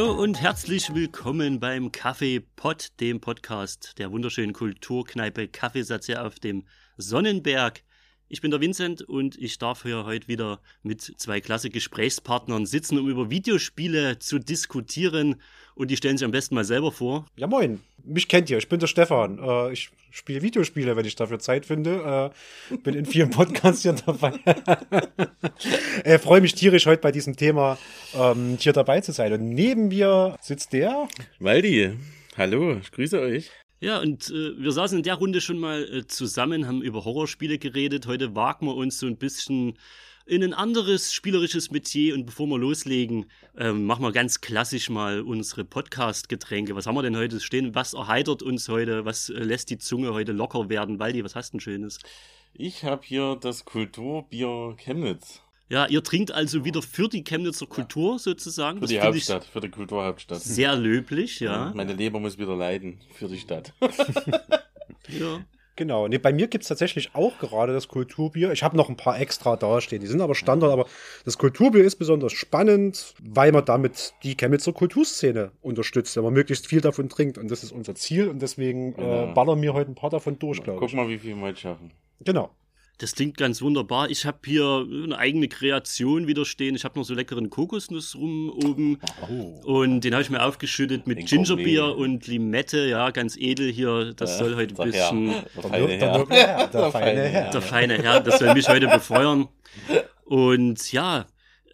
Hallo und herzlich willkommen beim Kaffee Pod, dem Podcast der wunderschönen Kulturkneipe Kaffeesatz hier auf dem Sonnenberg. Ich bin der Vincent und ich darf hier heute wieder mit zwei klasse Gesprächspartnern sitzen, um über Videospiele zu diskutieren. Und die stellen sich am besten mal selber vor. Ja, moin. Mich kennt ihr. Ich bin der Stefan. Äh, ich spiele Videospiele, wenn ich dafür Zeit finde. Äh, bin in vielen Podcasts hier dabei. äh, Freue mich tierisch, heute bei diesem Thema ähm, hier dabei zu sein. Und neben mir sitzt der. Waldi. Hallo, ich grüße euch. Ja, und äh, wir saßen in der Runde schon mal äh, zusammen, haben über Horrorspiele geredet. Heute wagen wir uns so ein bisschen in ein anderes spielerisches Metier. Und bevor wir loslegen, ähm, machen wir ganz klassisch mal unsere Podcast-Getränke. Was haben wir denn heute stehen? Was erheitert uns heute? Was äh, lässt die Zunge heute locker werden? Waldi, was hast du denn Schönes? Ich habe hier das Kulturbier Chemnitz. Ja, ihr trinkt also wieder für die Chemnitzer Kultur sozusagen. Für die Hauptstadt, für die Kulturhauptstadt. Sehr löblich, ja. Meine Leber muss wieder leiden für die Stadt. ja. Genau, nee, bei mir gibt es tatsächlich auch gerade das Kulturbier. Ich habe noch ein paar extra dastehen, die sind aber Standard, aber das Kulturbier ist besonders spannend, weil man damit die Chemnitzer Kulturszene unterstützt, wenn man möglichst viel davon trinkt. Und das ist unser Ziel und deswegen genau. äh, ballern wir heute ein paar davon durch, glaube ich. Guck mal, wie viel wir heute schaffen. Genau. Das klingt ganz wunderbar. Ich habe hier eine eigene Kreation wieder stehen. Ich habe noch so leckeren Kokosnuss rum oben. Oh. Und den habe ich mir aufgeschüttet mit Gingerbier und Limette. Ja, ganz edel hier. Das soll heute ein bisschen. Der feine Herr. Der, der feine Herr. Der feine Herr. Das soll mich heute befeuern. Und ja,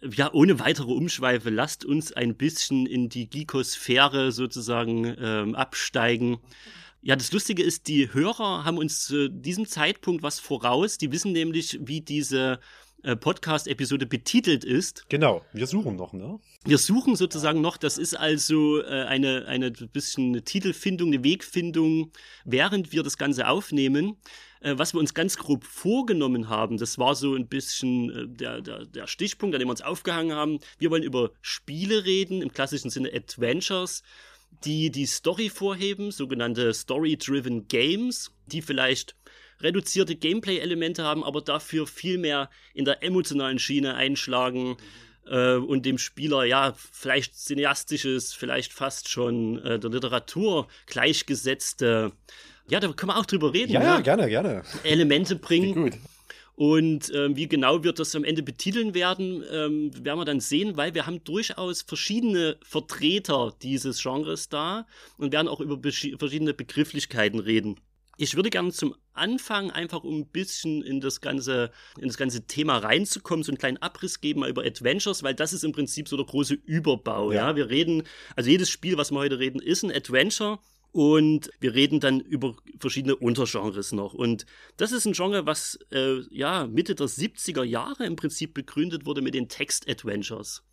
ja, ohne weitere Umschweife, lasst uns ein bisschen in die Geekosphäre sozusagen ähm, absteigen. Ja, das Lustige ist, die Hörer haben uns zu diesem Zeitpunkt was voraus. Die wissen nämlich, wie diese äh, Podcast-Episode betitelt ist. Genau, wir suchen noch, ne? Wir suchen sozusagen noch, das ist also äh, eine, eine bisschen eine Titelfindung, eine Wegfindung, während wir das Ganze aufnehmen. Äh, was wir uns ganz grob vorgenommen haben, das war so ein bisschen äh, der, der, der Stichpunkt, an dem wir uns aufgehangen haben. Wir wollen über Spiele reden, im klassischen Sinne Adventures die die Story vorheben, sogenannte Story-Driven Games, die vielleicht reduzierte Gameplay-Elemente haben, aber dafür viel mehr in der emotionalen Schiene einschlagen äh, und dem Spieler ja vielleicht cineastisches, vielleicht fast schon äh, der Literatur gleichgesetzte, ja, da können wir auch drüber reden. Ja, ja, gerne, gerne. Elemente bringen. Gut. Und ähm, wie genau wir das am Ende betiteln werden, ähm, werden wir dann sehen, weil wir haben durchaus verschiedene Vertreter dieses Genres da und werden auch über verschiedene Begrifflichkeiten reden. Ich würde gerne zum Anfang einfach um ein bisschen in das ganze, in das ganze Thema reinzukommen, so einen kleinen Abriss geben mal über Adventures, weil das ist im Prinzip so der große Überbau. Ja, ja? wir reden, also jedes Spiel, was wir heute reden, ist ein Adventure. Und wir reden dann über verschiedene Untergenres noch. Und das ist ein Genre, was äh, ja Mitte der 70er Jahre im Prinzip begründet wurde mit den Text-Adventures.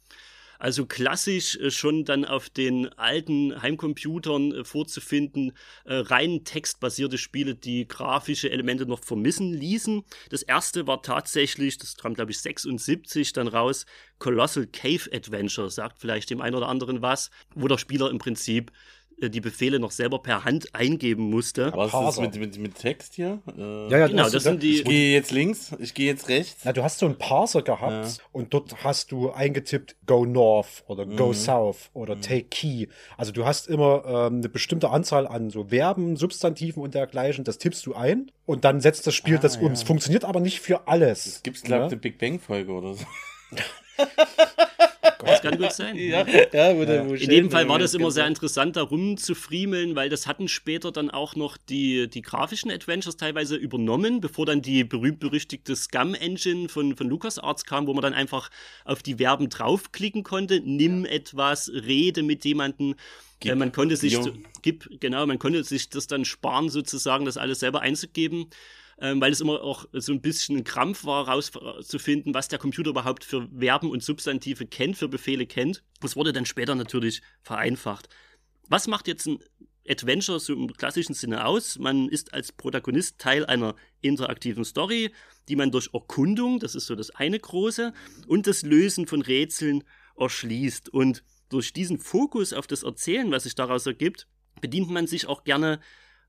Also klassisch äh, schon dann auf den alten Heimcomputern äh, vorzufinden, äh, rein textbasierte Spiele, die grafische Elemente noch vermissen ließen. Das erste war tatsächlich, das kam glaube ich 76 dann raus, Colossal Cave Adventure, sagt vielleicht dem einen oder anderen was, wo der Spieler im Prinzip die Befehle noch selber per Hand eingeben musste. Was ist das mit, mit, mit Text hier? Äh, ja, ja, genau, das sind die. Ich gehe jetzt links, ich gehe jetzt rechts. Na, du hast so einen Parser gehabt ja. und dort hast du eingetippt Go North oder Go mhm. South oder mhm. Take Key. Also du hast immer ähm, eine bestimmte Anzahl an so Verben, Substantiven und dergleichen. Das tippst du ein und dann setzt das Spiel ah, das um. Es funktioniert aber nicht für alles. Es gibt, glaube ich, eine Big Bang Folge oder so. Das kann gut sein. ja, ja, wo ja. Wo In dem Fall war das immer sehr interessant, da rumzufriemeln, weil das hatten später dann auch noch die, die grafischen Adventures teilweise übernommen, bevor dann die berühmt-berüchtigte Scum-Engine von, von LucasArts kam, wo man dann einfach auf die Verben draufklicken konnte, nimm etwas, rede mit jemandem. Gib, äh, man konnte sich, gib, genau, man konnte sich das dann sparen, sozusagen, das alles selber einzugeben ähm, weil es immer auch so ein bisschen ein Krampf war, herauszufinden, was der Computer überhaupt für Verben und Substantive kennt, für Befehle kennt. Das wurde dann später natürlich vereinfacht. Was macht jetzt ein Adventure so im klassischen Sinne aus? Man ist als Protagonist Teil einer interaktiven Story, die man durch Erkundung, das ist so das eine große, und das Lösen von Rätseln erschließt. Und durch diesen Fokus auf das Erzählen, was sich daraus ergibt, bedient man sich auch gerne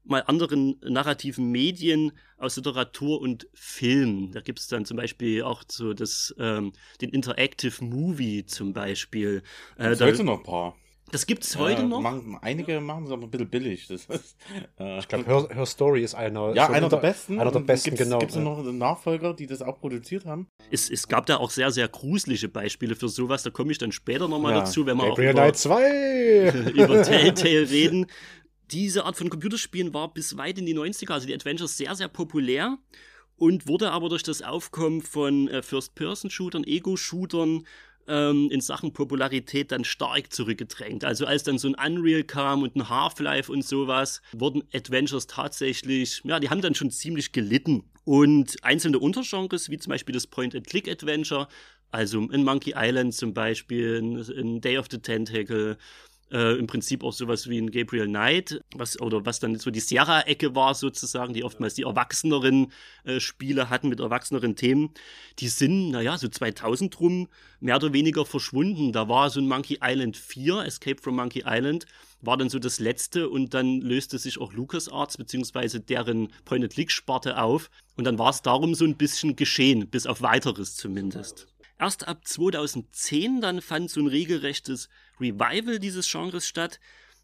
mal anderen narrativen Medien aus Literatur und Film. Da gibt es dann zum Beispiel auch so das, ähm, den Interactive Movie zum Beispiel. Äh, da, heute noch ein paar. Das gibt es heute ja, noch. Machen, einige machen es aber ein bisschen billig. Das ist, äh, ich glaube, Her, Her, Story ist einer. Ja, so einer der besten. Einer der besten, gibt's, genau. Gibt es noch Nachfolger, die das auch produziert haben? Es, es gab da auch sehr, sehr gruselige Beispiele für sowas. Da komme ich dann später nochmal ja. dazu, wenn wir Gabriel auch über, Knight 2 über Telltale reden. Diese Art von Computerspielen war bis weit in die 90er, also die Adventures, sehr, sehr populär und wurde aber durch das Aufkommen von äh, First-Person-Shootern, Ego-Shootern ähm, in Sachen Popularität dann stark zurückgedrängt. Also als dann so ein Unreal kam und ein Half-Life und sowas, wurden Adventures tatsächlich, ja, die haben dann schon ziemlich gelitten. Und einzelne Untergenres, wie zum Beispiel das Point-and-Click-Adventure, also in Monkey Island zum Beispiel, in Day of the Tentacle, äh, im Prinzip auch sowas wie ein Gabriel Knight, was, oder was dann so die Sierra-Ecke war sozusagen, die oftmals die erwachseneren äh, Spiele hatten mit erwachseneren Themen, die sind, naja, so 2000 rum mehr oder weniger verschwunden. Da war so ein Monkey Island 4, Escape from Monkey Island, war dann so das letzte und dann löste sich auch LucasArts beziehungsweise deren Point-and-Click-Sparte auf und dann war es darum so ein bisschen geschehen, bis auf weiteres zumindest. Erst ab 2010 dann fand so ein regelrechtes Revival dieses Genres statt.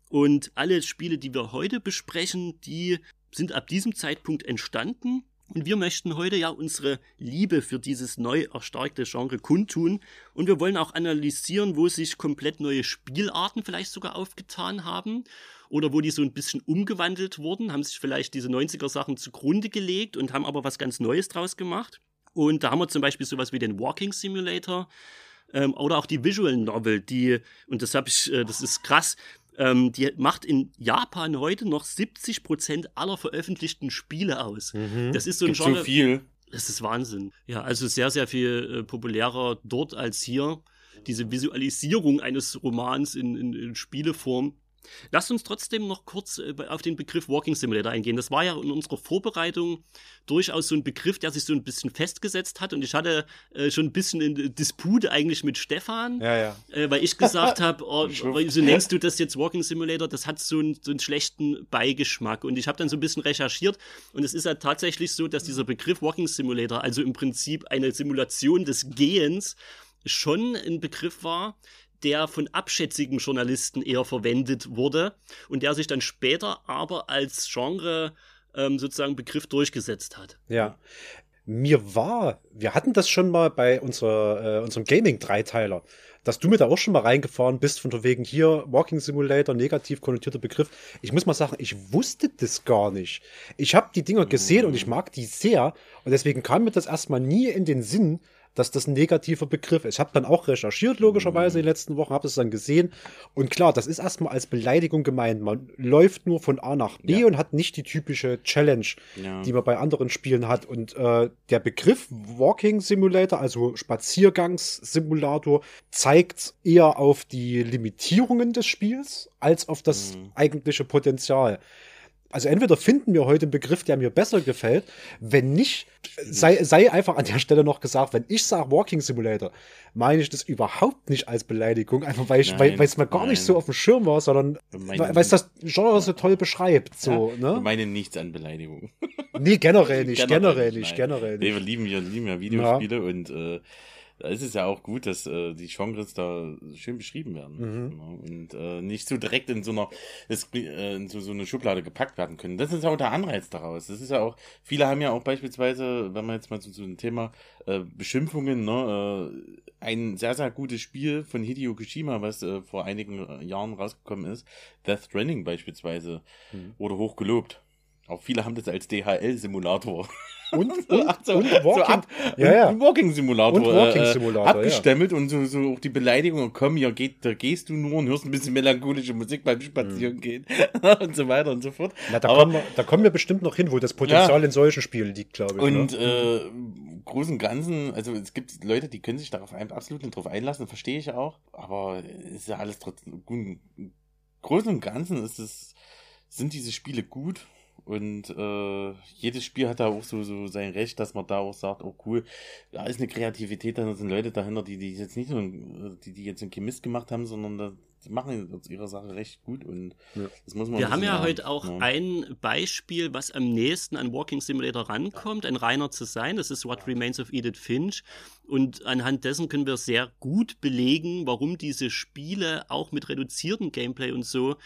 Und alle Spiele, die wir heute besprechen, die sind ab diesem Zeitpunkt entstanden. Und wir möchten heute ja unsere Liebe für dieses neu erstarkte Genre kundtun. Und wir wollen auch analysieren, wo sich komplett neue Spielarten vielleicht sogar aufgetan haben. Oder wo die so ein bisschen umgewandelt wurden, haben sich vielleicht diese 90er Sachen zugrunde gelegt und haben aber was ganz Neues draus gemacht. Und da haben wir zum Beispiel sowas wie den Walking Simulator ähm, oder auch die Visual Novel, die, und das habe ich, äh, das ist krass, ähm, die macht in Japan heute noch 70% aller veröffentlichten Spiele aus. Mhm. Das ist so ein Gibt Genre. So viel. Das ist Wahnsinn. Ja, also sehr, sehr viel äh, populärer dort als hier. Diese Visualisierung eines Romans in, in, in Spieleform Lasst uns trotzdem noch kurz äh, auf den Begriff Walking Simulator eingehen. Das war ja in unserer Vorbereitung durchaus so ein Begriff, der sich so ein bisschen festgesetzt hat. Und ich hatte äh, schon ein bisschen in Disput eigentlich mit Stefan, ja, ja. Äh, weil ich gesagt habe, oh, wieso nennst du das jetzt Walking Simulator? Das hat so, ein, so einen schlechten Beigeschmack. Und ich habe dann so ein bisschen recherchiert. Und es ist ja tatsächlich so, dass dieser Begriff Walking Simulator, also im Prinzip eine Simulation des Gehens, schon ein Begriff war, der von abschätzigen Journalisten eher verwendet wurde und der sich dann später aber als Genre ähm, sozusagen Begriff durchgesetzt hat. Ja. Mir war, wir hatten das schon mal bei unserer, äh, unserem Gaming-Dreiteiler, dass du mir da auch schon mal reingefahren bist, von wegen hier Walking Simulator, negativ konnotierter Begriff. Ich muss mal sagen, ich wusste das gar nicht. Ich habe die Dinger gesehen und ich mag die sehr und deswegen kam mir das erstmal nie in den Sinn, dass das ein negativer Begriff ist. Ich habe dann auch recherchiert, logischerweise, in den letzten Wochen, habe es dann gesehen. Und klar, das ist erstmal als Beleidigung gemeint. Man läuft nur von A nach B ja. und hat nicht die typische Challenge, ja. die man bei anderen Spielen hat. Und äh, der Begriff Walking Simulator, also Spaziergangssimulator, zeigt eher auf die Limitierungen des Spiels als auf das mhm. eigentliche Potenzial. Also entweder finden wir heute einen Begriff, der mir besser gefällt. Wenn nicht, sei, sei einfach an der Stelle noch gesagt, wenn ich sage Walking Simulator, meine ich das überhaupt nicht als Beleidigung, einfach weil ich, nein, weil es mir gar nein. nicht so auf dem Schirm war, sondern weil es das Genre so toll beschreibt. So, ja, ne? Wir meinen nichts an Beleidigung. Nee, generell nicht, generell, nicht, generell nicht. Nee, wir lieben ja, lieben ja Videospiele ja. und äh, da ist es ja auch gut, dass äh, die Genres da schön beschrieben werden mhm. genau. und äh, nicht so direkt in so einer äh, in so, so eine Schublade gepackt werden können. Das ist auch der Anreiz daraus. Das ist ja auch, viele haben ja auch beispielsweise, wenn man jetzt mal zu so, so einem Thema äh, Beschimpfungen, ne, äh, ein sehr, sehr gutes Spiel von Hideo Kojima, was äh, vor einigen Jahren rausgekommen ist, Death Stranding beispielsweise, mhm. wurde hoch gelobt. Auch viele haben das als DHL-Simulator. Und, und, so, und Walking, so ab, ja, ja. Walking Simulator, und Walking äh, Simulator abgestempelt ja. und so, so auch die Beleidigung, komm, hier geht, da gehst du nur und hörst ein bisschen melancholische Musik beim Spazierengehen mhm. und so weiter und so fort. Na, da, Aber, kommen wir, da kommen wir bestimmt noch hin, wo das Potenzial in solchen Spielen liegt, glaube ich. Und ne? äh, großen Ganzen, also es gibt Leute, die können sich darauf absolut nicht drauf einlassen, verstehe ich auch. Aber es ist ja alles trotzdem, im Großen und Ganzen ist es, sind diese Spiele gut und äh, jedes Spiel hat da auch so, so sein Recht, dass man da auch sagt, oh cool, da ist eine Kreativität, da sind Leute dahinter, die, die jetzt nicht nur, die, die jetzt einen Chemist gemacht haben, sondern da machen ihre Sache recht gut und ja. das muss man Wir haben ja haben. heute auch ja. ein Beispiel, was am nächsten an Walking Simulator rankommt, ein reiner zu sein. Das ist What Remains of Edith Finch. Und anhand dessen können wir sehr gut belegen, warum diese Spiele auch mit reduziertem Gameplay und so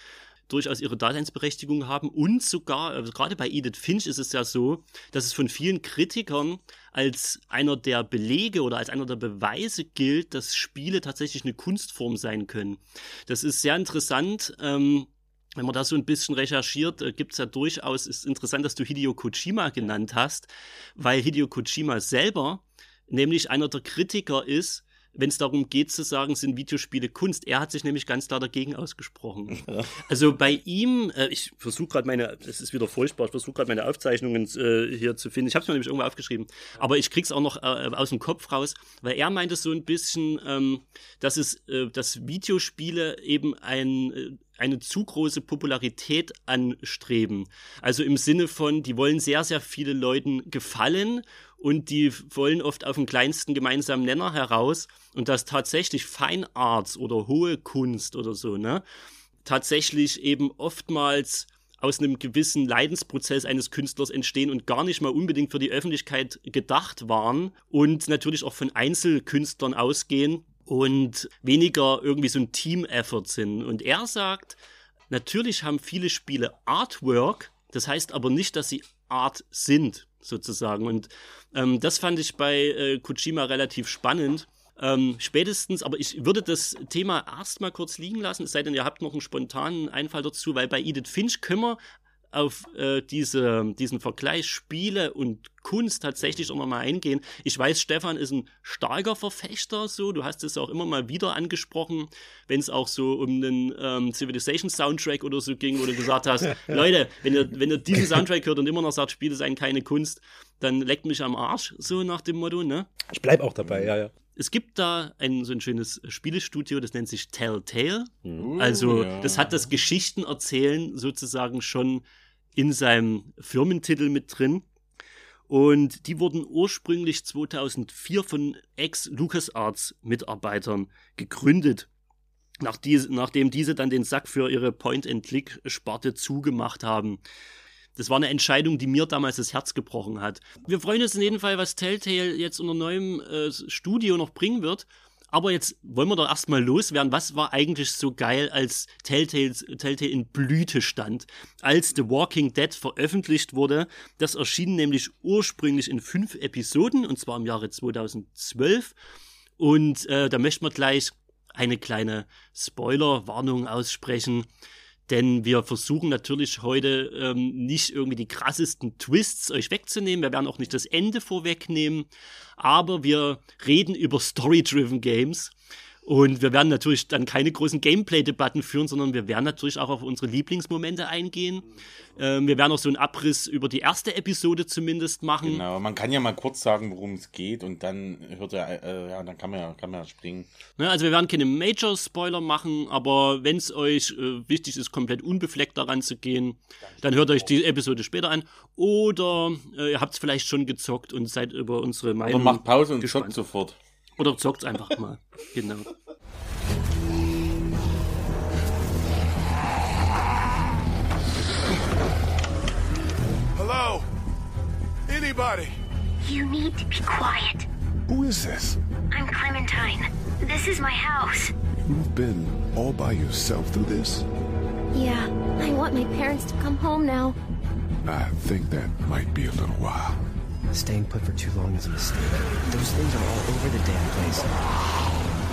durchaus ihre Daseinsberechtigung haben und sogar, also gerade bei Edith Finch ist es ja so, dass es von vielen Kritikern als einer der Belege oder als einer der Beweise gilt, dass Spiele tatsächlich eine Kunstform sein können. Das ist sehr interessant. Ähm, wenn man da so ein bisschen recherchiert, äh, gibt es ja durchaus, ist interessant, dass du Hideo Kojima genannt hast, weil Hideo Kojima selber nämlich einer der Kritiker ist, wenn es darum geht zu sagen, sind Videospiele Kunst. Er hat sich nämlich ganz klar dagegen ausgesprochen. Ja. Also bei ihm, äh, ich versuche gerade meine, es ist wieder furchtbar, ich versuche gerade meine Aufzeichnungen äh, hier zu finden. Ich habe es mir nämlich irgendwo aufgeschrieben, aber ich krieg's auch noch äh, aus dem Kopf raus, weil er meinte so ein bisschen, ähm, dass es, äh, dass Videospiele eben ein äh, eine zu große Popularität anstreben. Also im Sinne von, die wollen sehr, sehr viele Leuten gefallen und die wollen oft auf den kleinsten gemeinsamen Nenner heraus und dass tatsächlich Fine Arts oder hohe Kunst oder so, ne, tatsächlich eben oftmals aus einem gewissen Leidensprozess eines Künstlers entstehen und gar nicht mal unbedingt für die Öffentlichkeit gedacht waren und natürlich auch von Einzelkünstlern ausgehen und weniger irgendwie so ein Team-Effort sind. Und er sagt, natürlich haben viele Spiele Artwork, das heißt aber nicht, dass sie Art sind, sozusagen. Und ähm, das fand ich bei äh, Kojima relativ spannend. Ähm, spätestens, aber ich würde das Thema erstmal kurz liegen lassen, es sei denn, ihr habt noch einen spontanen Einfall dazu, weil bei Edith Finch können wir auf äh, diese, diesen Vergleich Spiele und Kunst tatsächlich auch nochmal eingehen. Ich weiß, Stefan ist ein starker Verfechter, so. Du hast es auch immer mal wieder angesprochen, wenn es auch so um den ähm, Civilization Soundtrack oder so ging, wo du gesagt hast, Leute, wenn ihr, wenn ihr diesen Soundtrack hört und immer noch sagt, Spiele seien keine Kunst, dann leckt mich am Arsch, so nach dem Motto, ne? Ich bleib auch dabei, ja, ja. Es gibt da ein so ein schönes Spielestudio, das nennt sich Telltale. Uh, also, ja. das hat das Geschichtenerzählen sozusagen schon in seinem Firmentitel mit drin. Und die wurden ursprünglich 2004 von Ex-LucasArts-Mitarbeitern gegründet, nachdem diese dann den Sack für ihre Point-and-Click-Sparte zugemacht haben. Das war eine Entscheidung, die mir damals das Herz gebrochen hat. Wir freuen uns in jedem Fall, was Telltale jetzt unter neuem äh, Studio noch bringen wird. Aber jetzt wollen wir doch erstmal loswerden. Was war eigentlich so geil, als Telltale, Telltale in Blüte stand? Als The Walking Dead veröffentlicht wurde, das erschien nämlich ursprünglich in fünf Episoden, und zwar im Jahre 2012. Und äh, da möchten wir gleich eine kleine Spoiler-Warnung aussprechen. Denn wir versuchen natürlich heute ähm, nicht irgendwie die krassesten Twists euch wegzunehmen. Wir werden auch nicht das Ende vorwegnehmen. Aber wir reden über Story-Driven Games. Und wir werden natürlich dann keine großen Gameplay-Debatten führen, sondern wir werden natürlich auch auf unsere Lieblingsmomente eingehen. Ähm, wir werden auch so einen Abriss über die erste Episode zumindest machen. Genau, man kann ja mal kurz sagen, worum es geht und dann hört er, äh, ja, dann kann man ja, kann man ja springen. Ne, also wir werden keine Major-Spoiler machen, aber wenn es euch äh, wichtig ist, komplett unbefleckt daran zu gehen, dann hört euch die Episode später an. Oder äh, ihr habt es vielleicht schon gezockt und seid über unsere Meinung. Oder macht Pause und gespannt. zockt sofort. Oder zockt's einfach mal. Genau. Hello? Anybody? You need to be quiet. Who is this? I'm Clementine. This is my house. You've been all by yourself through this? Yeah, I want my parents to come home now. I think that might be a little while. Staying put for too long is a mistake. Those things are all over the damn place.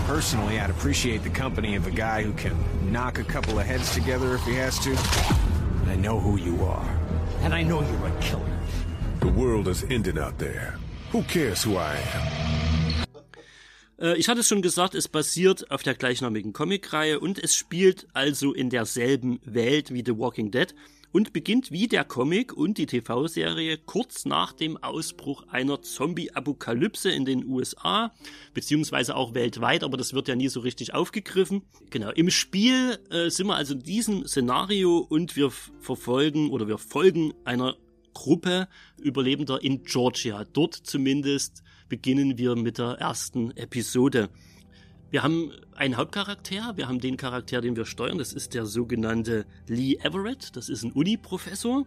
Personally, I'd appreciate the company of a guy who can knock a couple of heads together if he has to. I know who you are. And I know you're a killer. The world is ending out there. Who cares who I am? Äh, ich hatte es schon gesagt, es basiert auf der gleichnamigen Comicreihe und es spielt also in derselben Welt wie The Walking Dead und beginnt wie der Comic und die TV-Serie kurz nach dem Ausbruch einer Zombie-Apokalypse in den USA, beziehungsweise auch weltweit, aber das wird ja nie so richtig aufgegriffen. Genau, im Spiel äh, sind wir also in diesem Szenario und wir verfolgen oder wir folgen einer Gruppe Überlebender in Georgia. Dort zumindest beginnen wir mit der ersten Episode. Wir haben einen Hauptcharakter, wir haben den Charakter, den wir steuern, das ist der sogenannte Lee Everett, das ist ein Uni-Professor.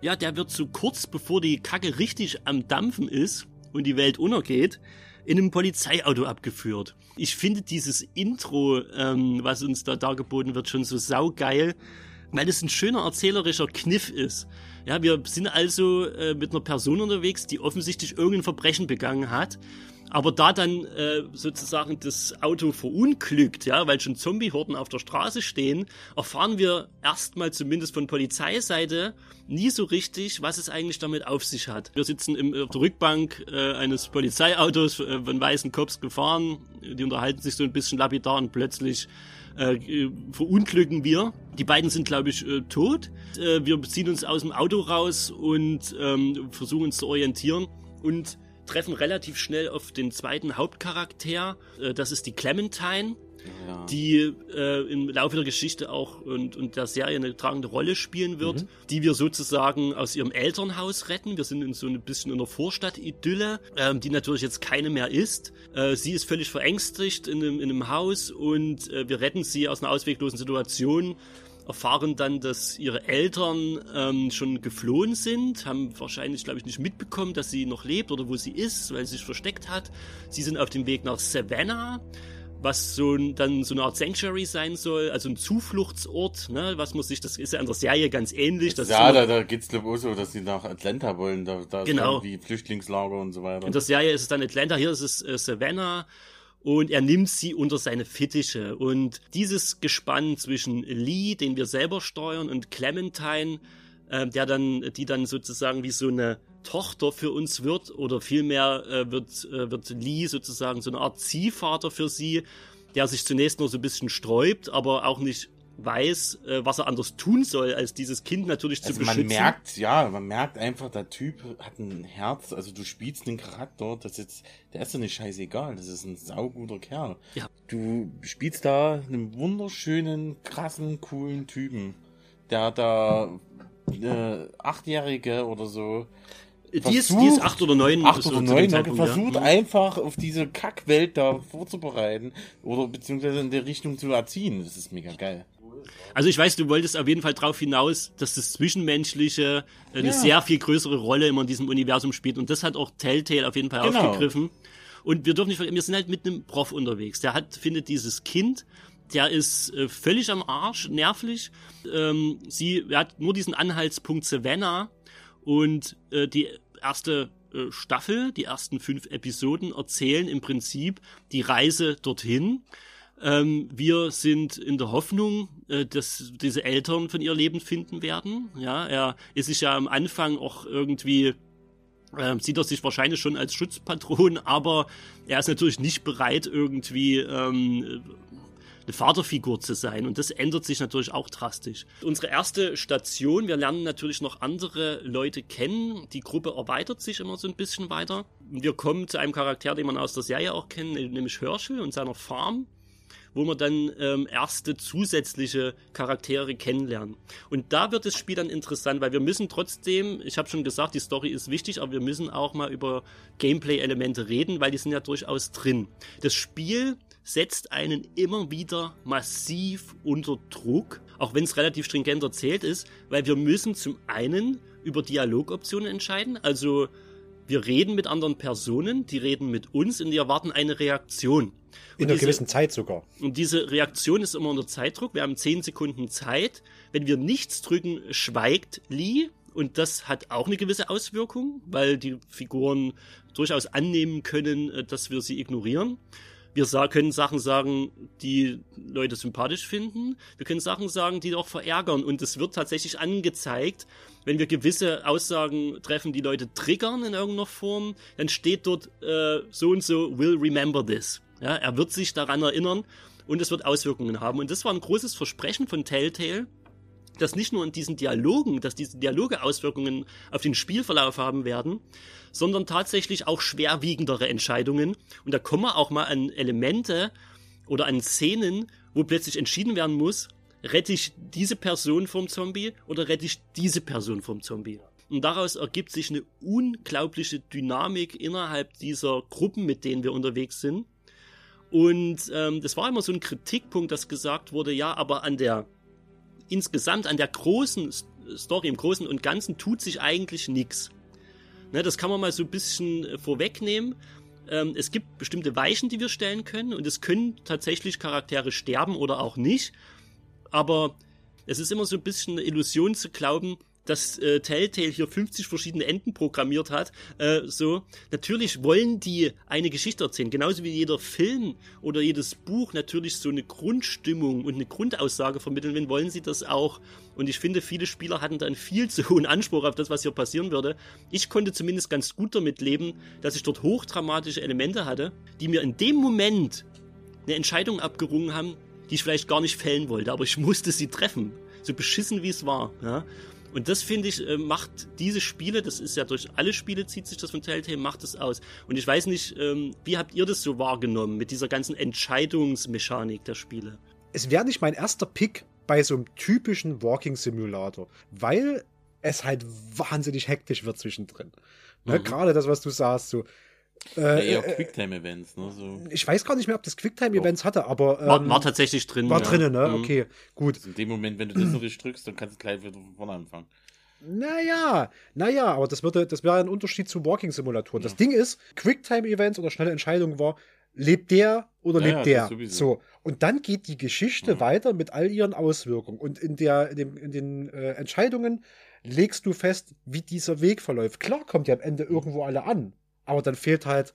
Ja, der wird so kurz bevor die Kacke richtig am Dampfen ist und die Welt untergeht, in einem Polizeiauto abgeführt. Ich finde dieses Intro, ähm, was uns da dargeboten wird, schon so saugeil, weil es ein schöner erzählerischer Kniff ist. Ja, wir sind also äh, mit einer Person unterwegs, die offensichtlich irgendein Verbrechen begangen hat aber da dann äh, sozusagen das Auto verunglückt, ja, weil schon Zombie-Horden auf der Straße stehen, erfahren wir erstmal zumindest von Polizeiseite nie so richtig, was es eigentlich damit auf sich hat. Wir sitzen im, auf der Rückbank äh, eines Polizeiautos äh, von weißen Cops gefahren, die unterhalten sich so ein bisschen lapidar und plötzlich äh, verunglücken wir. Die beiden sind, glaube ich, äh, tot. Äh, wir ziehen uns aus dem Auto raus und ähm, versuchen uns zu orientieren und treffen relativ schnell auf den zweiten Hauptcharakter. Äh, das ist die Clementine. Ja. die äh, im Laufe der Geschichte auch und, und der Serie eine tragende Rolle spielen wird, mhm. die wir sozusagen aus ihrem Elternhaus retten. Wir sind in so ein bisschen in einer Vorstadt-Idylle, ähm, die natürlich jetzt keine mehr ist. Äh, sie ist völlig verängstigt in einem, in einem Haus und äh, wir retten sie aus einer ausweglosen Situation erfahren dann, dass ihre Eltern ähm, schon geflohen sind, haben wahrscheinlich, glaube ich, nicht mitbekommen, dass sie noch lebt oder wo sie ist, weil sie sich versteckt hat. Sie sind auf dem Weg nach Savannah, was so ein, dann so eine Art Sanctuary sein soll, also ein Zufluchtsort, ne, was muss sich, das ist ja an der Serie ganz ähnlich. Das ja, da, da geht's glaube ich auch so, dass sie nach Atlanta wollen, da, da genau. wie Flüchtlingslager und so weiter. In der Serie ist es dann Atlanta, hier ist es äh, Savannah und er nimmt sie unter seine Fittiche. Und dieses Gespann zwischen Lee, den wir selber steuern, und Clementine, äh, der dann, die dann sozusagen wie so eine Tochter für uns wird, oder vielmehr äh, wird, äh, wird Lee sozusagen so eine Art Ziehvater für sie, der sich zunächst nur so ein bisschen sträubt, aber auch nicht weiß, äh, was er anders tun soll, als dieses Kind natürlich also zu beschützen. Man merkt, ja, man merkt einfach, der Typ hat ein Herz, also du spielst den Charakter, das jetzt, der ist doch nicht scheißegal, das ist ein sauguter Kerl. Ja. Du spielst da einen wunderschönen, krassen, coolen Typen, der da äh, Achtjährige oder so die ist, die ist acht oder neun. Acht oder neun, aber versucht ja. einfach auf diese Kackwelt da vorzubereiten oder beziehungsweise in der Richtung zu erziehen. Das ist mega geil. Also ich weiß, du wolltest auf jeden Fall darauf hinaus, dass das Zwischenmenschliche eine ja. sehr viel größere Rolle immer in diesem Universum spielt. Und das hat auch Telltale auf jeden Fall genau. aufgegriffen. Und wir dürfen nicht vergessen, wir sind halt mit einem Prof unterwegs. Der hat, findet dieses Kind, der ist äh, völlig am Arsch, nervlich. Ähm, sie er hat nur diesen Anhaltspunkt Savannah und äh, die erste äh, Staffel, die ersten fünf Episoden erzählen im Prinzip die Reise dorthin. Ähm, wir sind in der Hoffnung, äh, dass diese Eltern von ihr Leben finden werden. Ja, er ist sich ja am Anfang auch irgendwie ähm, sieht er sich wahrscheinlich schon als Schutzpatron, aber er ist natürlich nicht bereit, irgendwie ähm, eine Vaterfigur zu sein. Und das ändert sich natürlich auch drastisch. Unsere erste Station, wir lernen natürlich noch andere Leute kennen. Die Gruppe erweitert sich immer so ein bisschen weiter. Wir kommen zu einem Charakter, den man aus der Serie auch kennt, nämlich Herschel und seiner Farm wo wir dann ähm, erste zusätzliche Charaktere kennenlernen. Und da wird das Spiel dann interessant, weil wir müssen trotzdem, ich habe schon gesagt, die Story ist wichtig, aber wir müssen auch mal über Gameplay-Elemente reden, weil die sind ja durchaus drin. Das Spiel setzt einen immer wieder massiv unter Druck, auch wenn es relativ stringent erzählt ist, weil wir müssen zum einen über Dialogoptionen entscheiden, also wir reden mit anderen Personen, die reden mit uns und die erwarten eine Reaktion. In einer diese, gewissen Zeit sogar. Und diese Reaktion ist immer unter Zeitdruck. Wir haben 10 Sekunden Zeit. Wenn wir nichts drücken, schweigt Lee. Und das hat auch eine gewisse Auswirkung, weil die Figuren durchaus annehmen können, äh, dass wir sie ignorieren. Wir können Sachen sagen, die Leute sympathisch finden. Wir können Sachen sagen, die auch verärgern. Und es wird tatsächlich angezeigt, wenn wir gewisse Aussagen treffen, die Leute triggern in irgendeiner Form, dann steht dort äh, so und so will remember this. Ja, er wird sich daran erinnern und es wird Auswirkungen haben. Und das war ein großes Versprechen von Telltale, dass nicht nur in diesen Dialogen, dass diese Dialoge Auswirkungen auf den Spielverlauf haben werden, sondern tatsächlich auch schwerwiegendere Entscheidungen. Und da kommen wir auch mal an Elemente oder an Szenen, wo plötzlich entschieden werden muss, rette ich diese Person vom Zombie oder rette ich diese Person vom Zombie? Und daraus ergibt sich eine unglaubliche Dynamik innerhalb dieser Gruppen, mit denen wir unterwegs sind. Und ähm, das war immer so ein Kritikpunkt, dass gesagt wurde, ja, aber an der insgesamt an der großen Story, im Großen und Ganzen tut sich eigentlich nichts. Ne, das kann man mal so ein bisschen äh, vorwegnehmen. Ähm, es gibt bestimmte Weichen, die wir stellen können und es können tatsächlich Charaktere sterben oder auch nicht. Aber es ist immer so ein bisschen eine Illusion zu glauben, dass äh, Telltale hier 50 verschiedene Enden programmiert hat. Äh, so, natürlich wollen die eine Geschichte erzählen, genauso wie jeder Film oder jedes Buch natürlich so eine Grundstimmung und eine Grundaussage vermitteln will, wollen sie das auch. Und ich finde, viele Spieler hatten dann viel zu hohen Anspruch auf das, was hier passieren würde. Ich konnte zumindest ganz gut damit leben, dass ich dort hochdramatische Elemente hatte, die mir in dem Moment eine Entscheidung abgerungen haben, die ich vielleicht gar nicht fällen wollte, aber ich musste sie treffen. So beschissen wie es war. Ja? Und das finde ich, äh, macht diese Spiele, das ist ja durch alle Spiele zieht sich das von Telltale, macht es aus. Und ich weiß nicht, ähm, wie habt ihr das so wahrgenommen mit dieser ganzen Entscheidungsmechanik der Spiele? Es wäre nicht mein erster Pick bei so einem typischen Walking Simulator, weil es halt wahnsinnig hektisch wird zwischendrin. Ne? Mhm. Gerade das, was du sagst, so, äh, ja, eher äh, Quicktime-Events, ne? So. Ich weiß gar nicht mehr, ob das Quicktime-Events hatte, aber. Ähm, war, war, tatsächlich drin. War ja. drin, ne? Mhm. Okay, gut. Also in dem Moment, wenn du das noch drückst, dann kannst du gleich wieder von vorne anfangen. Naja, naja, aber das, würde, das wäre ein Unterschied zu Walking-Simulatoren. Ja. Das Ding ist, Quicktime-Events oder schnelle Entscheidungen war, lebt der oder lebt ja, der? So. Und dann geht die Geschichte mhm. weiter mit all ihren Auswirkungen. Und in, der, in, dem, in den äh, Entscheidungen legst du fest, wie dieser Weg verläuft. Klar kommt ja am Ende irgendwo alle an. Aber dann fehlt halt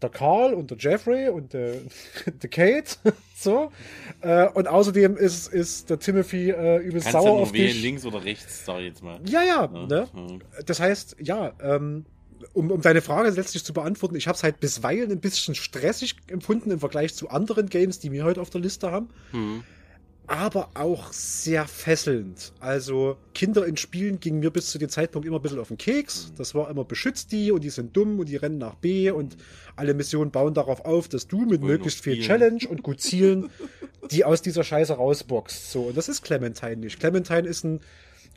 der Carl und der Jeffrey und der, der Kate. so. Äh, und außerdem ist, ist der Timothy äh, übelst Kannst sauer auf dich. links oder rechts, sag ich jetzt mal. Ja, ja. ja ne? ja. Das heißt, ja, ähm, um, um deine Frage letztlich zu beantworten, ich habe es halt bisweilen ein bisschen stressig empfunden im Vergleich zu anderen Games, die wir heute auf der Liste haben. Hm aber auch sehr fesselnd. Also Kinder in Spielen gingen mir bis zu dem Zeitpunkt immer ein bisschen auf den Keks. Das war immer beschützt die und die sind dumm und die rennen nach B und alle Missionen bauen darauf auf, dass du mit möglichst viel Challenge und gut zielen die aus dieser Scheiße rausboxt. So, und das ist Clementine nicht. Clementine ist ein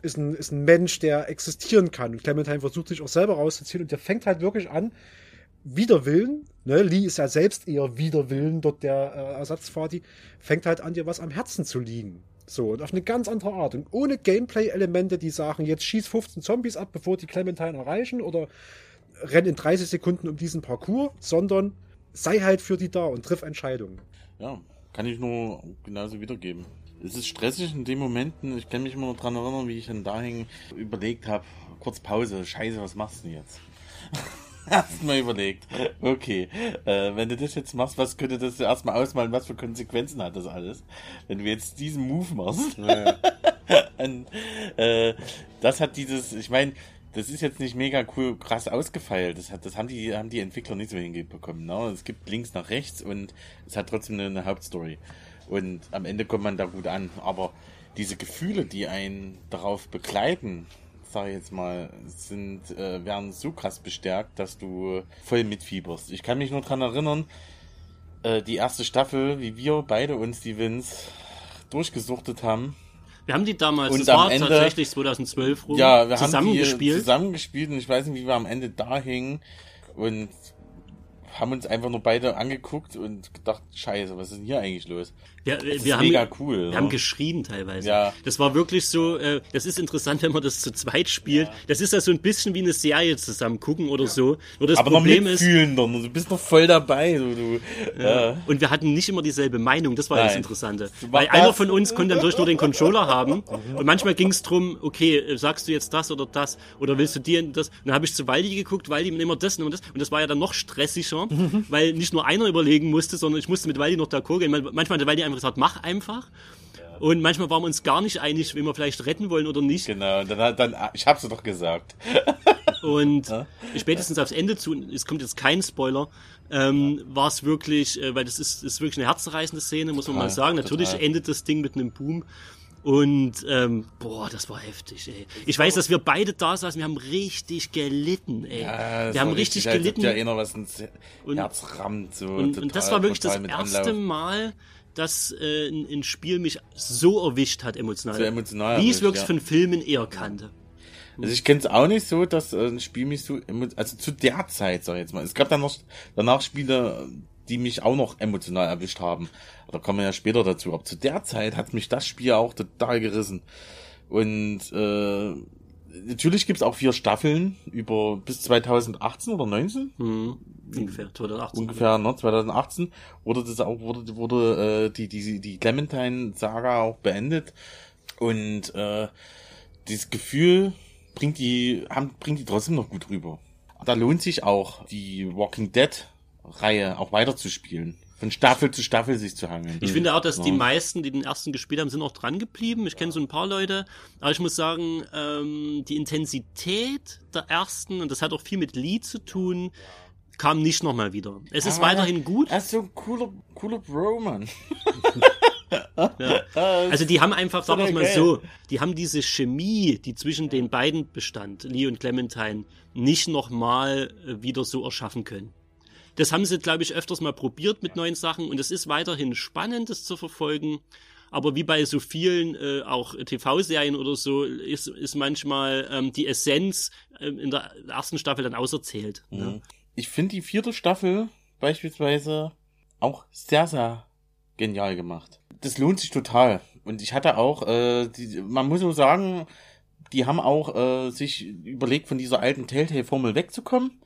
ist ein, ist ein Mensch, der existieren kann. Und Clementine versucht sich auch selber rauszuziehen und der fängt halt wirklich an, Widerwillen, ne, Lee ist ja selbst eher Widerwillen, dort der äh, Ersatzvati, fängt halt an dir was am Herzen zu liegen. So, und auf eine ganz andere Art. Und ohne Gameplay-Elemente, die sagen, jetzt schieß 15 Zombies ab, bevor die Clementine erreichen, oder renn in 30 Sekunden um diesen Parcours, sondern sei halt für die da und triff Entscheidungen. Ja, kann ich nur genauso wiedergeben. Es ist stressig in den Momenten, ich kann mich immer noch daran erinnern, wie ich dann dahin überlegt habe, kurz Pause, scheiße, was machst du denn jetzt? erstmal überlegt. Okay, äh, wenn du das jetzt machst, was könnte das erstmal ausmalen, was für Konsequenzen hat das alles? Wenn du jetzt diesen Move machst. Ja. Und, äh, das hat dieses, ich meine, das ist jetzt nicht mega cool, krass ausgefeilt. Das, hat, das haben, die, haben die Entwickler nicht so hingekommen. Ne? Es gibt links nach rechts und es hat trotzdem eine, eine Hauptstory. Und am Ende kommt man da gut an. Aber diese Gefühle, die einen darauf begleiten, sage ich jetzt mal, sind, äh, werden so krass bestärkt, dass du voll mitfieberst. Ich kann mich nur dran erinnern, äh, die erste Staffel, wie wir beide uns die Wins durchgesuchtet haben. Wir haben die damals, und das war Ende, tatsächlich 2012 rum, ja, wir zusammengespielt. Haben die zusammengespielt und ich weiß nicht, wie wir am Ende da hingen und haben uns einfach nur beide angeguckt und gedacht, scheiße, was ist denn hier eigentlich los? Ja, das wir haben, mega cool. Wir ne? haben geschrien teilweise. Ja. Das war wirklich so, äh, das ist interessant, wenn man das zu zweit spielt. Ja. Das ist ja so ein bisschen wie eine Serie zusammen gucken oder ja. so. Nur das Aber Problem noch mitfühlen ist, dann. du bist noch voll dabei. Du, du, ja. ja. Und wir hatten nicht immer dieselbe Meinung, das war Nein. das Interessante. Weil einer von uns konnte dann durch nur den Controller haben und manchmal ging es drum, okay, sagst du jetzt das oder das oder willst du dir das? Und dann habe ich zu Waldi geguckt, Waldi immer das und das und das war ja dann noch stressiger, weil nicht nur einer überlegen musste, sondern ich musste mit Waldi noch d'accord gehen. Manchmal hat Waldi einfach gesagt, mach einfach. Und manchmal waren wir uns gar nicht einig, wenn wir vielleicht retten wollen oder nicht. Genau, dann, dann ich hab's doch gesagt. Und ja? spätestens aufs Ende zu, es kommt jetzt kein Spoiler, ähm, war es wirklich, äh, weil das ist, ist wirklich eine herzreißende Szene, muss man total, mal sagen. Natürlich total. endet das Ding mit einem Boom. Und ähm, boah, das war heftig, ey. Ich weiß, dass wir beide da saßen, wir haben richtig gelitten, ey. Ja, wir haben richtig, richtig gelitten. Ja, eh noch was ins Herz rammt, so. Und, und das war wirklich das erste Mal, dass äh, ein, ein, Spiel mich so erwischt hat emotional. So emotional. Wie ich es wirklich ja. von Filmen eher kannte. Also ich kenne es auch nicht so, dass äh, ein Spiel mich so, also zu der Zeit, sag ich jetzt mal. Es gab dann noch danach Spiele, die mich auch noch emotional erwischt haben. Da kommen wir ja später dazu. Aber zu der Zeit hat mich das Spiel auch total gerissen. Und äh, natürlich gibt's auch vier Staffeln über bis 2018 oder 19? Hm, ungefähr 2018. Ungefähr, ne, 2018 wurde das auch wurde wurde äh, die die die Clementine Saga auch beendet und äh, dieses Gefühl bringt die haben bringt die trotzdem noch gut rüber. Da lohnt sich auch die Walking Dead Reihe auch weiterzuspielen von Staffel zu Staffel sich zu hangeln. Ich finde auch, dass ja. die meisten, die den ersten gespielt haben, sind auch dran geblieben. Ich kenne so ein paar Leute, aber ich muss sagen, ähm, die Intensität der ersten, und das hat auch viel mit Lee zu tun, kam nicht nochmal wieder. Es ist aber weiterhin gut. Er ist so ein cooler, cooler Bro, Mann. ja. Also die haben einfach, sagen wir mal so, die haben diese Chemie, die zwischen den beiden bestand, Lee und Clementine, nicht nochmal äh, wieder so erschaffen können. Das haben sie, glaube ich, öfters mal probiert mit neuen Sachen und es ist weiterhin spannend, das zu verfolgen. Aber wie bei so vielen äh, auch TV-Serien oder so ist, ist manchmal ähm, die Essenz äh, in der ersten Staffel dann auserzählt. Ne? Mhm. Ne? Ich finde die vierte Staffel beispielsweise auch sehr, sehr genial gemacht. Das lohnt sich total. Und ich hatte auch, äh, die, man muss so sagen, die haben auch äh, sich überlegt, von dieser alten Telltale-Formel wegzukommen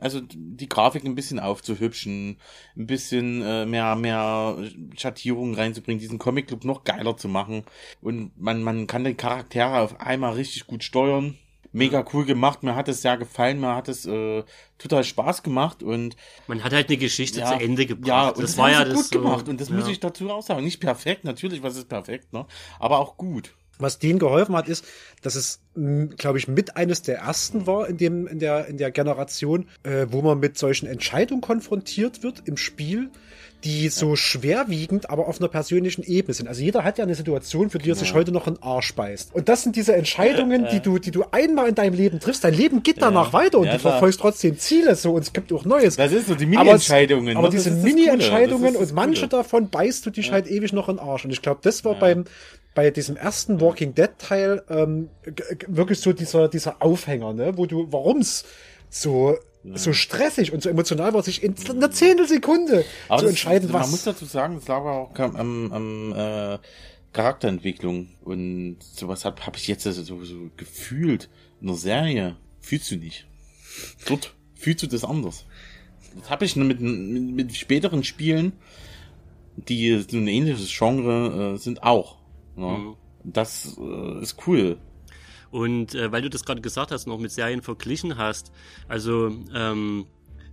also die Grafik ein bisschen aufzuhübschen, ein bisschen äh, mehr mehr Schattierungen reinzubringen, diesen Comic Club noch geiler zu machen und man man kann die Charaktere auf einmal richtig gut steuern. Mega cool gemacht, mir hat es sehr gefallen, mir hat es äh, total Spaß gemacht und man hat halt eine Geschichte ja, zu Ende gebracht. Ja, und das, das war ja gut das gemacht so, und das ja. muss ich dazu auch sagen, nicht perfekt, natürlich, was ist perfekt, ne, aber auch gut. Was denen geholfen hat, ist, dass es, glaube ich, mit eines der ersten war in dem in der in der Generation, äh, wo man mit solchen Entscheidungen konfrontiert wird im Spiel, die so schwerwiegend, aber auf einer persönlichen Ebene sind. Also jeder hat ja eine Situation, für die er sich heute noch einen Arsch beißt. Und das sind diese Entscheidungen, die du, die du einmal in deinem Leben triffst. Dein Leben geht danach weiter und du verfolgst trotzdem Ziele so und es gibt auch Neues. Das ist so die Mini-Entscheidungen. Aber, aber diese Mini-Entscheidungen und manche davon beißt du dich halt ewig noch in den Arsch. Und ich glaube, das war beim bei diesem ersten Walking Dead Teil ähm, wirklich so dieser dieser Aufhänger, ne, wo du warum's so so stressig und so emotional war, sich in einer Zehntelsekunde Aber zu entscheiden, was. Man muss dazu sagen, es lag auch am, am äh, Charakterentwicklung und sowas habe hab ich jetzt so, so gefühlt in der Serie. Fühlst du nicht. Dort fühlst du das anders. Das habe ich mit, mit, mit späteren Spielen, die so ein ähnliches Genre äh, sind, auch. Ja. Mhm. Das äh, ist cool. Und äh, weil du das gerade gesagt hast, noch mit Serien verglichen hast, also ähm,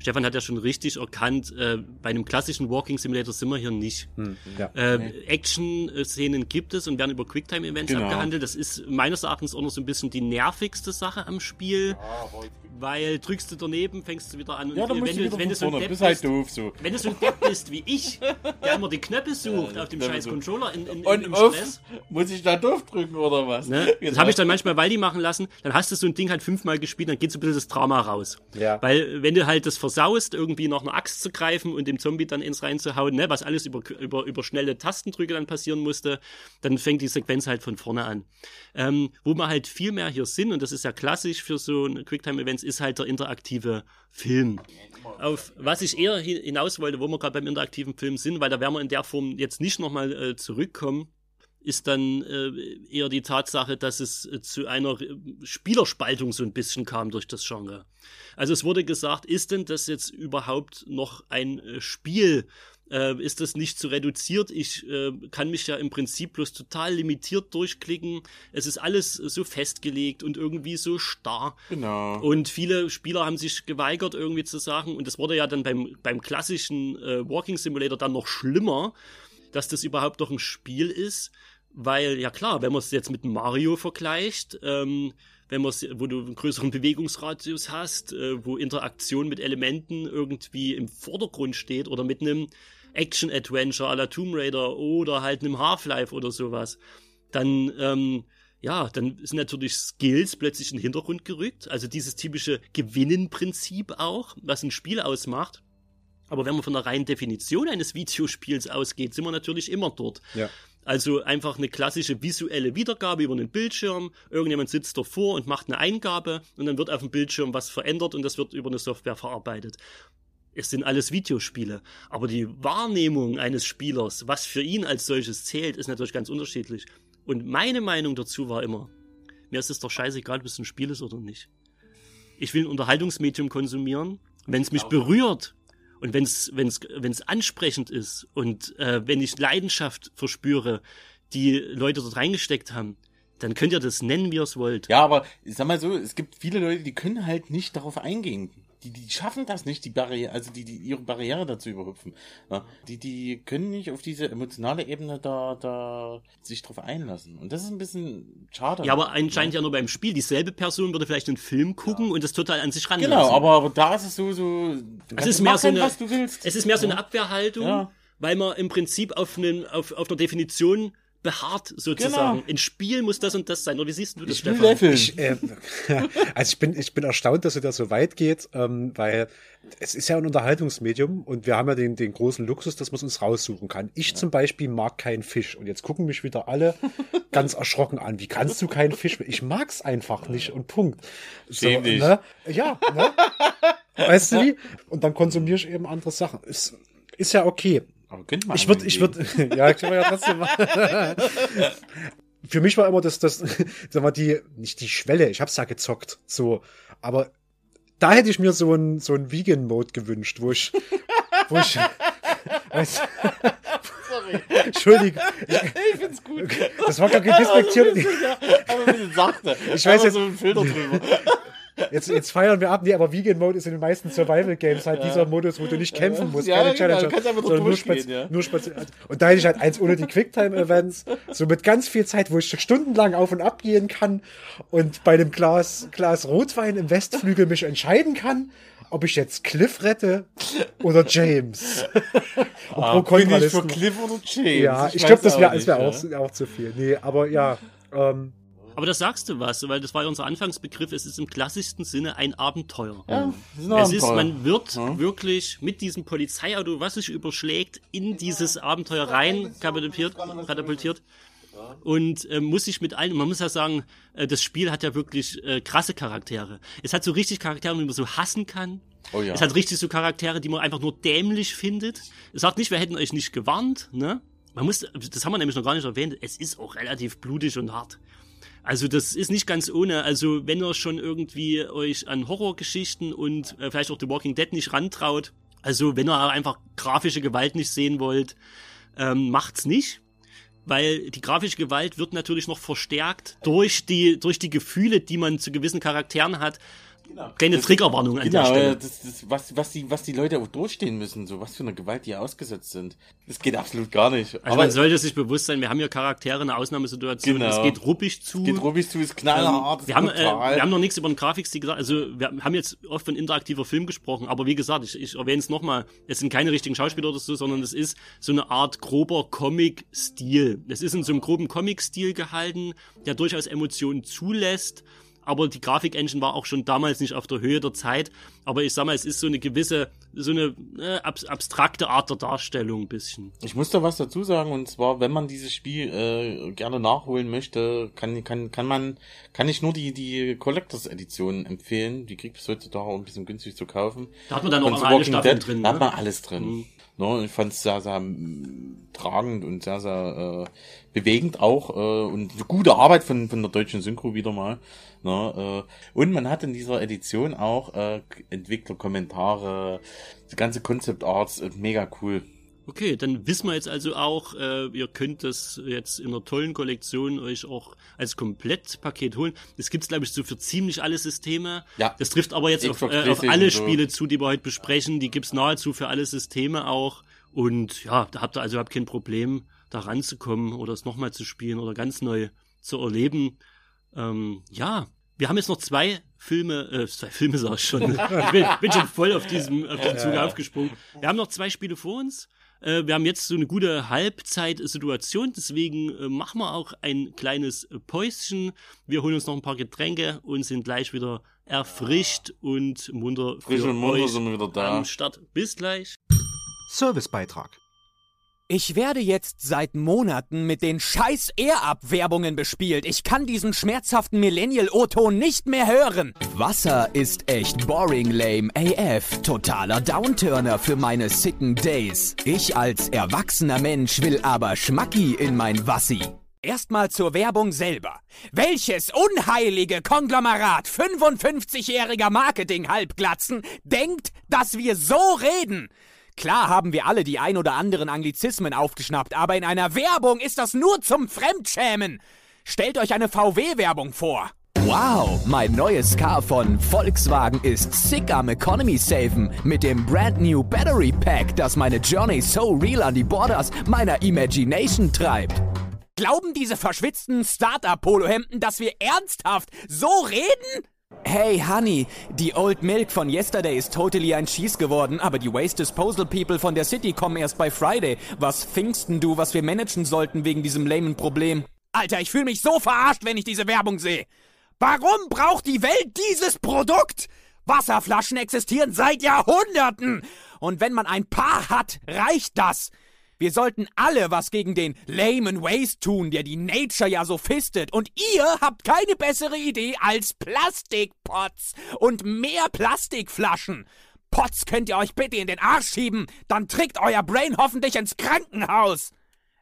Stefan hat ja schon richtig erkannt, äh, bei einem klassischen Walking Simulator sind wir hier nicht. Hm, ja. äh, Action-Szenen gibt es und werden über Quicktime-Events genau. abgehandelt. Das ist meines Erachtens auch noch so ein bisschen die nervigste Sache am Spiel. Ja, weil drückst du daneben, fängst du wieder an. Und ja, dann wenn, du, wenn, du so ein bist, halt doof, so. wenn du so ein Depp bist wie ich, der immer die Knöpfe sucht auf dem scheiß Controller in, in, und im Stress. Muss ich da doof drücken oder was? Ne? Das habe ich dann manchmal Waldi machen lassen. Dann hast du so ein Ding halt fünfmal gespielt, dann geht so ein bisschen das Drama raus. Ja. Weil wenn du halt das versaust, irgendwie noch eine Axt zu greifen und dem Zombie dann ins reinzuhauen, ne, was alles über, über, über schnelle Tastendrücke dann passieren musste, dann fängt die Sequenz halt von vorne an. Ähm, wo wir halt viel mehr hier sind, und das ist ja klassisch für so ein Quicktime-Events, ist halt der interaktive Film. Auf was ich eher hinaus wollte, wo wir gerade beim interaktiven Film sind, weil da werden wir in der Form jetzt nicht nochmal äh, zurückkommen, ist dann äh, eher die Tatsache, dass es äh, zu einer äh, Spielerspaltung so ein bisschen kam durch das Genre. Also es wurde gesagt, ist denn das jetzt überhaupt noch ein äh, Spiel, äh, ist das nicht zu reduziert. Ich äh, kann mich ja im Prinzip bloß total limitiert durchklicken. Es ist alles so festgelegt und irgendwie so starr. Genau. Und viele Spieler haben sich geweigert, irgendwie zu sagen, und das wurde ja dann beim, beim klassischen äh, Walking Simulator dann noch schlimmer, dass das überhaupt noch ein Spiel ist. Weil, ja klar, wenn man es jetzt mit Mario vergleicht, ähm, wenn man wo du einen größeren Bewegungsradius hast, äh, wo Interaktion mit Elementen irgendwie im Vordergrund steht oder mit einem Action-Adventure à la Tomb Raider oder halt einem Half-Life oder sowas, dann, ähm, ja, dann sind natürlich Skills plötzlich in den Hintergrund gerückt. Also dieses typische Gewinnen-Prinzip auch, was ein Spiel ausmacht. Aber wenn man von der reinen Definition eines Videospiels ausgeht, sind wir natürlich immer dort. Ja. Also einfach eine klassische visuelle Wiedergabe über einen Bildschirm. Irgendjemand sitzt davor und macht eine Eingabe und dann wird auf dem Bildschirm was verändert und das wird über eine Software verarbeitet. Es sind alles Videospiele. Aber die Wahrnehmung eines Spielers, was für ihn als solches zählt, ist natürlich ganz unterschiedlich. Und meine Meinung dazu war immer, mir ist es doch scheißegal, ob es ein Spiel ist oder nicht. Ich will ein Unterhaltungsmedium konsumieren. Wenn es mich berührt und wenn es wenn's, wenn's ansprechend ist und äh, wenn ich Leidenschaft verspüre, die Leute dort reingesteckt haben, dann könnt ihr das nennen, wie ihr es wollt. Ja, aber ich sag mal so, es gibt viele Leute, die können halt nicht darauf eingehen die, die schaffen das nicht, die Barriere, also die, die ihre Barriere dazu überhüpfen. Ja, die, die können nicht auf diese emotionale Ebene da, da sich drauf einlassen. Und das ist ein bisschen schade. Ja, aber anscheinend ja, nur beim Spiel. Dieselbe Person würde vielleicht einen Film gucken ja. und das total an sich ranlassen. Genau, aber, aber da ist es so, so, es ist mehr so eine, es ist mehr so eine Abwehrhaltung, weil man im Prinzip auf, einen, auf, auf einer Definition beharrt sozusagen. Genau. Ein Spiel muss das und das sein. Oder wie siehst du das, ich Stefan? Ich, äh, also ich bin, ich bin erstaunt, dass es da so weit geht, ähm, weil es ist ja ein Unterhaltungsmedium und wir haben ja den, den großen Luxus, dass man es uns raussuchen kann. Ich ja. zum Beispiel mag keinen Fisch und jetzt gucken mich wieder alle ganz erschrocken an. Wie kannst du keinen Fisch? Ich mag's einfach nicht und Punkt. So, ne? Ja, ne? Weißt du wie? Und dann konsumiere ich eben andere Sachen. Ist, ist ja okay. Aber könnte man ich würde, ich würde, ja, können wir ja trotzdem machen. Für mich war immer das, das, sag mal, die, nicht die Schwelle, ich hab's ja gezockt, so, aber da hätte ich mir so ein, so ein Vegan-Mode gewünscht, wo ich, wo ich, weißt, Sorry. Entschuldigung. Ich, ich find's gut. Das war gar kein Despektieren. Aber ein bisschen sachte. Ich weiß jetzt. so einen Filter drüber. Jetzt, jetzt feiern wir ab. Nee, aber Vegan Mode ist in den meisten Survival Games halt ja. dieser Modus, wo du nicht kämpfen musst. Ja, keine genau, Challenge. Genau, nur, durchgehen, ja. nur Und da hätte ich halt eins ohne die Quicktime-Events, so mit ganz viel Zeit, wo ich stundenlang auf und ab gehen kann und bei einem Glas, Glas Rotwein im Westflügel mich entscheiden kann, ob ich jetzt Cliff rette oder James. ah, bin ich für Cliff oder James? Ja, ich, ich glaube, das wäre wär auch, auch zu viel. Nee, aber ja, ähm, aber das sagst du was, weil das war ja unser Anfangsbegriff. Es ist im klassischsten Sinne ein Abenteuer. Ja, ist ein es ist, man wird ja. wirklich mit diesem Polizeiauto, was sich überschlägt, in dieses Abenteuer rein katapultiert, katapultiert und äh, muss sich mit allen, man muss ja sagen, äh, das Spiel hat ja wirklich äh, krasse Charaktere. Es hat so richtig Charaktere, die man so hassen kann. Oh ja. Es hat richtig so Charaktere, die man einfach nur dämlich findet. Es sagt nicht, wir hätten euch nicht gewarnt, ne? Man muss, das haben wir nämlich noch gar nicht erwähnt, es ist auch relativ blutig und hart. Also das ist nicht ganz ohne. Also wenn ihr schon irgendwie euch an Horrorgeschichten und äh, vielleicht auch The Walking Dead nicht rantraut, also wenn ihr einfach grafische Gewalt nicht sehen wollt, ähm, macht's nicht. Weil die grafische Gewalt wird natürlich noch verstärkt durch die, durch die Gefühle, die man zu gewissen Charakteren hat. Genau. Kleine Triggerwarnung an genau, der Stelle. Das, das, was, was, die, was die Leute auch durchstehen müssen, so was für eine Gewalt die ausgesetzt sind. Das geht absolut gar nicht. Also Aber man sollte sich bewusst sein, wir haben hier Charaktere, eine Ausnahmesituation. Genau. Es geht ruppig zu. Es geht ruppig zu, ist knallhart. Ähm, wir, haben, äh, wir haben noch nichts über den Grafikstil gesagt. Also wir haben jetzt oft von interaktiver Film gesprochen, aber wie gesagt, ich, ich erwähne es nochmal, es sind keine richtigen Schauspieler oder so, sondern es ist so eine Art grober Comic-Stil. Es ist in so einem groben Comic-Stil gehalten, der durchaus Emotionen zulässt aber die Grafik-Engine war auch schon damals nicht auf der Höhe der Zeit. Aber ich sag mal, es ist so eine gewisse, so eine äh, ab abstrakte Art der Darstellung ein bisschen. Ich muss da was dazu sagen, und zwar, wenn man dieses Spiel äh, gerne nachholen möchte, kann, kann, kann man, kann ich nur die, die Collectors Edition empfehlen. Die kriegt es heutzutage auch ein bisschen günstig zu kaufen. Da hat man dann auch alle Staffeln Dead, drin. Da ne? hat man alles drin. Mhm. Ne, ich fand es sehr, sehr mm, tragend und sehr, sehr äh, bewegend auch äh, und eine gute Arbeit von, von der deutschen Synchro wieder mal. Ne, äh, und man hat in dieser Edition auch äh, Entwicklerkommentare, die ganze Concept Arts, äh, mega cool. Okay, dann wissen wir jetzt also auch, äh, ihr könnt das jetzt in einer tollen Kollektion euch auch als Komplettpaket holen. Das gibt's glaube ich so für ziemlich alle Systeme. Ja. Das trifft aber jetzt auf, äh, auf alle so. Spiele zu, die wir heute besprechen. Die gibt's nahezu für alle Systeme auch. Und ja, da habt ihr also überhaupt kein Problem, da ranzukommen oder es nochmal zu spielen oder ganz neu zu erleben. Ähm, ja, wir haben jetzt noch zwei Filme, äh, zwei Filme sag ich schon. ich bin, bin schon voll auf diesem, auf diesem Zug ja, aufgesprungen. Wir haben noch zwei Spiele vor uns. Äh, wir haben jetzt so eine gute Halbzeitsituation, deswegen äh, machen wir auch ein kleines Päuschen. Wir holen uns noch ein paar Getränke und sind gleich wieder erfrischt und munter Frisch und munter sind wir wieder da. Am Start. Bis gleich. Servicebeitrag. Ich werde jetzt seit Monaten mit den scheiß Air-Up-Werbungen bespielt. Ich kann diesen schmerzhaften Millennial-O-Ton nicht mehr hören. Wasser ist echt boring lame AF. Totaler Downturner für meine sicken Days. Ich als erwachsener Mensch will aber Schmacki in mein Wassi. Erstmal zur Werbung selber. Welches unheilige Konglomerat 55-jähriger Marketing-Halbglatzen denkt, dass wir so reden? Klar haben wir alle die ein oder anderen Anglizismen aufgeschnappt, aber in einer Werbung ist das nur zum Fremdschämen. Stellt euch eine VW-Werbung vor. Wow, mein neues Car von Volkswagen ist sick am Economy Saven mit dem Brand New Battery Pack, das meine Journey so real an die Borders meiner Imagination treibt. Glauben diese verschwitzten Startup-Polohemden, dass wir ernsthaft so reden? Hey, Honey, die Old Milk von Yesterday ist totally ein Cheese geworden, aber die Waste Disposal People von der City kommen erst bei Friday. Was pfingsten du, was wir managen sollten wegen diesem lamen Problem? Alter, ich fühle mich so verarscht, wenn ich diese Werbung sehe. Warum braucht die Welt dieses Produkt? Wasserflaschen existieren seit Jahrhunderten. Und wenn man ein paar hat, reicht das. Wir sollten alle was gegen den lamen Waste tun, der die Nature ja so fistet. Und ihr habt keine bessere Idee als Plastikpots und mehr Plastikflaschen. Pots könnt ihr euch bitte in den Arsch schieben, dann trägt euer Brain hoffentlich ins Krankenhaus.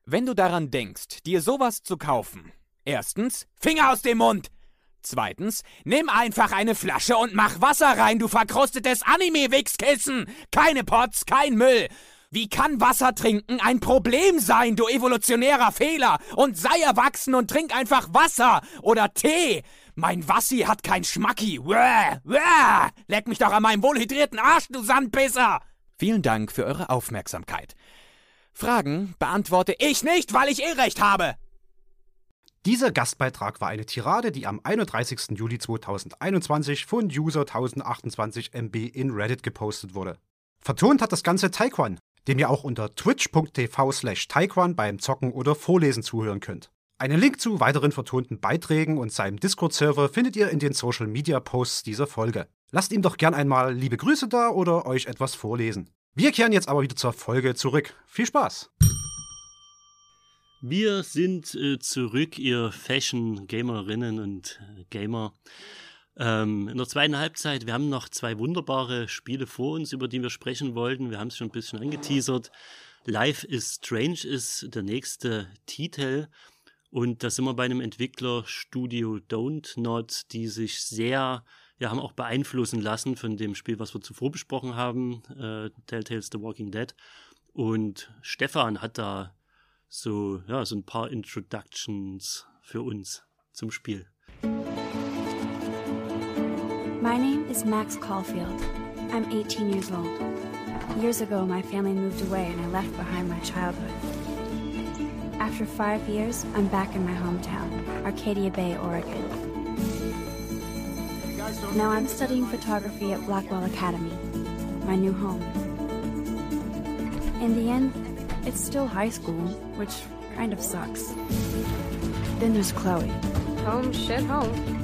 Wenn du daran denkst, dir sowas zu kaufen, erstens, Finger aus dem Mund. Zweitens, nimm einfach eine Flasche und mach Wasser rein, du verkrustetes Anime-Wichskissen. Keine Pots, kein Müll. Wie kann Wasser trinken ein Problem sein, du evolutionärer Fehler? Und sei erwachsen und trink einfach Wasser oder Tee. Mein Wassi hat kein Schmacki. Wäh, wäh. Leck mich doch an meinem wohlhydrierten Arsch, du Sandpisser. Vielen Dank für eure Aufmerksamkeit. Fragen beantworte ich nicht, weil ich eh recht habe. Dieser Gastbeitrag war eine Tirade, die am 31. Juli 2021 von User 1028 MB in Reddit gepostet wurde. Vertont hat das Ganze Taekwon, dem ihr auch unter twitch.tv slash Taekwon beim Zocken oder Vorlesen zuhören könnt. Einen Link zu weiteren vertonten Beiträgen und seinem Discord-Server findet ihr in den Social-Media-Posts dieser Folge. Lasst ihm doch gern einmal liebe Grüße da oder euch etwas vorlesen. Wir kehren jetzt aber wieder zur Folge zurück. Viel Spaß! Wir sind äh, zurück, ihr Fashion-Gamerinnen und Gamer. Ähm, in der zweiten Halbzeit, wir haben noch zwei wunderbare Spiele vor uns, über die wir sprechen wollten. Wir haben es schon ein bisschen angeteasert. Life is Strange ist der nächste Titel. Und da sind wir bei einem Entwicklerstudio Don't Not, die sich sehr, ja, haben auch beeinflussen lassen von dem Spiel, was wir zuvor besprochen haben, äh, Telltales The Walking Dead. Und Stefan hat da so, ja, so ein paar Introductions für uns zum Spiel. My name is Max Caulfield. I'm 18 years old. Years ago, my family moved away and I left behind my childhood. After five years, I'm back in my hometown, Arcadia Bay, Oregon. Now I'm studying photography at Blackwell Academy, my new home. In the end, it's still high school, which kind of sucks. Then there's Chloe. Home, shit, home.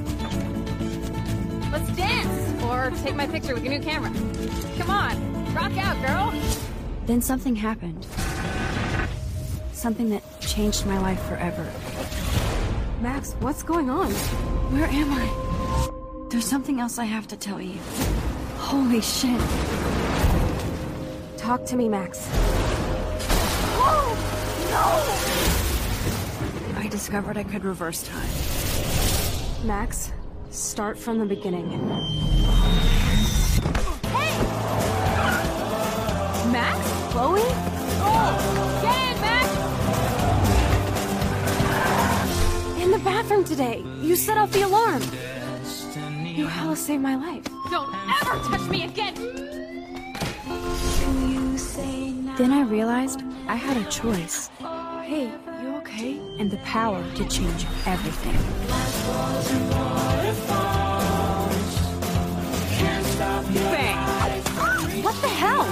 Let's dance! Or take my picture with your new camera. Come on, rock out, girl! Then something happened. Something that changed my life forever. Max, what's going on? Where am I? There's something else I have to tell you. Holy shit. Talk to me, Max. Oh, no! I discovered I could reverse time. Max, Start from the beginning. Hey! Max? Chloe? Oh! Get Max! In the bathroom today. You set off the alarm. You hella saved my life. Don't ever touch me again! Then I realized I had a choice. Hey, okay? And the power to change everything. Bang! What the hell?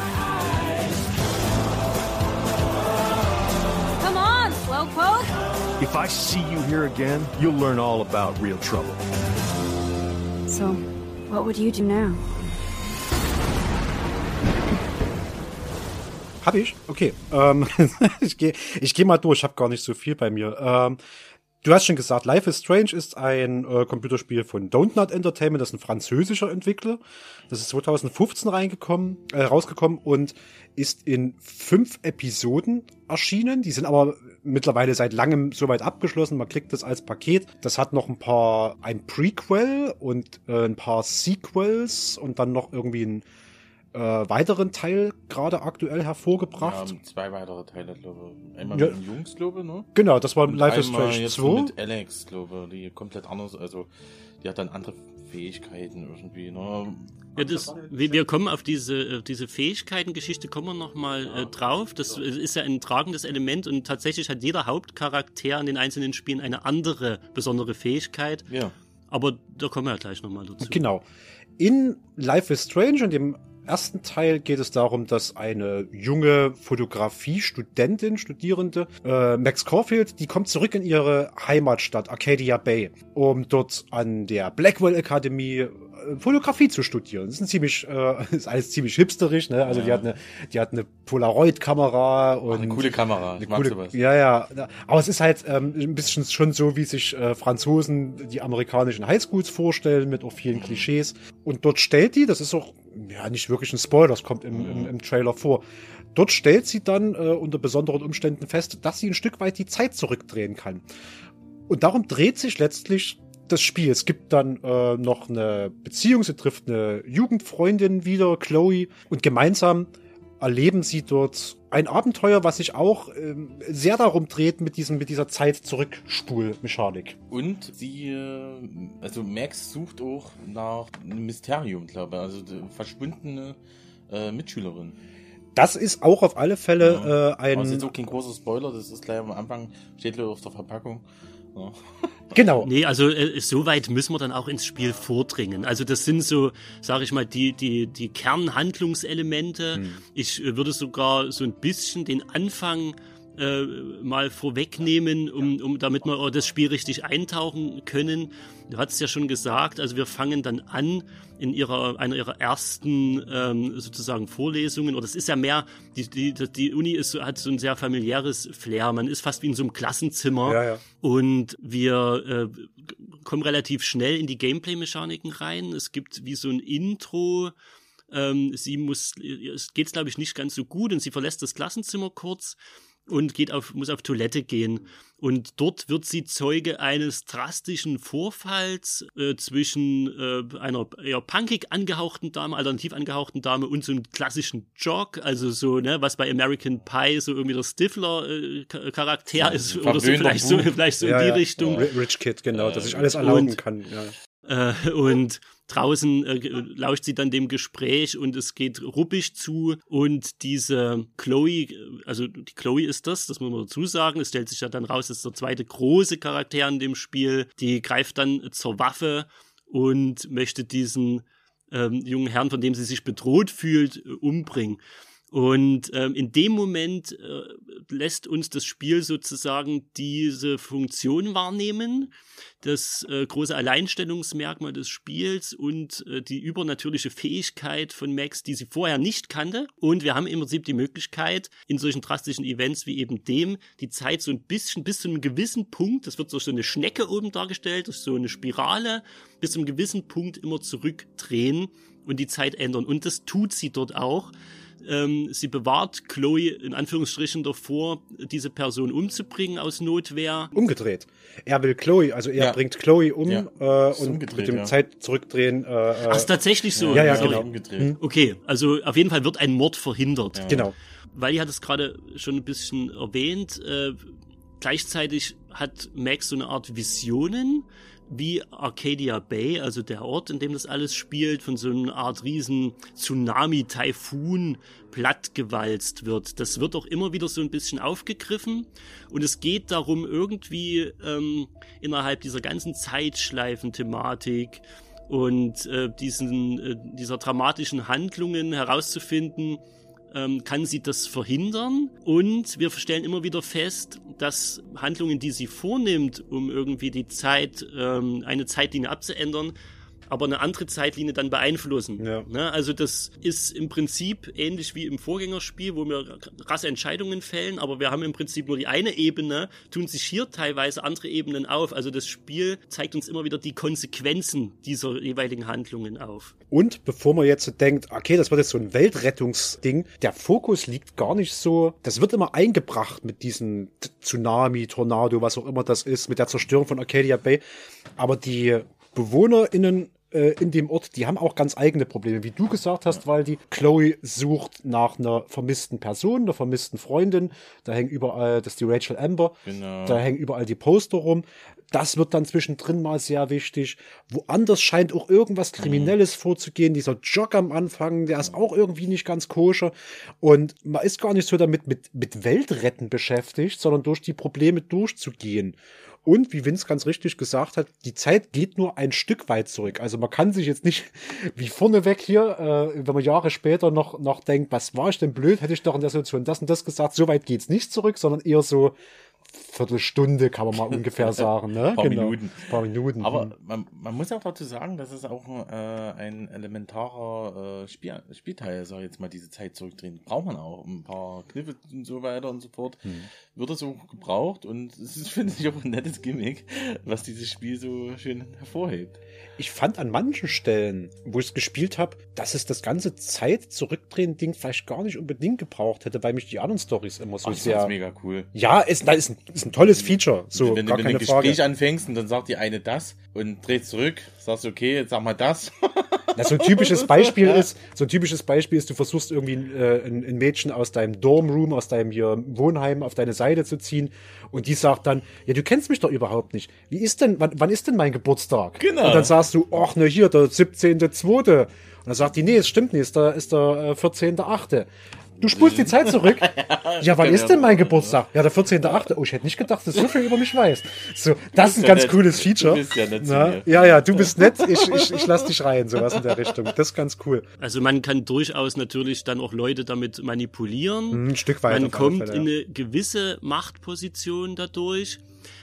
Come on, Slowpoke! If I see you here again, you'll learn all about real trouble. So, what would you do now? Hab ich? Okay. Ähm, ich gehe ich geh mal durch, ich habe gar nicht so viel bei mir. Ähm, Du hast schon gesagt, Life is Strange ist ein äh, Computerspiel von Donut Entertainment, das ist ein französischer Entwickler. Das ist 2015 reingekommen, äh, rausgekommen und ist in fünf Episoden erschienen. Die sind aber mittlerweile seit langem soweit abgeschlossen. Man kriegt das als Paket. Das hat noch ein paar, ein Prequel und äh, ein paar Sequels und dann noch irgendwie ein äh, weiteren Teil gerade aktuell hervorgebracht. Ja, zwei weitere Teile, glaube ich. Einmal ja. mit den Jungs, glaube ich, ne? Genau, das war Und Life is Strange jetzt 2. mit Alex, glaube ich, die komplett anders, also die hat dann andere Fähigkeiten irgendwie, ne? Ja, das, wir kommen auf diese, diese Fähigkeiten-Geschichte, kommen wir nochmal äh, drauf. Das ist ja ein tragendes Element und tatsächlich hat jeder Hauptcharakter in den einzelnen Spielen eine andere besondere Fähigkeit. Ja. Aber da kommen wir ja gleich nochmal dazu. Genau. In Life is Strange, in dem ersten Teil geht es darum, dass eine junge Fotografie-Studentin, Studierende, äh, Max Caulfield, die kommt zurück in ihre Heimatstadt Arcadia Bay, um dort an der Blackwell Akademie Fotografie zu studieren. Das ist ein ziemlich, äh, ist alles ziemlich hipsterisch, ne? Also ja. die hat eine, die hat eine Polaroid-Kamera und eine coole Kamera. Ich mag coole, sowas. Ja, ja. Aber es ist halt ähm, ein bisschen schon so, wie sich äh, Franzosen die amerikanischen Highschools vorstellen, mit auch vielen Klischees. Und dort stellt die, das ist auch ja nicht wirklich ein Spoiler, das kommt im, im, im Trailer vor. Dort stellt sie dann äh, unter besonderen Umständen fest, dass sie ein Stück weit die Zeit zurückdrehen kann. Und darum dreht sich letztlich das Spiel. Es gibt dann äh, noch eine Beziehung, sie trifft eine Jugendfreundin wieder, Chloe, und gemeinsam erleben sie dort ein Abenteuer, was sich auch ähm, sehr darum dreht mit diesem mit dieser Zeit Zurückspulmechanik. Und sie, äh, also Max sucht auch nach einem Mysterium, glaube ich, also verschwundene äh, Mitschülerin. Das ist auch auf alle Fälle ja. äh, ein. Das ist jetzt auch kein großer Spoiler, das ist gleich am Anfang, steht auf der Verpackung. Ja. Genau. Nee, also äh, so weit müssen wir dann auch ins Spiel vordringen. Also das sind so, sage ich mal, die, die, die Kernhandlungselemente. Hm. Ich äh, würde sogar so ein bisschen den Anfang äh, mal vorwegnehmen, um, um damit wir das Spiel richtig eintauchen können. Du hast ja schon gesagt, also wir fangen dann an in ihrer einer ihrer ersten ähm, sozusagen Vorlesungen. Oder es ist ja mehr, die, die, die Uni ist so, hat so ein sehr familiäres Flair. Man ist fast wie in so einem Klassenzimmer. Ja, ja. Und wir äh, kommen relativ schnell in die Gameplay-Mechaniken rein. Es gibt wie so ein Intro. Ähm, sie muss, es geht glaube ich nicht ganz so gut und sie verlässt das Klassenzimmer kurz und geht auf, muss auf Toilette gehen. Und dort wird sie Zeuge eines drastischen Vorfalls äh, zwischen äh, einer eher punkig angehauchten Dame, alternativ angehauchten Dame und so einem klassischen Jock, also so, ne, was bei American Pie so irgendwie der Stifler-Charakter äh, ja, ist oder so vielleicht, so vielleicht so, ja, in die ja. Richtung. Rich Kid, genau, dass ich alles erlauben und, kann. Ja. Äh, und Draußen äh, lauscht sie dann dem Gespräch und es geht ruppig zu. Und diese Chloe, also die Chloe ist das, das muss man dazu sagen, es stellt sich ja dann raus, das ist der zweite große Charakter in dem Spiel, die greift dann zur Waffe und möchte diesen ähm, jungen Herrn, von dem sie sich bedroht fühlt, umbringen. Und ähm, in dem Moment äh, lässt uns das Spiel sozusagen diese Funktion wahrnehmen, das äh, große Alleinstellungsmerkmal des Spiels und äh, die übernatürliche Fähigkeit von Max, die sie vorher nicht kannte. Und wir haben im Prinzip die Möglichkeit, in solchen drastischen Events wie eben dem, die Zeit so ein bisschen bis zu einem gewissen Punkt, das wird durch so eine Schnecke oben dargestellt, durch so eine Spirale, bis zu einem gewissen Punkt immer zurückdrehen und die Zeit ändern. Und das tut sie dort auch. Ähm, sie bewahrt Chloe in Anführungsstrichen davor, diese Person umzubringen aus Notwehr. Umgedreht. Er will Chloe, also er ja. bringt Chloe um ja. äh, und mit dem ja. Zeit zurückdrehen. Äh, äh, Ach, ist tatsächlich so. Ja, ja, genau. Umgedreht. Hm. Okay, also auf jeden Fall wird ein Mord verhindert. Genau. Weil hat es gerade schon ein bisschen erwähnt. Äh, gleichzeitig hat Max so eine Art Visionen wie Arcadia Bay, also der Ort, in dem das alles spielt, von so einer Art riesen Tsunami-Taifun plattgewalzt wird. Das wird auch immer wieder so ein bisschen aufgegriffen und es geht darum, irgendwie ähm, innerhalb dieser ganzen Zeitschleifen-Thematik und äh, diesen, äh, dieser dramatischen Handlungen herauszufinden, ähm, kann sie das verhindern. Und wir stellen immer wieder fest, dass Handlungen, die sie vornimmt, um irgendwie die Zeit, ähm, eine Zeitlinie abzuändern, aber eine andere Zeitlinie dann beeinflussen. Ja. Ne? Also das ist im Prinzip ähnlich wie im Vorgängerspiel, wo wir krasse Entscheidungen fällen, aber wir haben im Prinzip nur die eine Ebene, tun sich hier teilweise andere Ebenen auf. Also das Spiel zeigt uns immer wieder die Konsequenzen dieser jeweiligen Handlungen auf. Und bevor man jetzt denkt, okay, das wird jetzt so ein Weltrettungsding, der Fokus liegt gar nicht so, das wird immer eingebracht mit diesem Tsunami, Tornado, was auch immer das ist, mit der Zerstörung von Arcadia Bay. Aber die BewohnerInnen äh, in dem Ort, die haben auch ganz eigene Probleme. Wie du gesagt hast, weil die Chloe sucht nach einer vermissten Person, einer vermissten Freundin. Da hängen überall, das ist die Rachel Amber. Genau. Da hängen überall die Poster rum. Das wird dann zwischendrin mal sehr wichtig. Woanders scheint auch irgendwas Kriminelles mhm. vorzugehen. Dieser Jog am Anfang, der ist auch irgendwie nicht ganz koscher. Und man ist gar nicht so damit mit, mit Weltretten beschäftigt, sondern durch die Probleme durchzugehen. Und wie Vince ganz richtig gesagt hat, die Zeit geht nur ein Stück weit zurück. Also man kann sich jetzt nicht wie vorneweg hier, äh, wenn man Jahre später noch, noch denkt, was war ich denn blöd, hätte ich doch in der Situation das und das gesagt. So weit geht's nicht zurück, sondern eher so, Viertelstunde, kann man mal ungefähr sagen. Ne? Ein paar genau. Minuten. Paar Minuten. Aber hm. man, man muss auch dazu sagen, dass es auch äh, ein elementarer äh, Spiel, Spielteil, sag ich jetzt mal, diese Zeit zurückdrehen. Braucht man auch. Ein paar Kniffe und so weiter und so fort. Hm. Wird es so gebraucht und es ist, finde ich, auch ein nettes Gimmick, was dieses Spiel so schön hervorhebt. Ich fand an manchen Stellen, wo ich es gespielt habe, dass es das ganze Zeit zurückdrehen Ding vielleicht gar nicht unbedingt gebraucht hätte, weil mich die anderen Stories immer so Ach, sehr. Das ist mega cool. Ja, ist, ist, ein, ist ein tolles Feature. So, wenn, gar wenn, wenn du ein Gespräch Frage. anfängst und dann sagt die eine das und dreht zurück, sagst okay, jetzt sag mal das. Na, so ein typisches Beispiel ist, so ein typisches Beispiel ist, du versuchst irgendwie äh, ein, ein, Mädchen aus deinem Dormroom, aus deinem hier Wohnheim auf deine Seite zu ziehen und die sagt dann, ja, du kennst mich doch überhaupt nicht. Wie ist denn, wann, wann ist denn mein Geburtstag? Genau. Und dann sagst du, ach, ne, hier, der 17.2. Und dann sagt die, nee, es stimmt nicht, ist der, ist der äh, 14.8. Du spulst die Zeit zurück. Ja, wann ist denn mein Geburtstag? Ja, der 14.8. Oh, ich hätte nicht gedacht, dass du so viel über mich weißt. So, das ist ein ganz ja cooles Feature. Du bist ja nett Na, Ja, ja, du bist nett. Ich, ich, ich lass dich rein, sowas in der Richtung. Das ist ganz cool. Also man kann durchaus natürlich dann auch Leute damit manipulieren. Hm, ein Stück weit. Man kommt Fälle, ja. in eine gewisse Machtposition dadurch.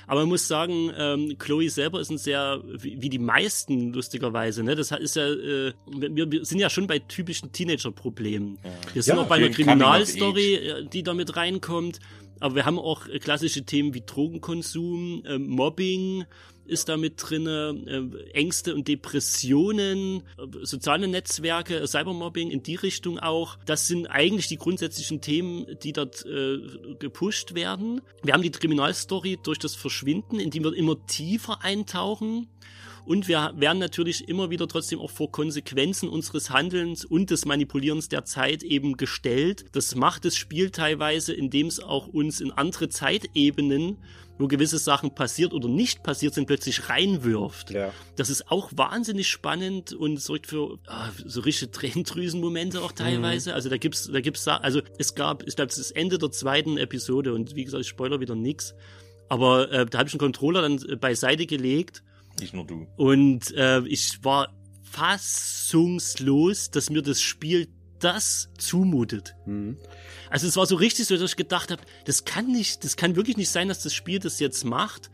Aber man muss sagen, ähm, Chloe selber ist ein sehr, wie, wie die meisten lustigerweise, ne? Das ist ja, äh, wir, wir sind ja schon bei typischen Teenager-Problemen. Ja. Wir sind ja, auch bei einer Kriminalstory, äh, die da mit reinkommt. Aber wir haben auch klassische Themen wie Drogenkonsum, äh, Mobbing, ist da mit drin, äh, Ängste und Depressionen, äh, soziale Netzwerke, Cybermobbing in die Richtung auch. Das sind eigentlich die grundsätzlichen Themen, die dort äh, gepusht werden. Wir haben die Kriminalstory durch das Verschwinden, in die wir immer tiefer eintauchen. Und wir werden natürlich immer wieder trotzdem auch vor Konsequenzen unseres Handelns und des Manipulierens der Zeit eben gestellt. Das macht das Spiel teilweise, indem es auch uns in andere Zeitebenen wo gewisse Sachen passiert oder nicht passiert sind, plötzlich reinwirft. Ja. Das ist auch wahnsinnig spannend und sorgt für ah, so richtige Tränendrüsenmomente auch teilweise. Mhm. Also da gibt's, da gibt's, also es gab, ich glaube, es ist das Ende der zweiten Episode und wie gesagt, ich spoiler wieder nix. Aber äh, da habe ich einen Controller dann äh, beiseite gelegt nicht nur du. Und äh, ich war fassungslos, dass mir das Spiel das zumutet. Mhm. Also es war so richtig so, dass ich gedacht habe, das kann nicht, das kann wirklich nicht sein, dass das Spiel das jetzt macht.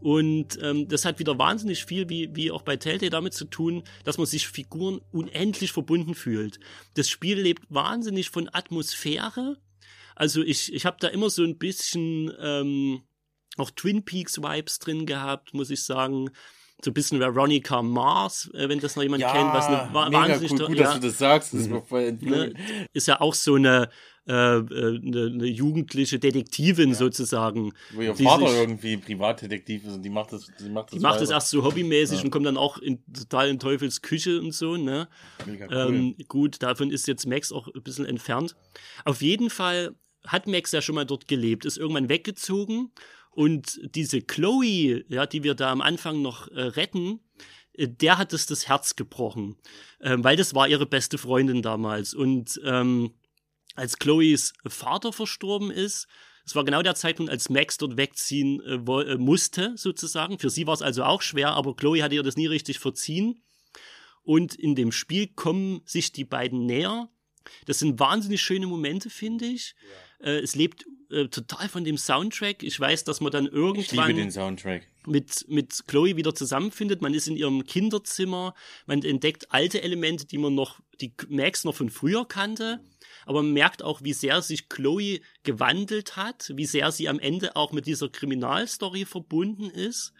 Und ähm, das hat wieder wahnsinnig viel, wie, wie auch bei Telltale, damit zu tun, dass man sich Figuren unendlich verbunden fühlt. Das Spiel lebt wahnsinnig von Atmosphäre. Also ich, ich habe da immer so ein bisschen ähm, auch Twin Peaks Vibes drin gehabt, muss ich sagen. So ein bisschen Veronica Mars, äh, wenn das noch jemand ja, kennt, was eine wa wahnsinnig cool, gut, ja, dass du das sagst, das ist, mhm. voll ne, ist ja auch so eine äh, äh, eine, eine jugendliche Detektivin ja. sozusagen. Wo ihr Vater sich, irgendwie Privatdetektiv ist und die macht das, die macht das, die macht das erst so hobbymäßig ja. und kommt dann auch in, total in Teufels Küche und so, ne? Mega cool. Ähm, gut, davon ist jetzt Max auch ein bisschen entfernt. Auf jeden Fall hat Max ja schon mal dort gelebt, ist irgendwann weggezogen und diese Chloe, ja, die wir da am Anfang noch äh, retten, äh, der hat es das Herz gebrochen, äh, weil das war ihre beste Freundin damals. Und ähm, als Chloes Vater verstorben ist, es war genau der Zeitpunkt, als Max dort wegziehen äh, äh musste, sozusagen. Für sie war es also auch schwer, aber Chloe hatte ihr das nie richtig verziehen. Und in dem Spiel kommen sich die beiden näher. Das sind wahnsinnig schöne Momente, finde ich. Ja Äh, es lebt äh, total von dem Soundtrack. Ich weiß, dass man dann irgendwann mit mit Chloe wieder zusammenfindet. Man ist in ihrem Kinderzimmer, man entdeckt alte Elemente, die man noch, die Max noch von früher kannte. Aber man merkt auch, wie sehr sich Chloe gewandelt hat, wie sehr sie am Ende auch mit dieser Kriminalstory verbunden ist.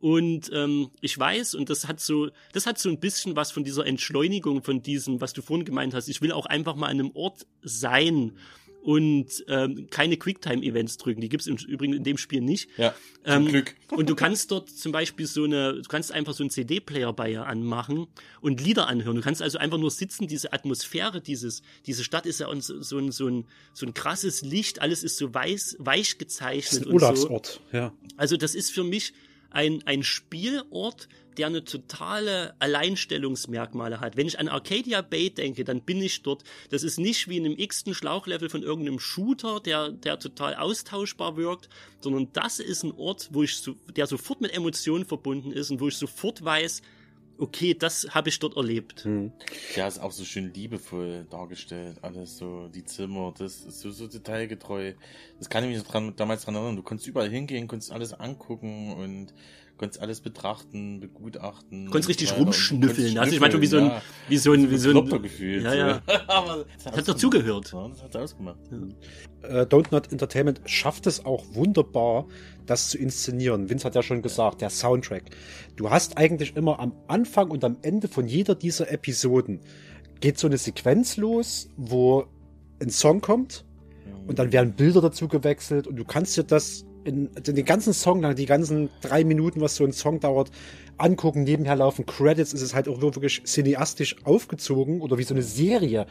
Und ähm, ich weiß, und das hat so, das hat so ein bisschen was von dieser Entschleunigung von diesem, was du vorhin gemeint hast. Ich will auch einfach mal an einem Ort sein und ähm, keine Quicktime-Events drücken. Die gibt's im Übrigen in dem Spiel nicht. Ja, zum ähm, Glück. Und du kannst dort zum Beispiel so eine, du kannst einfach so einen CD-Player bei ihr anmachen und Lieder anhören. Du kannst also einfach nur sitzen, diese Atmosphäre, dieses, diese Stadt ist ja so, so, ein, so, ein, so ein krasses Licht, alles ist so weiß, weich gezeichnet. Das ist ein Urlaubsort, so. ja. Also das ist für mich ein, ein Spielort, der eine totale Alleinstellungsmerkmale hat. Wenn ich an Arcadia Bay denke, dann bin ich dort. Das ist nicht wie in einem x-ten Schlauchlevel von irgendeinem Shooter, der, der total austauschbar wirkt, sondern das ist ein Ort, wo ich so, der sofort mit Emotionen verbunden ist und wo ich sofort weiß, okay, das habe ich dort erlebt. Hm. Ja, ist auch so schön liebevoll dargestellt. Alles so, die Zimmer, das ist so, so detailgetreu. Das kann ich mich dran, damals dran erinnern. Du konntest überall hingehen, konntest alles angucken und konntest alles betrachten, begutachten. Konntest richtig rumschnüffeln. Also ich meine, wie so ein, ja. wie so ein, wie so ein, gefühlt. Ja, ja. Aber das hat dazugehört. Ja, das hat ausgemacht. Ja. Äh, Don't Not Entertainment schafft es auch wunderbar, das zu inszenieren. Vince hat ja schon gesagt, der Soundtrack. Du hast eigentlich immer am Anfang und am Ende von jeder dieser Episoden geht so eine Sequenz los, wo ein Song kommt und dann werden Bilder dazu gewechselt und du kannst dir das in, in den ganzen Song lang, die ganzen drei Minuten, was so ein Song dauert, angucken, nebenher laufen Credits, ist es halt auch wirklich cineastisch aufgezogen oder wie so eine Serie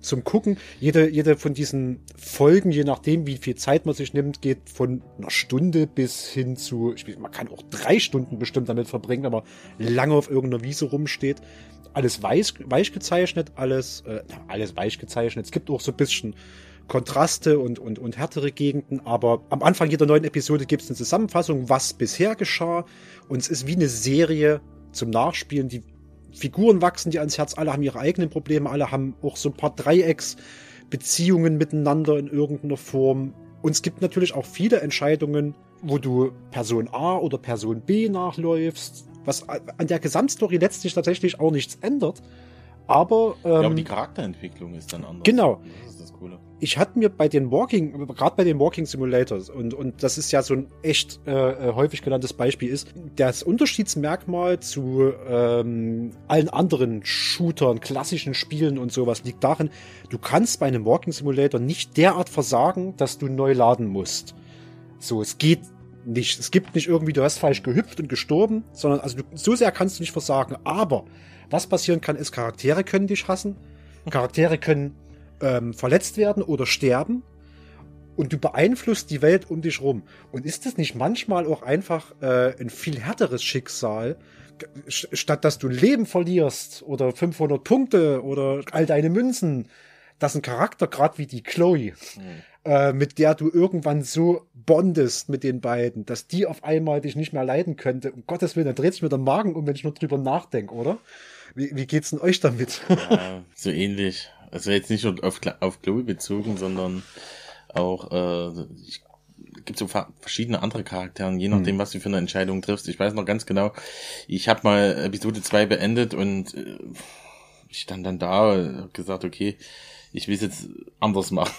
zum Gucken. Jede, jede von diesen Folgen, je nachdem, wie viel Zeit man sich nimmt, geht von einer Stunde bis hin zu, ich weiß, man kann auch drei Stunden bestimmt damit verbringen, wenn man lange auf irgendeiner Wiese rumsteht. Alles weich, weich gezeichnet, alles, äh, alles weich gezeichnet. Es gibt auch so ein bisschen Kontraste und, und, und härtere Gegenden, aber am Anfang jeder neuen Episode gibt es eine Zusammenfassung, was bisher geschah. Und es ist wie eine Serie zum Nachspielen. Die Figuren wachsen dir ans Herz, alle haben ihre eigenen Probleme, alle haben auch so ein paar Dreiecksbeziehungen miteinander in irgendeiner Form. Und es gibt natürlich auch viele Entscheidungen, wo du Person A oder Person B nachläufst, was an der Gesamtstory letztlich tatsächlich auch nichts ändert. Aber, ähm, ja, aber die Charakterentwicklung ist dann anders. Genau ich hatte mir bei den Walking, gerade bei den Walking Simulators, und, und das ist ja so ein echt äh, äh, häufig genanntes Beispiel ist, das Unterschiedsmerkmal zu ähm, allen anderen Shootern, klassischen Spielen und sowas liegt darin, du kannst bei einem Walking Simulator nicht derart versagen, dass du neu laden musst. So, es geht nicht. Es gibt nicht irgendwie, du hast falsch gehüpft und gestorben, sondern also du, so sehr kannst du nicht versagen. Aber was passieren kann, ist, Charaktere können dich hassen. Charaktere können ähm, verletzt werden oder sterben und du beeinflusst die Welt um dich rum. Und ist das nicht manchmal auch einfach äh, ein viel härteres Schicksal, statt dass du ein Leben verlierst oder 500 Punkte oder all deine Münzen, dass ein Charakter, gerade wie die Chloe, mhm. äh, mit der du irgendwann so bondest mit den beiden, dass die auf einmal dich nicht mehr leiden könnte. Um Gottes Willen, dann dreht sich mir der Magen um, wenn ich nur drüber nachdenke, oder? Wie, wie geht's denn euch damit? Ja, so ähnlich. Also jetzt nicht nur auf, auf Chloe bezogen, sondern auch, äh, ich, gibt so verschiedene andere Charaktere, je nachdem, mhm. was du für eine Entscheidung triffst. Ich weiß noch ganz genau, ich habe mal Episode 2 beendet und äh, ich stand dann da und hab gesagt, okay, ich will es jetzt anders machen.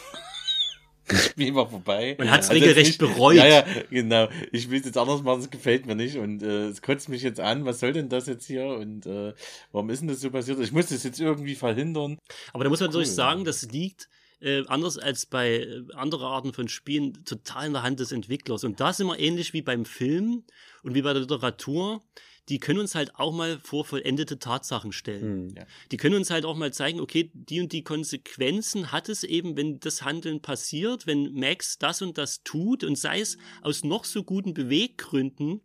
Spiel war vorbei. Man hat es also regelrecht bereut. Ja, ja, genau. Ich will es jetzt anders machen, es gefällt mir nicht und äh, es kotzt mich jetzt an. Was soll denn das jetzt hier und äh, warum ist denn das so passiert? Ich muss das jetzt irgendwie verhindern. Aber da muss man cool. natürlich sagen, das liegt äh, anders als bei äh, anderen Arten von Spielen total in der Hand des Entwicklers. Und da sind wir ähnlich wie beim Film und wie bei der Literatur die können uns halt auch mal vor vollendete Tatsachen stellen. Mhm. Ja. Die können uns halt auch mal zeigen, okay, die und die Konsequenzen hat es eben, wenn das Handeln passiert, wenn Max das und das tut und sei es aus noch so guten Beweggründen,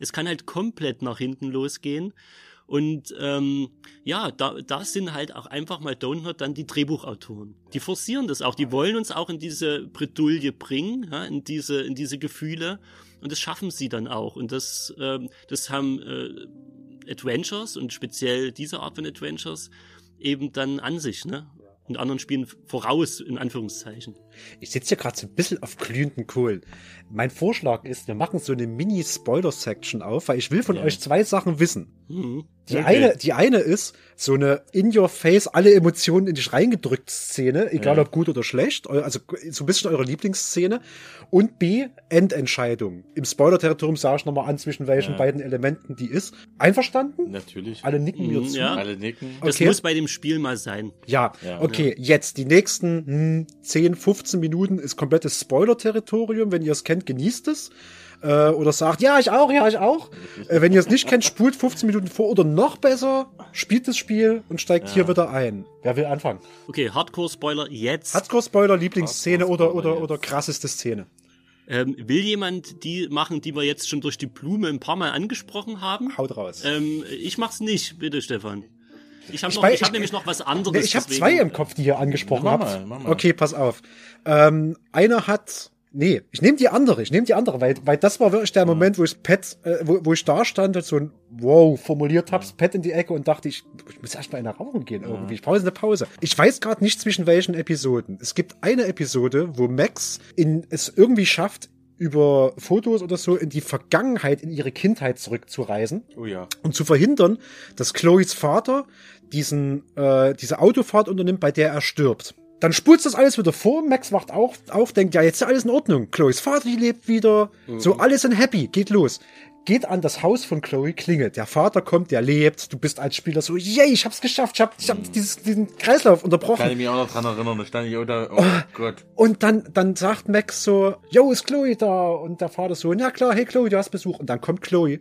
es kann halt komplett nach hinten losgehen. Und ähm, ja, da, da sind halt auch einfach mal Donut dann die Drehbuchautoren. Die forcieren das auch, die wollen uns auch in diese Bredouille bringen, ja, in diese, in diese Gefühle. Und das schaffen sie dann auch. Und das, ähm, das haben äh, Adventures und speziell diese Art von Adventures eben dann an sich, ne? Und anderen Spielen voraus, in Anführungszeichen. Ich sitze hier gerade so ein bisschen auf glühenden Kohlen. Mein Vorschlag ist, wir machen so eine Mini-Spoiler-Section auf, weil ich will von ja. euch zwei Sachen wissen. Mhm. Die, okay. eine, die eine ist so eine in-your-face, alle Emotionen in dich reingedrückt Szene, egal ja. ob gut oder schlecht, also so ein bisschen eure Lieblingsszene. Und B, Endentscheidung. Im Spoiler-Territorium sage ich nochmal an, zwischen welchen ja. beiden Elementen die ist. Einverstanden? Natürlich. Alle nicken mir mhm, zu. Ja. Alle nicken. Okay. Das muss bei dem Spiel mal sein. Ja, okay, jetzt die nächsten hm, 10, 15 Minuten ist komplettes Spoiler-Territorium. Wenn ihr es kennt, genießt es äh, oder sagt, ja, ich auch, ja, ich auch. Äh, wenn ihr es nicht kennt, spult 15 Minuten vor oder noch besser, spielt das Spiel und steigt ja. hier wieder ein. Wer will anfangen? Okay, Hardcore-Spoiler jetzt. Hardcore-Spoiler, Lieblingsszene Hardcore oder, oder, oder krasseste Szene. Ähm, will jemand die machen, die wir jetzt schon durch die Blume ein paar Mal angesprochen haben? Haut raus. Ähm, ich mach's nicht, bitte Stefan. Ich habe hab nämlich noch was anderes. Nee, ich habe zwei im Kopf, die ihr angesprochen habt. Okay, pass auf. Ähm, einer hat Nee, ich nehme die andere, ich nehme die andere, weil, weil das war wirklich der Moment, wo ich Pet, äh, wo, wo ich da stand und so ein Wow formuliert hab's, Pet in die Ecke und dachte, ich, ich muss erst mal in der Rauchen gehen irgendwie. Ich brauche eine Pause. Ich weiß gerade nicht zwischen welchen Episoden. Es gibt eine Episode, wo Max in, es irgendwie schafft, über Fotos oder so in die Vergangenheit, in ihre Kindheit zurückzureisen. Oh ja. Und zu verhindern, dass Chloes Vater diesen, äh, diese Autofahrt unternimmt, bei der er stirbt. Dann spult das alles wieder vor. Max wacht auch auf, denkt, ja, jetzt ist alles in Ordnung. Chloes Vater lebt wieder. Mhm. So, alles sind happy. Geht los. Geht an das Haus von Chloe, klingelt. Der Vater kommt, der lebt. Du bist als Spieler so, yay, ich hab's geschafft. Ich hab, ich hab mhm. dieses, diesen Kreislauf unterbrochen. Kann ich mich auch noch dran erinnern. Da stand ich auch da, oh, oh Gott. Und dann, dann sagt Max so, yo, ist Chloe da? Und der Vater so, ja klar, hey Chloe, du hast Besuch. Und dann kommt Chloe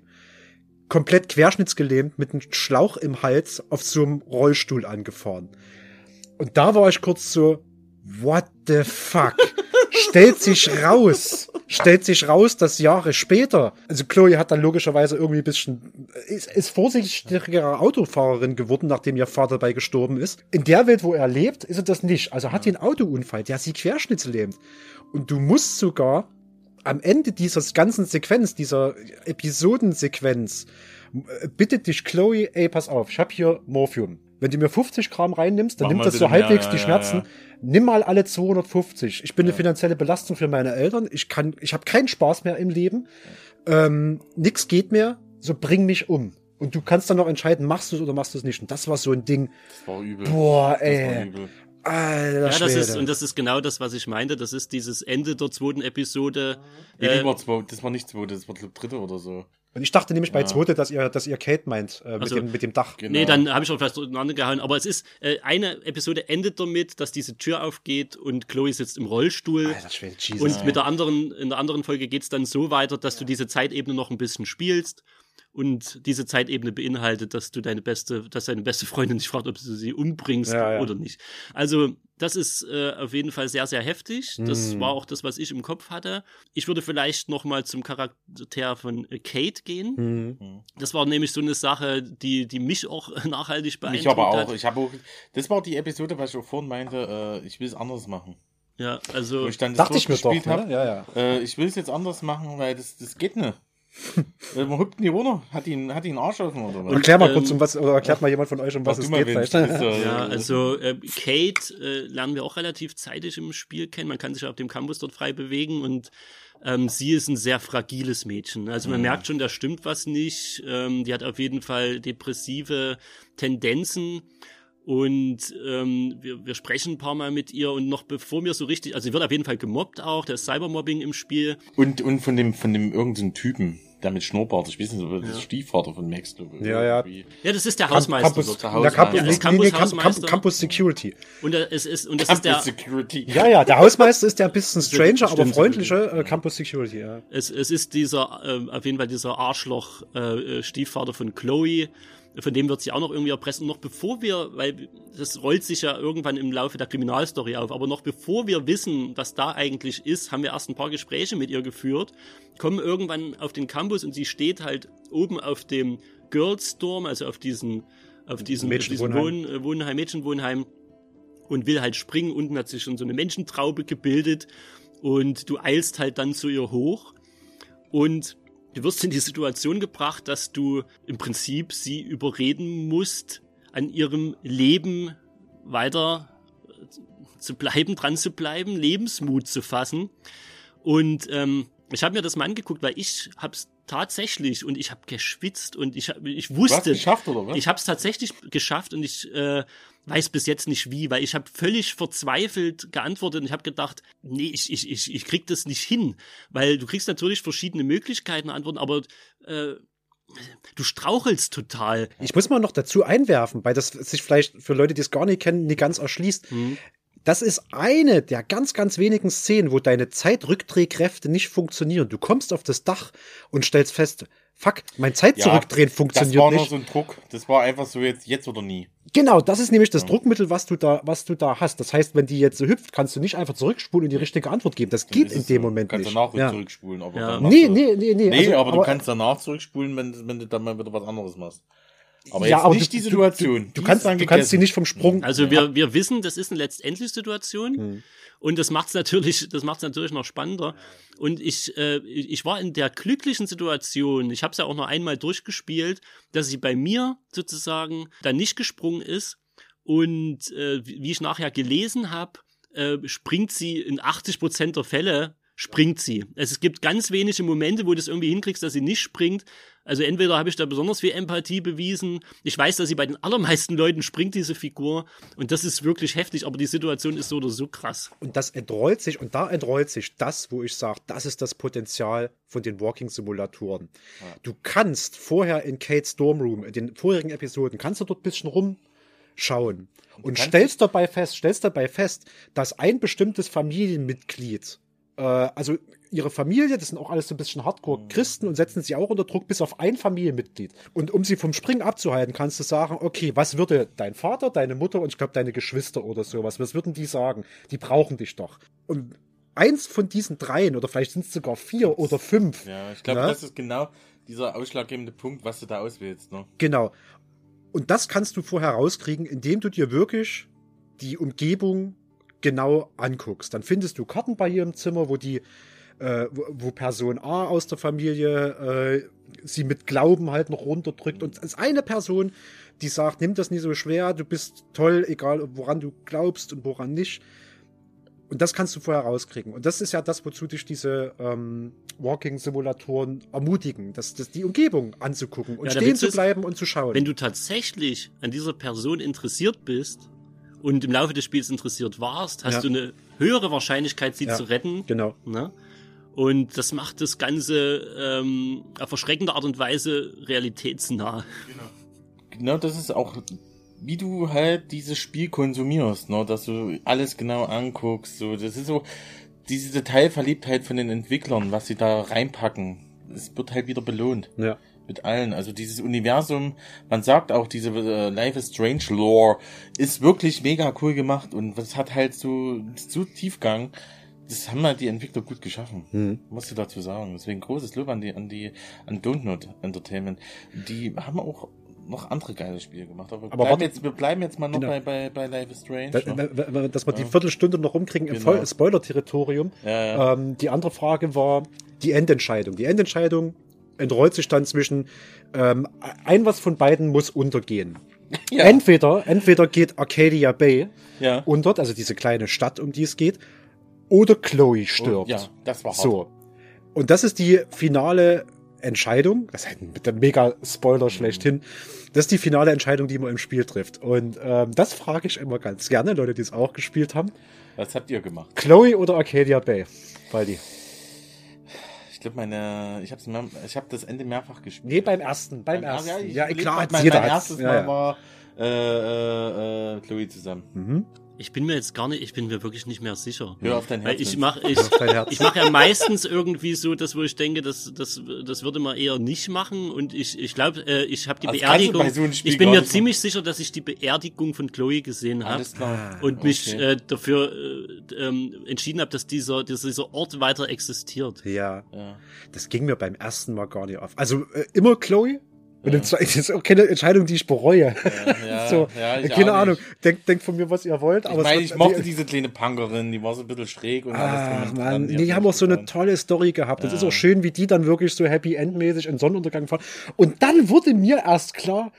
komplett querschnittsgelähmt mit einem Schlauch im Hals auf so einem Rollstuhl angefahren. Und da war ich kurz so, what the fuck? stellt sich raus, stellt sich raus, dass Jahre später, also Chloe hat dann logischerweise irgendwie ein bisschen, ist, ist vorsichtigere Autofahrerin geworden, nachdem ihr Vater dabei gestorben ist. In der Welt, wo er lebt, ist er das nicht. Also hat sie einen Autounfall, der sie querschnittslähmt. Und du musst sogar am Ende dieser ganzen Sequenz, dieser Episodensequenz, bittet dich Chloe, ey, pass auf, ich hab hier Morphium wenn du mir 50 Gramm reinnimmst, dann Mach nimmt das so halbwegs ja, die Schmerzen. Ja, Nimm mal alle 250. Ich bin eine finanzielle Belastung für meine Eltern. Ich kann, ich habe keinen Spaß mehr im Leben. Ähm, nix geht mehr. So bring mich um. Und du kannst dann noch entscheiden, machst du es oder machst du es nicht. Und das war so ein Ding. Das war übel. Boah, ey. Alter, ja, das ist, und das ist genau das, was ich meinte. Das ist dieses Ende der zweiten Episode. Nee, äh, war zwei, das war nicht zweite, das war dritte oder so. Und ich dachte nämlich bei ja. zweite, dass ihr, dass ihr Kate meint, äh, mit, also, dem, mit dem Dach. Genau. Nee, dann habe ich auch vielleicht durcheinander gehauen. Aber es ist, äh, eine Episode endet damit, dass diese Tür aufgeht und Chloe sitzt im Rollstuhl. Alter, Jesus, und ja. mit der anderen, in der anderen Folge geht's dann so weiter, dass du diese Zeitebene noch ein bisschen spielst und diese Zeitebene beinhaltet, dass du deine beste, dass deine beste Freundin dich fragt, ob du sie umbringst ja, ja. oder nicht. Also das ist äh, auf jeden Fall sehr, sehr heftig. Das mm. war auch das, was ich im Kopf hatte. Ich würde vielleicht noch mal zum Charakter von äh, Kate gehen. Mm. Das war nämlich so eine Sache, die, die mich auch nachhaltig beeindruckt Ich aber auch. Hat. Ich habe auch. Das war die Episode, was ich auch vorhin meinte. Äh, ich will es anders machen. Ja, also. Wo ich dann das dachte ich mir doch. Ne? Ja, ja. Äh, ich will es jetzt anders machen, weil das, das geht nicht. Man hüpft in die Wohnung, hat ihn, hat ihn Arsch offen oder was? Erklär mal kurz, um was, oder erklärt mal jemand von euch, um was es geht. Vielleicht. Ja, also äh, Kate äh, lernen wir auch relativ zeitig im Spiel kennen. Man kann sich auf dem Campus dort frei bewegen und ähm, sie ist ein sehr fragiles Mädchen. Also man mhm. merkt schon, da stimmt was nicht. Ähm, die hat auf jeden Fall depressive Tendenzen. Und ähm, wir, wir sprechen ein paar Mal mit ihr und noch bevor wir so richtig, also sie wird auf jeden Fall gemobbt auch, der Cybermobbing im Spiel. Und, und von dem, von dem irgendeinen Typen, der mit Schnurrbart, ich weiß nicht, das ja. Stiefvater von Max, glaube ich. Ja, ja. Ja, das ist der Hausmeister. Campus, der, Hausmeister. der Campus, ja, Campus, nee, nee, Campus, Campus Security. Und es ist, und das Campus ist der. Security. Ja, ja, der Hausmeister ist der ein bisschen stranger, aber freundlicher äh, Campus Security, ja. Es, es ist dieser, äh, auf jeden Fall dieser Arschloch, äh, Stiefvater von Chloe von dem wird sich auch noch irgendwie erpressen. noch bevor wir, weil das rollt sich ja irgendwann im Laufe der Kriminalstory auf, aber noch bevor wir wissen, was da eigentlich ist, haben wir erst ein paar Gespräche mit ihr geführt, kommen irgendwann auf den Campus und sie steht halt oben auf dem Girls Dorm, also auf diesen, auf diesem, auf diesem Wohn, äh, Wohnheim, Mädchenwohnheim und will halt springen. Unten hat sich schon so eine Menschentraube gebildet und du eilst halt dann zu ihr hoch und Du wirst in die Situation gebracht, dass du im Prinzip sie überreden musst, an ihrem Leben weiter zu bleiben, dran zu bleiben, Lebensmut zu fassen. Und ähm, ich habe mir das mal angeguckt, weil ich habe es tatsächlich und ich habe geschwitzt und ich, ich wusste. Geschafft, oder was? Ich habe es tatsächlich geschafft und ich äh, weiß bis jetzt nicht wie, weil ich habe völlig verzweifelt geantwortet und ich habe gedacht, nee, ich, ich, ich, ich krieg das nicht hin. Weil du kriegst natürlich verschiedene Möglichkeiten antworten, aber äh, du strauchelst total. Ich muss mal noch dazu einwerfen, weil das sich vielleicht für Leute, die es gar nicht kennen, nicht ganz erschließt. Mhm. Das ist eine der ganz, ganz wenigen Szenen, wo deine Zeitrückdrehkräfte nicht funktionieren. Du kommst auf das Dach und stellst fest, fuck, mein Zeitzurückdrehen ja, funktioniert nicht. Das war nur so ein Druck. Das war einfach so jetzt, jetzt oder nie. Genau, das ist nämlich das ja. Druckmittel, was du da, was du da hast. Das heißt, wenn die jetzt so hüpft, kannst du nicht einfach zurückspulen und die richtige Antwort geben. Das geht in dem so. Moment nicht. Du kannst danach ja. zurückspulen, aber ja. nee, nee, nee, nee, nee. Also, aber, aber, du kannst danach zurückspulen, wenn, wenn du dann mal wieder was anderes machst. Aber ja, aber nicht du, die Situation. Du, du, kannst, du kannst sie nicht vom Sprung. Also wir, wir wissen, das ist eine letztendliche Situation. Hm. Und das macht es natürlich, das macht's natürlich noch spannender. Und ich, äh, ich war in der glücklichen Situation, ich habe es ja auch noch einmal durchgespielt, dass sie bei mir sozusagen dann nicht gesprungen ist. Und äh, wie ich nachher gelesen habe, äh, springt sie in 80 Prozent der Fälle springt sie. Es gibt ganz wenige Momente, wo du das irgendwie hinkriegst, dass sie nicht springt. Also entweder habe ich da besonders viel Empathie bewiesen. Ich weiß, dass sie bei den allermeisten Leuten springt, diese Figur. Und das ist wirklich heftig, aber die Situation ist so oder so krass. Und das entrollt sich, und da entrollt sich das, wo ich sage, das ist das Potenzial von den Walking-Simulatoren. Ja. Du kannst vorher in Kate's Storm Room, in den vorherigen Episoden, kannst du dort ein bisschen rumschauen. Und, und stellst dabei fest, stellst dabei fest, dass ein bestimmtes Familienmitglied äh, also ihre Familie, das sind auch alles so ein bisschen Hardcore-Christen und setzen sie auch unter Druck bis auf ein Familienmitglied. Und um sie vom Springen abzuhalten, kannst du sagen, okay, was würde dein Vater, deine Mutter und ich glaube deine Geschwister oder sowas, was würden die sagen? Die brauchen dich doch. Und eins von diesen dreien oder vielleicht sind es sogar vier oder fünf. Ja, ich glaube, ne? das ist genau dieser ausschlaggebende Punkt, was du da auswählst. Ne? Genau. Und das kannst du vorher rauskriegen, indem du dir wirklich die Umgebung genau anguckst. Dann findest du Karten bei ihr im Zimmer, wo die, äh, wo, wo, Person A aus der Familie äh, sie mit Glauben halt noch runterdrückt. Und es ist eine Person, die sagt, nimm das nicht so schwer, du bist toll, egal woran du glaubst und woran nicht. Und das kannst du vorher rauskriegen. Und das ist ja das, wozu dich diese ähm, Walking-Simulatoren ermutigen, das, das, die Umgebung anzugucken und ja, stehen zu bleiben und zu schauen. Wenn du tatsächlich an dieser Person interessiert bist, und im Laufe des Spiels interessiert warst, hast ja. du eine höhere Wahrscheinlichkeit, sie ja, zu retten. Genau. Ne? Und das macht das Ganze ähm, auf verschreckende Art und Weise realitätsnah. Genau. Genau, das ist auch, wie du halt dieses Spiel konsumierst, ne? dass du alles genau anguckst. So, das ist so diese Detailverliebtheit von den Entwicklern, was sie da reinpacken. Es wird halt wieder belohnt. Ja mit allen. Also dieses Universum, man sagt auch, diese äh, Life is Strange Lore ist wirklich mega cool gemacht und es hat halt so, so Tiefgang. Das haben halt die Entwickler gut geschaffen. Mhm. Musst du dazu sagen. Deswegen großes Lob an die, an die, an Don't Not Entertainment. Die haben auch noch andere geile Spiele gemacht. Aber, aber bleib jetzt, wir bleiben jetzt mal noch genau. bei, bei, bei Life is Strange. Da, ne? Dass wir ja. die Viertelstunde noch rumkriegen im genau. Spoiler-Territorium. Ja, ja. Ähm, die andere Frage war die Endentscheidung. Die Endentscheidung entrollt sich dann zwischen ähm, ein was von beiden muss untergehen. Ja. Entweder, entweder geht Arcadia Bay ja. unter, also diese kleine Stadt, um die es geht, oder Chloe stirbt. ja, das war hart. So. Und das ist die finale Entscheidung. Das ist halt ein mega Spoiler schlechthin. Das ist die finale Entscheidung, die man im Spiel trifft. Und ähm, das frage ich immer ganz gerne, Leute, die es auch gespielt haben. Was habt ihr gemacht? Chloe oder Arcadia Bay? Waldi glaube, meine, ich habe ich habe das Ende mehrfach gespielt. Nee, beim ersten, beim, beim ersten. Ja, ja klar, mein, mein erstes Mal ja. war äh, äh, äh, Chloe zusammen. Mhm. Ich bin mir jetzt gar nicht, ich bin mir wirklich nicht mehr sicher. Hör auf dein Herz. Weil ich mache ich, ich mach ja meistens irgendwie so das, wo ich denke, das, das, das würde man eher nicht machen. Und ich, ich glaube, äh, ich habe die also Beerdigung. So ich bin mir ziemlich sicher, dass ich die Beerdigung von Chloe gesehen habe. Und okay. mich äh, dafür äh, ähm, entschieden habe, dass dieser, dass dieser Ort weiter existiert. Ja. ja. Das ging mir beim ersten Mal gar nicht auf. Also äh, immer Chloe, und das ist auch keine Entscheidung, die ich bereue. Ja, ja, so, ja, keine Ahnung. Denkt, denkt von mir, was ihr wollt. Aber ich, mein, ich mochte die, diese kleine Punkerin, die war so ein bisschen schräg und ah, alles Mann, die, die haben auch so eine tolle Story gehabt. Das ist auch schön, wie die dann wirklich so Happy Endmäßig in Sonnenuntergang fahren. Und dann wurde mir erst klar,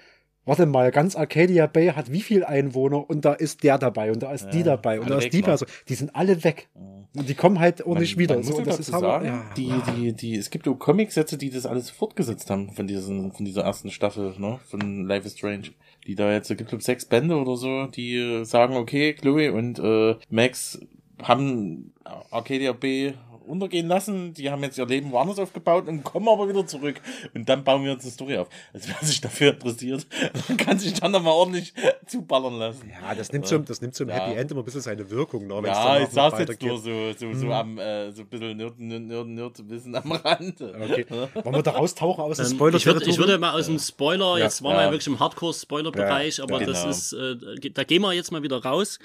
warte mal, ganz Arcadia Bay hat wie viel Einwohner und da ist der dabei und da ist ja, die dabei und da ist die Person. Die sind alle weg. Und die kommen halt auch nicht wieder. Man so, das ist sagen, ja. die, die, die, es gibt so Comic-Sätze, die das alles fortgesetzt haben von diesen, von dieser ersten Staffel, ne, von Life is Strange. Die da jetzt, gibt es sechs Bände oder so, die sagen, okay, Chloe und äh, Max haben Arcadia Bay untergehen lassen. Die haben jetzt ihr Leben woanders aufgebaut und kommen aber wieder zurück. Und dann bauen wir uns eine Story auf. Also wer sich dafür interessiert, kann sich dann nochmal ordentlich zuballern lassen. Ja, das nimmt zum, das nimmt zum ja. Happy End immer ein bisschen seine Wirkung. Ne, ja, ich saß jetzt nur so, so, so hm. am, äh, so ein bisschen Nerd, Nerd, Nerd, Wissen am Rand. Okay. Wollen wir da raustauchen aus dem ähm, Spoiler? Ich würde, ich würde mal aus dem Spoiler, ja. jetzt waren wir ja wirklich im Hardcore-Spoiler-Bereich, aber genau. das ist, äh, da gehen wir jetzt mal wieder raus.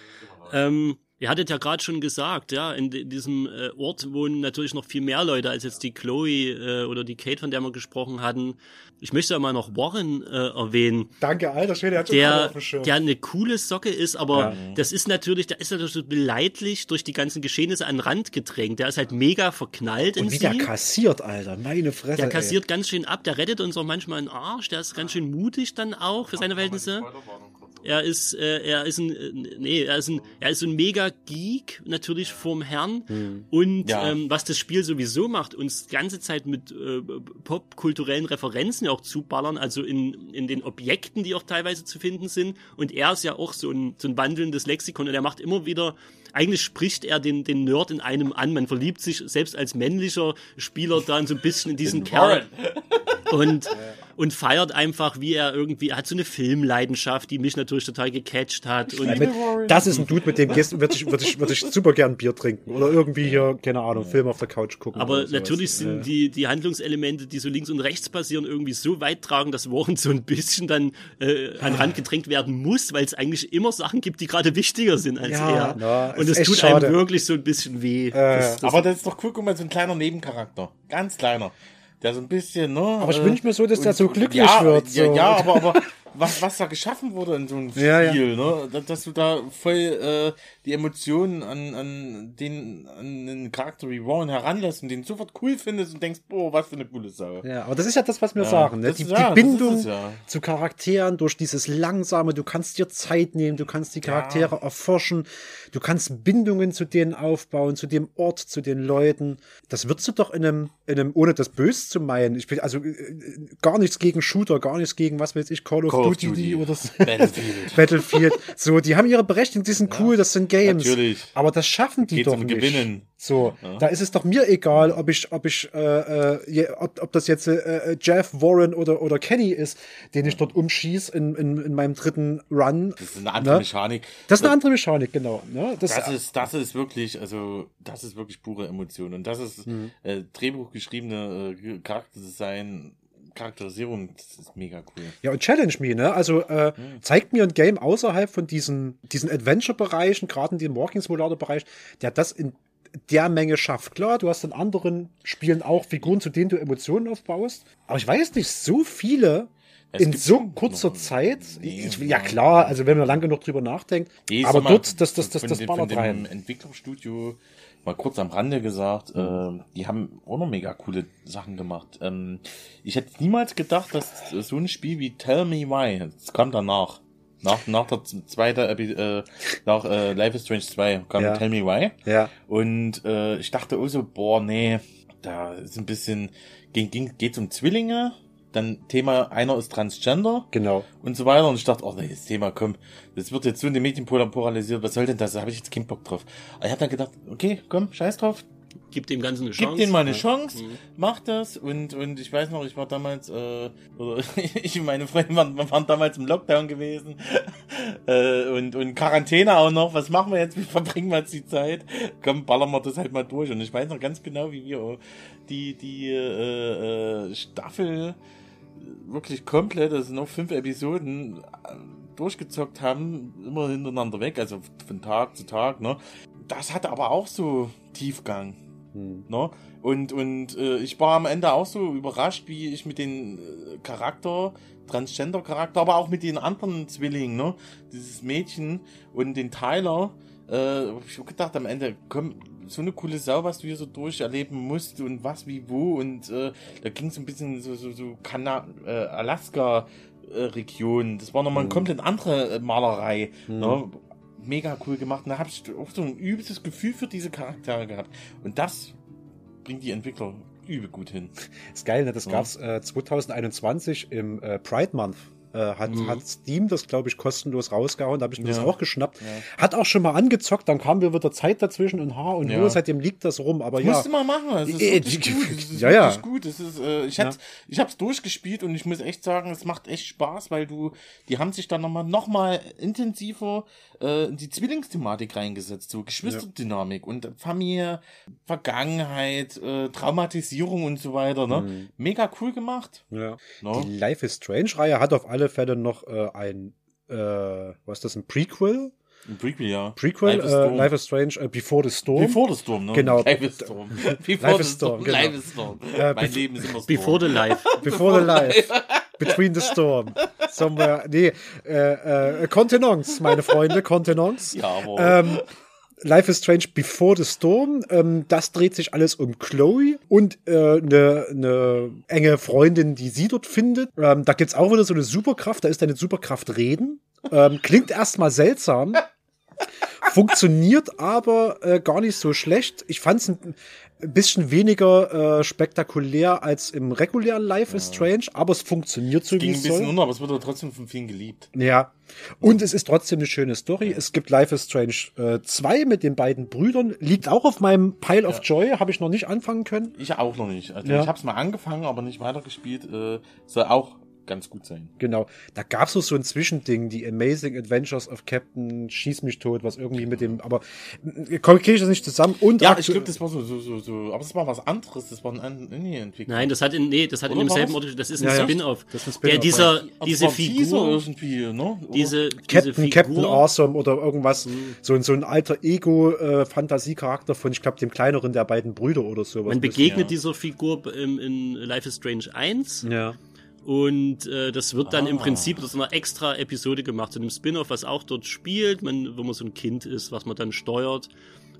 Ähm, Ihr hattet ja gerade schon gesagt, ja, in diesem äh, Ort wohnen natürlich noch viel mehr Leute als jetzt die Chloe äh, oder die Kate, von der wir gesprochen hatten. Ich möchte ja mal noch Warren äh, erwähnen. Danke, alter Schwede, der hat der, auf dem Schirm. Der eine coole Socke ist, aber ja. das ist natürlich, der ist natürlich so beleidlich durch die ganzen Geschehnisse an den Rand gedrängt. Der ist halt mega verknallt Und in wie sie. der kassiert, Alter, meine Fresse. Der kassiert ey. ganz schön ab, der rettet uns auch manchmal einen Arsch, der ist ganz schön mutig dann auch für seine Verhältnisse. Er ist, äh, er ist ein, äh, nee, er ist ein, er ist ein mega Geek, natürlich vom Herrn. Hm. Und ja. ähm, was das Spiel sowieso macht, uns die ganze Zeit mit äh, popkulturellen Referenzen auch zuballern, also in, in den Objekten, die auch teilweise zu finden sind. Und er ist ja auch so ein, so ein wandelndes Lexikon und er macht immer wieder eigentlich spricht er den, den Nerd in einem an. Man verliebt sich selbst als männlicher Spieler dann so ein bisschen in diesen Kerl. Und, und feiert einfach, wie er irgendwie, er hat so eine Filmleidenschaft, die mich natürlich total gecatcht hat. Und mit, das ist ein Dude, mit dem Gästen würde ich, würde ich, würde ich super gern Bier trinken. Oder irgendwie hier, keine Ahnung, Film auf der Couch gucken. Aber natürlich sind ja. die, die Handlungselemente, die so links und rechts passieren, irgendwie so weit tragen, dass Warren so ein bisschen dann äh, an Rand gedrängt werden muss, weil es eigentlich immer Sachen gibt, die gerade wichtiger sind als ja, er. Ja, und es tut schade. einem wirklich so ein bisschen weh. Äh, das, das aber das ist doch cool, guck mal, so ein kleiner Nebencharakter. Ganz kleiner. Der so ein bisschen, ne? Aber ich wünsche mir so, dass der so glücklich ja, wird. So. Ja, ja, aber, aber was, was da geschaffen wurde in so einem Spiel, ja, ja. ne? Dass du da voll äh, die Emotionen an, an den an den Charakter wie Warren heranlässt und den sofort cool findest und denkst, boah, was für eine coole Sau. Ja, aber das ist ja das, was wir ja, sagen, ne? Die, ist, die Bindung zu Charakteren durch dieses langsame, du kannst dir Zeit nehmen, du kannst die Charaktere erforschen, du kannst Bindungen zu denen aufbauen, zu dem Ort, zu den Leuten. Das würdest du doch in einem, in einem ohne das böse zu meinen, ich will also äh, gar nichts gegen Shooter, gar nichts gegen was weiß ich, Call of Call Duty, Duty oder Battlefield. Battlefield. So, die haben ihre Berechtigung, die sind cool, das sind Games. Natürlich. Aber das schaffen die Geht's doch um nicht. Gewinnen. So, ja. da ist es doch mir egal, ob ich, ob ich, äh, äh, ob, ob das jetzt äh, Jeff, Warren oder, oder Kenny ist, den ich dort umschieß in, in, in meinem dritten Run. Das ist eine andere ne? Mechanik. Das ist eine andere Mechanik, genau. Ne? Das, das, ist, das ist wirklich, also, das ist wirklich pure Emotion. Und das ist mhm. äh, Drehbuch geschriebene äh, Charakterdesign Charakterisierung, das ist mega cool. Ja, und Challenge Me, ne? Also äh, mhm. zeigt mir ein Game außerhalb von diesen, diesen Adventure-Bereichen, gerade in dem Walking-Simulator-Bereich, der das in der Menge schafft. Klar, du hast in anderen Spielen auch Figuren, zu denen du Emotionen aufbaust. Aber ich weiß nicht, so viele es in so kurzer Zeit, nee, ich, ja klar, also wenn man lange genug drüber nachdenkt, nee, aber dort, das, das, das, das, das ballert rein. Entwicklungsstudio mal kurz am Rande gesagt, mhm. äh, die haben auch noch mega coole Sachen gemacht. Ähm, ich hätte niemals gedacht, dass so ein Spiel wie Tell Me Why, das kam danach. Nach, nach der zweiten äh, nach äh, Life is Strange 2 kam ja. Tell Me Why. Ja. Und äh, ich dachte auch so, boah, nee, da ist ein bisschen, ging, ging, geht's um Zwillinge dann Thema, einer ist Transgender. Genau. Und so weiter. Und ich dachte, oh nee, das Thema, komm, das wird jetzt so in den Medien polarisiert, was soll denn das? Da habe ich jetzt keinen Bock drauf. Aber ich habe dann gedacht, okay, komm, scheiß drauf. Gib dem Ganzen eine Chance. Gib dem mal eine Chance, mhm. mach das. Und, und ich weiß noch, ich war damals, äh, oder ich und meine Freunde waren, waren damals im Lockdown gewesen. äh, und, und Quarantäne auch noch. Was machen wir jetzt? Wie verbringen wir jetzt die Zeit? Komm, ballern wir das halt mal durch. Und ich weiß noch ganz genau, wie wir die, die äh, äh, Staffel wirklich komplett, also noch fünf Episoden äh, durchgezockt haben, immer hintereinander weg, also von Tag zu Tag, ne? Das hatte aber auch so Tiefgang. Hm. Ne? Und, und äh, ich war am Ende auch so überrascht, wie ich mit den äh, Charakter, Transgender-Charakter, aber auch mit den anderen Zwillingen, ne? Dieses Mädchen und den Tyler, äh, ich hab gedacht, am Ende, komm, so eine coole Sau, was du hier so durcherleben musst und was wie wo und äh, da ging es ein bisschen so so so Kana äh, Alaska Region. Das war nochmal eine komplett andere Malerei. Mhm. Ne? Mega cool gemacht. Und da habe ich auch so ein übelstes Gefühl für diese Charaktere gehabt. Und das bringt die Entwickler übel gut hin. Ist geil, ne? Das ja. gab's äh, 2021 im äh, Pride Month äh, hat, mhm. hat Steam das, glaube ich, kostenlos rausgehauen. Da habe ich mir ja. das auch geschnappt. Ja. Hat auch schon mal angezockt, dann kam mir wieder Zeit dazwischen und Haar und ja. Ho, seitdem liegt das rum. Aber das ja. Musste mal machen. Es ist äh, wirklich gut. Es ist ja, ja. gut. Es ist, äh, ich ja. ich habe es durchgespielt und ich muss echt sagen, es macht echt Spaß, weil du, die haben sich dann nochmal noch mal intensiver äh, in die Zwillingsthematik reingesetzt, so Geschwisterdynamik und Familie, Vergangenheit, äh, Traumatisierung und so weiter. Ne? Mhm. Mega cool gemacht. Ja. No? Die Life is Strange-Reihe hat auf alle alle Fälle noch äh, ein, äh, was ist das, ein Prequel? Ein Prequel, ja. Prequel, Life is, äh, Life is Strange, äh, Before the Storm. Before the Storm, ne? Genau. Life is Storm. Before Life the Storm, genau. Life is Storm. Äh, mein Leben ist immer Storm. Before the Life. Before the Life. Between the Storm. Somewhere, nee, äh, äh, Kontenance, meine Freunde, Kontenance. Ja, aber. Ähm, Life is Strange Before the Storm. Ähm, das dreht sich alles um Chloe und eine äh, ne, ne enge Freundin, die sie dort findet. Ähm, da gibt's auch wieder so eine Superkraft. Da ist eine Superkraft Reden. Ähm, klingt erstmal seltsam. Funktioniert aber äh, gar nicht so schlecht. Ich fand es ein bisschen weniger äh, spektakulär als im regulären Life is Strange, aber es funktioniert so, es ging wie es soll. ein bisschen unter, aber es wird trotzdem von vielen geliebt. Ja. Und es ist trotzdem eine schöne Story. Es gibt Life is Strange äh, 2 mit den beiden Brüdern. Liegt auch auf meinem Pile of Joy. Habe ich noch nicht anfangen können. Ich auch noch nicht. Also ja. Ich habe es mal angefangen, aber nicht weitergespielt. Äh, soll auch ganz gut sein. Genau. Da gab es so ein Zwischending, die Amazing Adventures of Captain Schieß mich tot, was irgendwie mit dem, aber äh, kriege ich das nicht zusammen. Und ja, ich glaube, das war so, so, so, so, aber das war was anderes, das war ein Indie-Entwickler. Nein, das hat in, nee, das hat Oder in demselben Ort, das ist ein ja, Spin-off. Das ist ein Spin-off. Der, dieser, diese Figur, irgendwie, ne? Diese, Captain, diese Captain Awesome oder irgendwas, mhm. so, so ein alter Ego-Fantasiecharakter von, ich glaube, dem kleineren der beiden Brüder oder sowas. Man begegnet ja. dieser Figur im, in Life is Strange 1. Ja. Und äh, das wird dann ah. im Prinzip zu einer extra Episode gemacht, zu einem Spin-off, was auch dort spielt, man, wo man so ein Kind ist, was man dann steuert.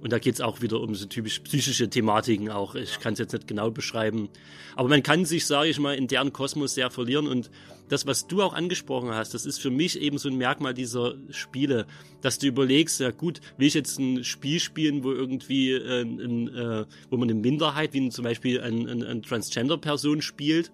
Und da geht's auch wieder um so typisch psychische Thematiken auch. Ich kann es jetzt nicht genau beschreiben. Aber man kann sich, sage ich mal, in deren Kosmos sehr verlieren. Und das, was du auch angesprochen hast, das ist für mich eben so ein Merkmal dieser Spiele, dass du überlegst, ja gut, will ich jetzt ein Spiel spielen, wo irgendwie, äh, ein, äh, wo man eine Minderheit, wie zum Beispiel ein, ein, ein Transgender-Person spielt,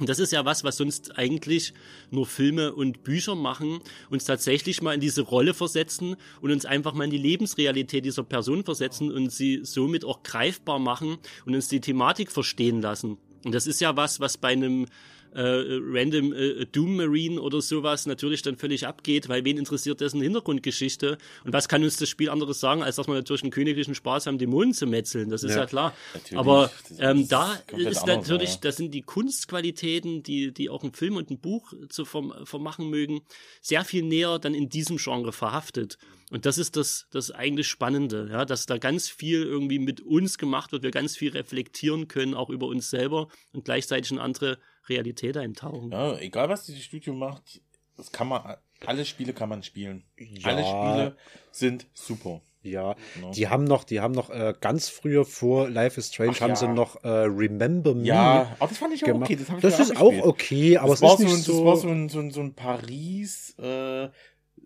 und das ist ja was, was sonst eigentlich nur Filme und Bücher machen, uns tatsächlich mal in diese Rolle versetzen und uns einfach mal in die Lebensrealität dieser Person versetzen und sie somit auch greifbar machen und uns die Thematik verstehen lassen. Und das ist ja was, was bei einem äh, random äh, Doom Marine oder sowas natürlich dann völlig abgeht, weil wen interessiert dessen Hintergrundgeschichte und was kann uns das Spiel anderes sagen, als dass wir natürlich einen königlichen Spaß haben, Dämonen zu metzeln, das ist ja, ja klar. Aber ähm, da ist natürlich, ja. das sind die Kunstqualitäten, die, die auch ein Film und ein Buch zu vermachen mögen, sehr viel näher dann in diesem Genre verhaftet. Und das ist das, das eigentlich Spannende, ja, dass da ganz viel irgendwie mit uns gemacht wird, wir ganz viel reflektieren können, auch über uns selber und gleichzeitig in andere Realität eintauchen. Ja, egal was dieses Studio macht, das kann man, alle Spiele kann man spielen. Ja. Alle Spiele sind super. Ja, no. die haben noch, die haben noch äh, ganz früher vor Life is Strange Ach, haben ja. sie noch äh, Remember Me. Ja, aber das fand ich auch gemacht. okay. Das, das ist auch, auch okay, aber das es ist nicht so, so. Das war so ein, so ein, so ein Paris äh,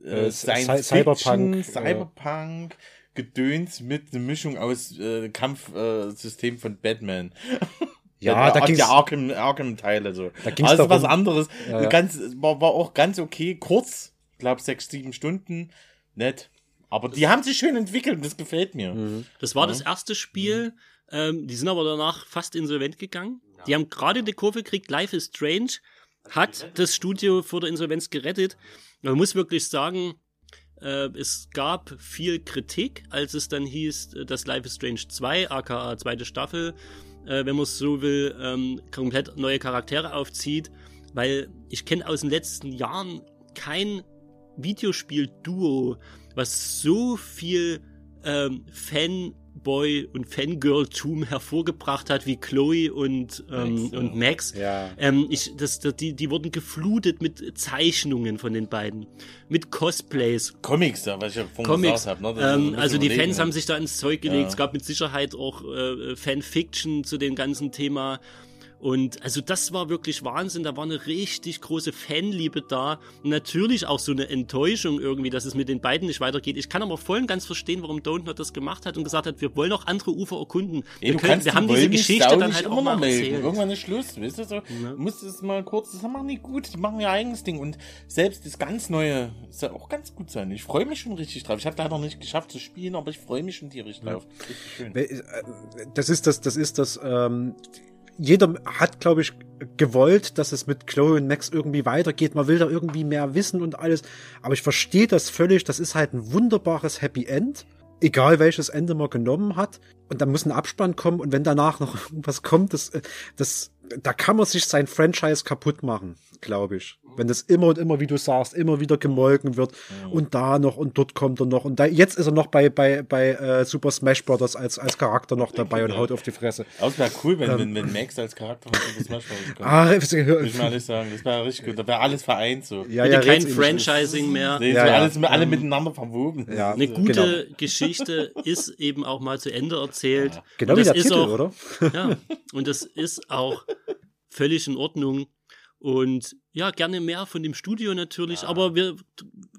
äh, Science Cyberpunk, Cyberpunk. Gedöns mit einer Mischung aus äh, Kampfsystem äh, von Batman. Ja, da ging's, ja Arkham, Arkham Teile so. Da ging's also darum, was anderes. Ja, ja. Ganz, war, war auch ganz okay, kurz, glaube sechs, sieben Stunden, nett. Aber die haben sich schön entwickelt und das gefällt mir. Mhm. Das war ja. das erste Spiel. Ähm, die sind aber danach fast insolvent gegangen. Die haben gerade die Kurve gekriegt. Life is Strange hat das Studio vor der Insolvenz gerettet. Man muss wirklich sagen, äh, es gab viel Kritik, als es dann hieß, äh, dass Life is Strange 2, aka zweite Staffel, äh, wenn man es so will, ähm, komplett neue Charaktere aufzieht, weil ich kenne aus den letzten Jahren kein Videospiel-Duo, was so viel ähm, Fan Fanboy und Fangirl-Tum hervorgebracht hat, wie Chloe und, ähm, Max, und Max. Ja. Ähm, ich, das, das, die, die wurden geflutet mit Zeichnungen von den beiden, mit Cosplays. Comics, ja, was ich ja vorhin Comics. gesagt habe. Ne? Ähm, also die Fans haben sich da ins Zeug gelegt. Ja. Es gab mit Sicherheit auch äh, Fanfiction zu dem ganzen Thema. Und also das war wirklich Wahnsinn. Da war eine richtig große Fanliebe da. Und natürlich auch so eine Enttäuschung irgendwie, dass es mit den beiden nicht weitergeht. Ich kann aber voll und ganz verstehen, warum Dontner das gemacht hat und gesagt hat, wir wollen auch andere Ufer erkunden. Ey, wir, können, wir haben diese Geschichte dann halt auch mal erzählt. Irgendwann ist Schluss, weißt du so. Ja. Muss es mal kurz, das machen die gut, die machen ihr eigenes Ding. Und selbst das ganz Neue soll auch ganz gut sein. Ich freue mich schon richtig drauf. Ich habe leider nicht geschafft zu spielen, aber ich freue mich schon tierisch drauf. Ja. Richtig schön. Äh, das ist das, das ist das, ähm, jeder hat, glaube ich, gewollt, dass es mit Chloe und Max irgendwie weitergeht. Man will da irgendwie mehr wissen und alles. Aber ich verstehe das völlig. Das ist halt ein wunderbares Happy End. Egal welches Ende man genommen hat. Und dann muss ein Abspann kommen. Und wenn danach noch irgendwas kommt, das, das, da kann man sich sein Franchise kaputt machen, glaube ich. Wenn das immer und immer, wie du sagst, immer wieder gemolken wird mhm. und da noch und dort kommt er noch und da, jetzt ist er noch bei, bei, bei äh, Super Smash Bros. als, als Charakter noch dabei und haut auf die Fresse. Aber es wäre cool, wenn, ähm, wenn, wenn Max als Charakter von Super Smash Bros. kommt. Ah, Muss ich mal ehrlich sagen, das wäre richtig gut. Da wäre alles vereint so. Ja, ja, kein Franchising mehr. Nee, ja, so alles, alle ähm, miteinander verwoben. Ja, Eine gute genau. Geschichte ist eben auch mal zu Ende erzählt. Ja. Genau wie der Titel, auch, oder? Ja, und das ist auch völlig in Ordnung. Und ja, gerne mehr von dem Studio natürlich, ja. aber wir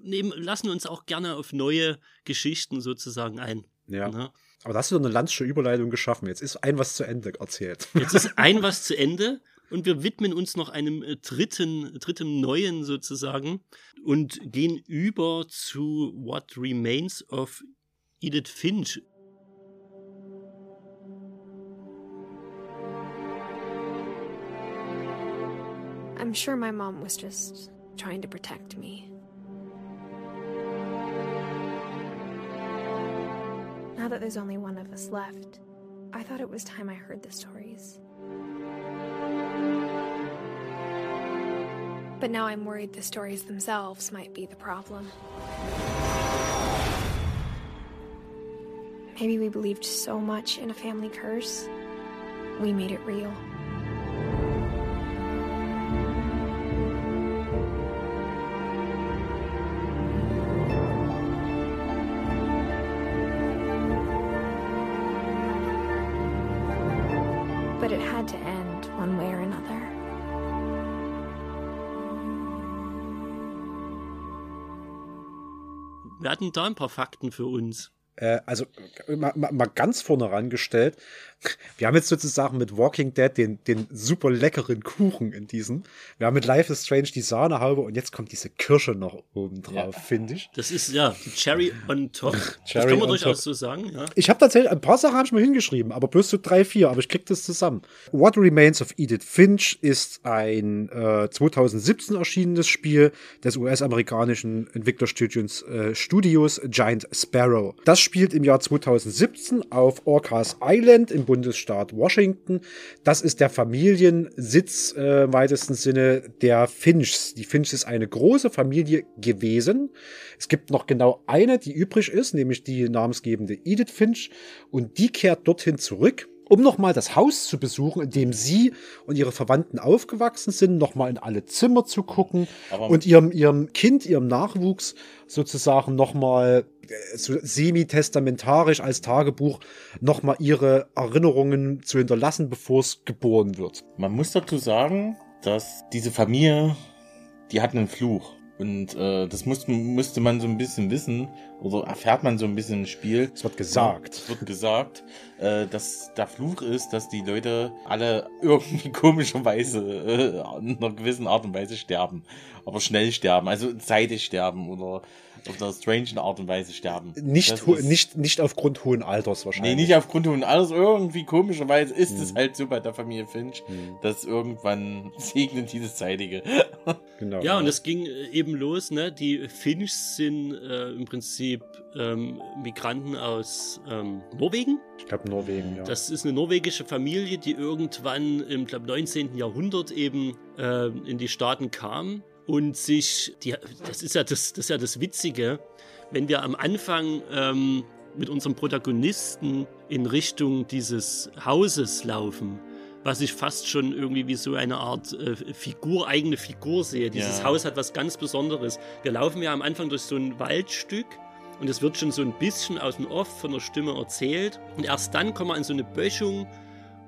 nehmen, lassen uns auch gerne auf neue Geschichten sozusagen ein. Ja. Ne? Aber da hast du doch eine landsche Überleitung geschaffen. Jetzt ist ein was zu Ende erzählt. Jetzt ist ein was zu Ende und wir widmen uns noch einem äh, dritten, dritten neuen sozusagen und gehen über zu What Remains of Edith Finch. I'm sure my mom was just trying to protect me. Now that there's only one of us left, I thought it was time I heard the stories. But now I'm worried the stories themselves might be the problem. Maybe we believed so much in a family curse, we made it real. Hatten da ein paar Fakten für uns. Äh, also mal, mal ganz vorne rangestellt, wir haben jetzt sozusagen mit Walking Dead den, den super leckeren Kuchen in diesem. Wir haben mit Life is Strange die Sahnehaube und jetzt kommt diese Kirsche noch oben drauf, ja. finde ich. Das ist ja die Cherry on top. Cherry das kann man durchaus so sagen, ja. Ich habe tatsächlich, ein paar Sachen habe ich mir hingeschrieben, aber bloß so drei, vier, aber ich krieg das zusammen. What Remains of Edith Finch ist ein äh, 2017 erschienenes Spiel des US-amerikanischen Entwicklerstudios äh, Studios Giant Sparrow. Das spielt im Jahr 2017 auf Orcas Island im Bundesstaat Washington. Das ist der Familiensitz äh, im weitesten Sinne der Finchs. Die Finchs ist eine große Familie gewesen. Es gibt noch genau eine, die übrig ist, nämlich die namensgebende Edith Finch. Und die kehrt dorthin zurück um nochmal das Haus zu besuchen, in dem sie und ihre Verwandten aufgewachsen sind, nochmal in alle Zimmer zu gucken Aber und ihrem, ihrem Kind, ihrem Nachwuchs sozusagen nochmal so semi-testamentarisch als Tagebuch nochmal ihre Erinnerungen zu hinterlassen, bevor es geboren wird. Man muss dazu sagen, dass diese Familie, die hat einen Fluch. Und äh, das muss, musste man so ein bisschen wissen, oder erfährt man so ein bisschen im Spiel. Es wird gesagt. Es wird gesagt, äh, dass der Fluch ist, dass die Leute alle irgendwie komischerweise äh, in einer gewissen Art und Weise sterben. Aber schnell sterben, also zeitig sterben oder auf einer strange Art und Weise sterben. Nicht, nicht, nicht aufgrund hohen Alters wahrscheinlich. Nee, nicht aufgrund hohen Alters. Irgendwie komischerweise ist hm. es halt so bei der Familie Finch, hm. dass irgendwann segnet dieses Zeitige. genau. Ja, und es ging äh, eben los, ne? Die Finchs sind äh, im Prinzip ähm, Migranten aus ähm, Norwegen. Ich glaube Norwegen, ja. Das ist eine norwegische Familie, die irgendwann im glaub, 19. Jahrhundert eben äh, in die Staaten kam und sich, die, das, ist ja das, das ist ja das Witzige, wenn wir am Anfang ähm, mit unserem Protagonisten in Richtung dieses Hauses laufen, was ich fast schon irgendwie wie so eine Art äh, Figur, eigene Figur sehe. Dieses ja. Haus hat was ganz Besonderes. Wir laufen ja am Anfang durch so ein Waldstück und es wird schon so ein bisschen aus dem Off von der Stimme erzählt und erst dann kommen wir in so eine Böschung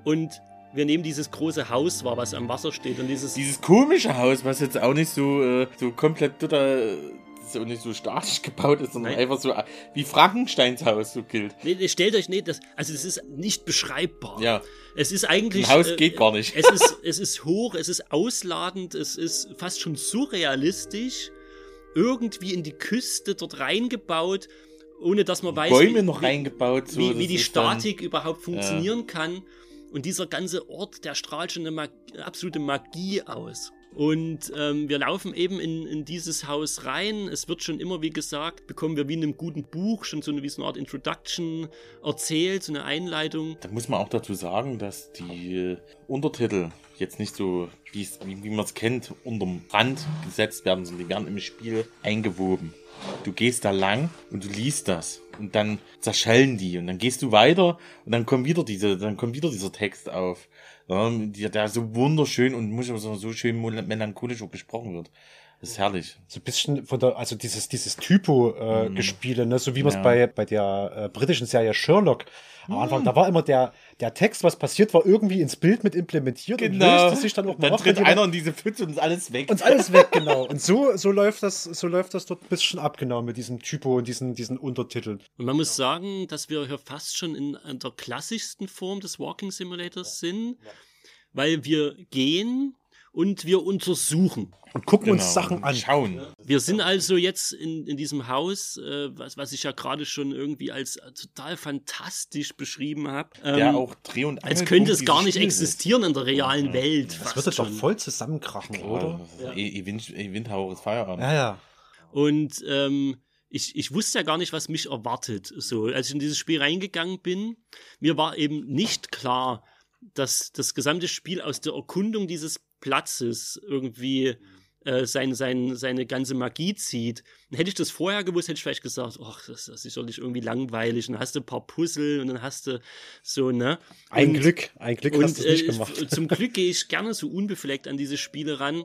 und wir nehmen dieses große Haus wahr, was am Wasser steht und dieses dieses komische Haus, was jetzt auch nicht so äh, so komplett total so nicht so statisch gebaut ist, sondern Nein. einfach so äh, wie Frankensteins Haus so gilt. Nee, stellt euch nicht, das, also es ist nicht beschreibbar. Ja. Es ist eigentlich. Ein Haus äh, geht gar nicht. Es ist, es ist hoch, es ist ausladend, es ist fast schon surrealistisch. Irgendwie in die Küste dort reingebaut, ohne dass man weiß. Bäume wie, noch reingebaut, so, wie, wie die Statik dann, überhaupt funktionieren ja. kann. Und dieser ganze Ort, der strahlt schon eine Mag absolute Magie aus. Und ähm, wir laufen eben in, in dieses Haus rein. Es wird schon immer, wie gesagt, bekommen wir wie in einem guten Buch schon so eine, wie so eine Art Introduction erzählt, so eine Einleitung. Da muss man auch dazu sagen, dass die Untertitel jetzt nicht so, wie, wie man es kennt, unterm Rand gesetzt werden, sondern die werden im Spiel eingewoben. Du gehst da lang und du liest das und dann zerschellen die und dann gehst du weiter und dann kommt wieder diese, dann kommt wieder dieser Text auf. Ja, der so wunderschön und muss aber so schön melancholisch auch gesprochen wird. Das ist herrlich. So ein bisschen von der, also dieses, dieses Typo-Gespiele, äh, mm. ne? so wie man es ja. bei, bei der äh, britischen Serie Sherlock am Anfang, mm. da war immer der, der Text, was passiert, war irgendwie ins Bild mit implementiert genau. und löste sich dann auch mal Dann tritt einer in diese Pfütze und ist alles weg. Und ist alles weg, genau. Und so, so läuft das, so läuft das dort ein bisschen abgenommen mit diesem Typo und diesen, diesen Untertiteln. Und man muss sagen, dass wir hier fast schon in, in der klassischsten Form des Walking Simulators sind. Ja weil wir gehen und wir untersuchen. Und gucken genau, uns Sachen an. Schauen. Wir sind also jetzt in, in diesem Haus, äh, was, was ich ja gerade schon irgendwie als total fantastisch beschrieben habe. Ähm, Der auch Dreh- und Als könnte es gar nicht Spiel existieren ist. in der realen ja. Welt. Das wird doch voll zusammenkrachen, Klar, oder? Ja. Windhauch ist Feierabend. Ja, ja. Und ähm, ich, ich wusste ja gar nicht, was mich erwartet. So, als ich in dieses Spiel reingegangen bin, mir war eben nicht klar, dass das gesamte Spiel aus der Erkundung dieses Platzes irgendwie äh, sein, sein, seine ganze Magie zieht. Und hätte ich das vorher gewusst, hätte ich vielleicht gesagt, ach, das, das ist nicht irgendwie langweilig. Und dann hast du ein paar Puzzle und dann hast du so, ne? Ein und, Glück, ein Glück und, hast du nicht äh, gemacht. Zum Glück gehe ich gerne so unbefleckt an diese Spiele ran,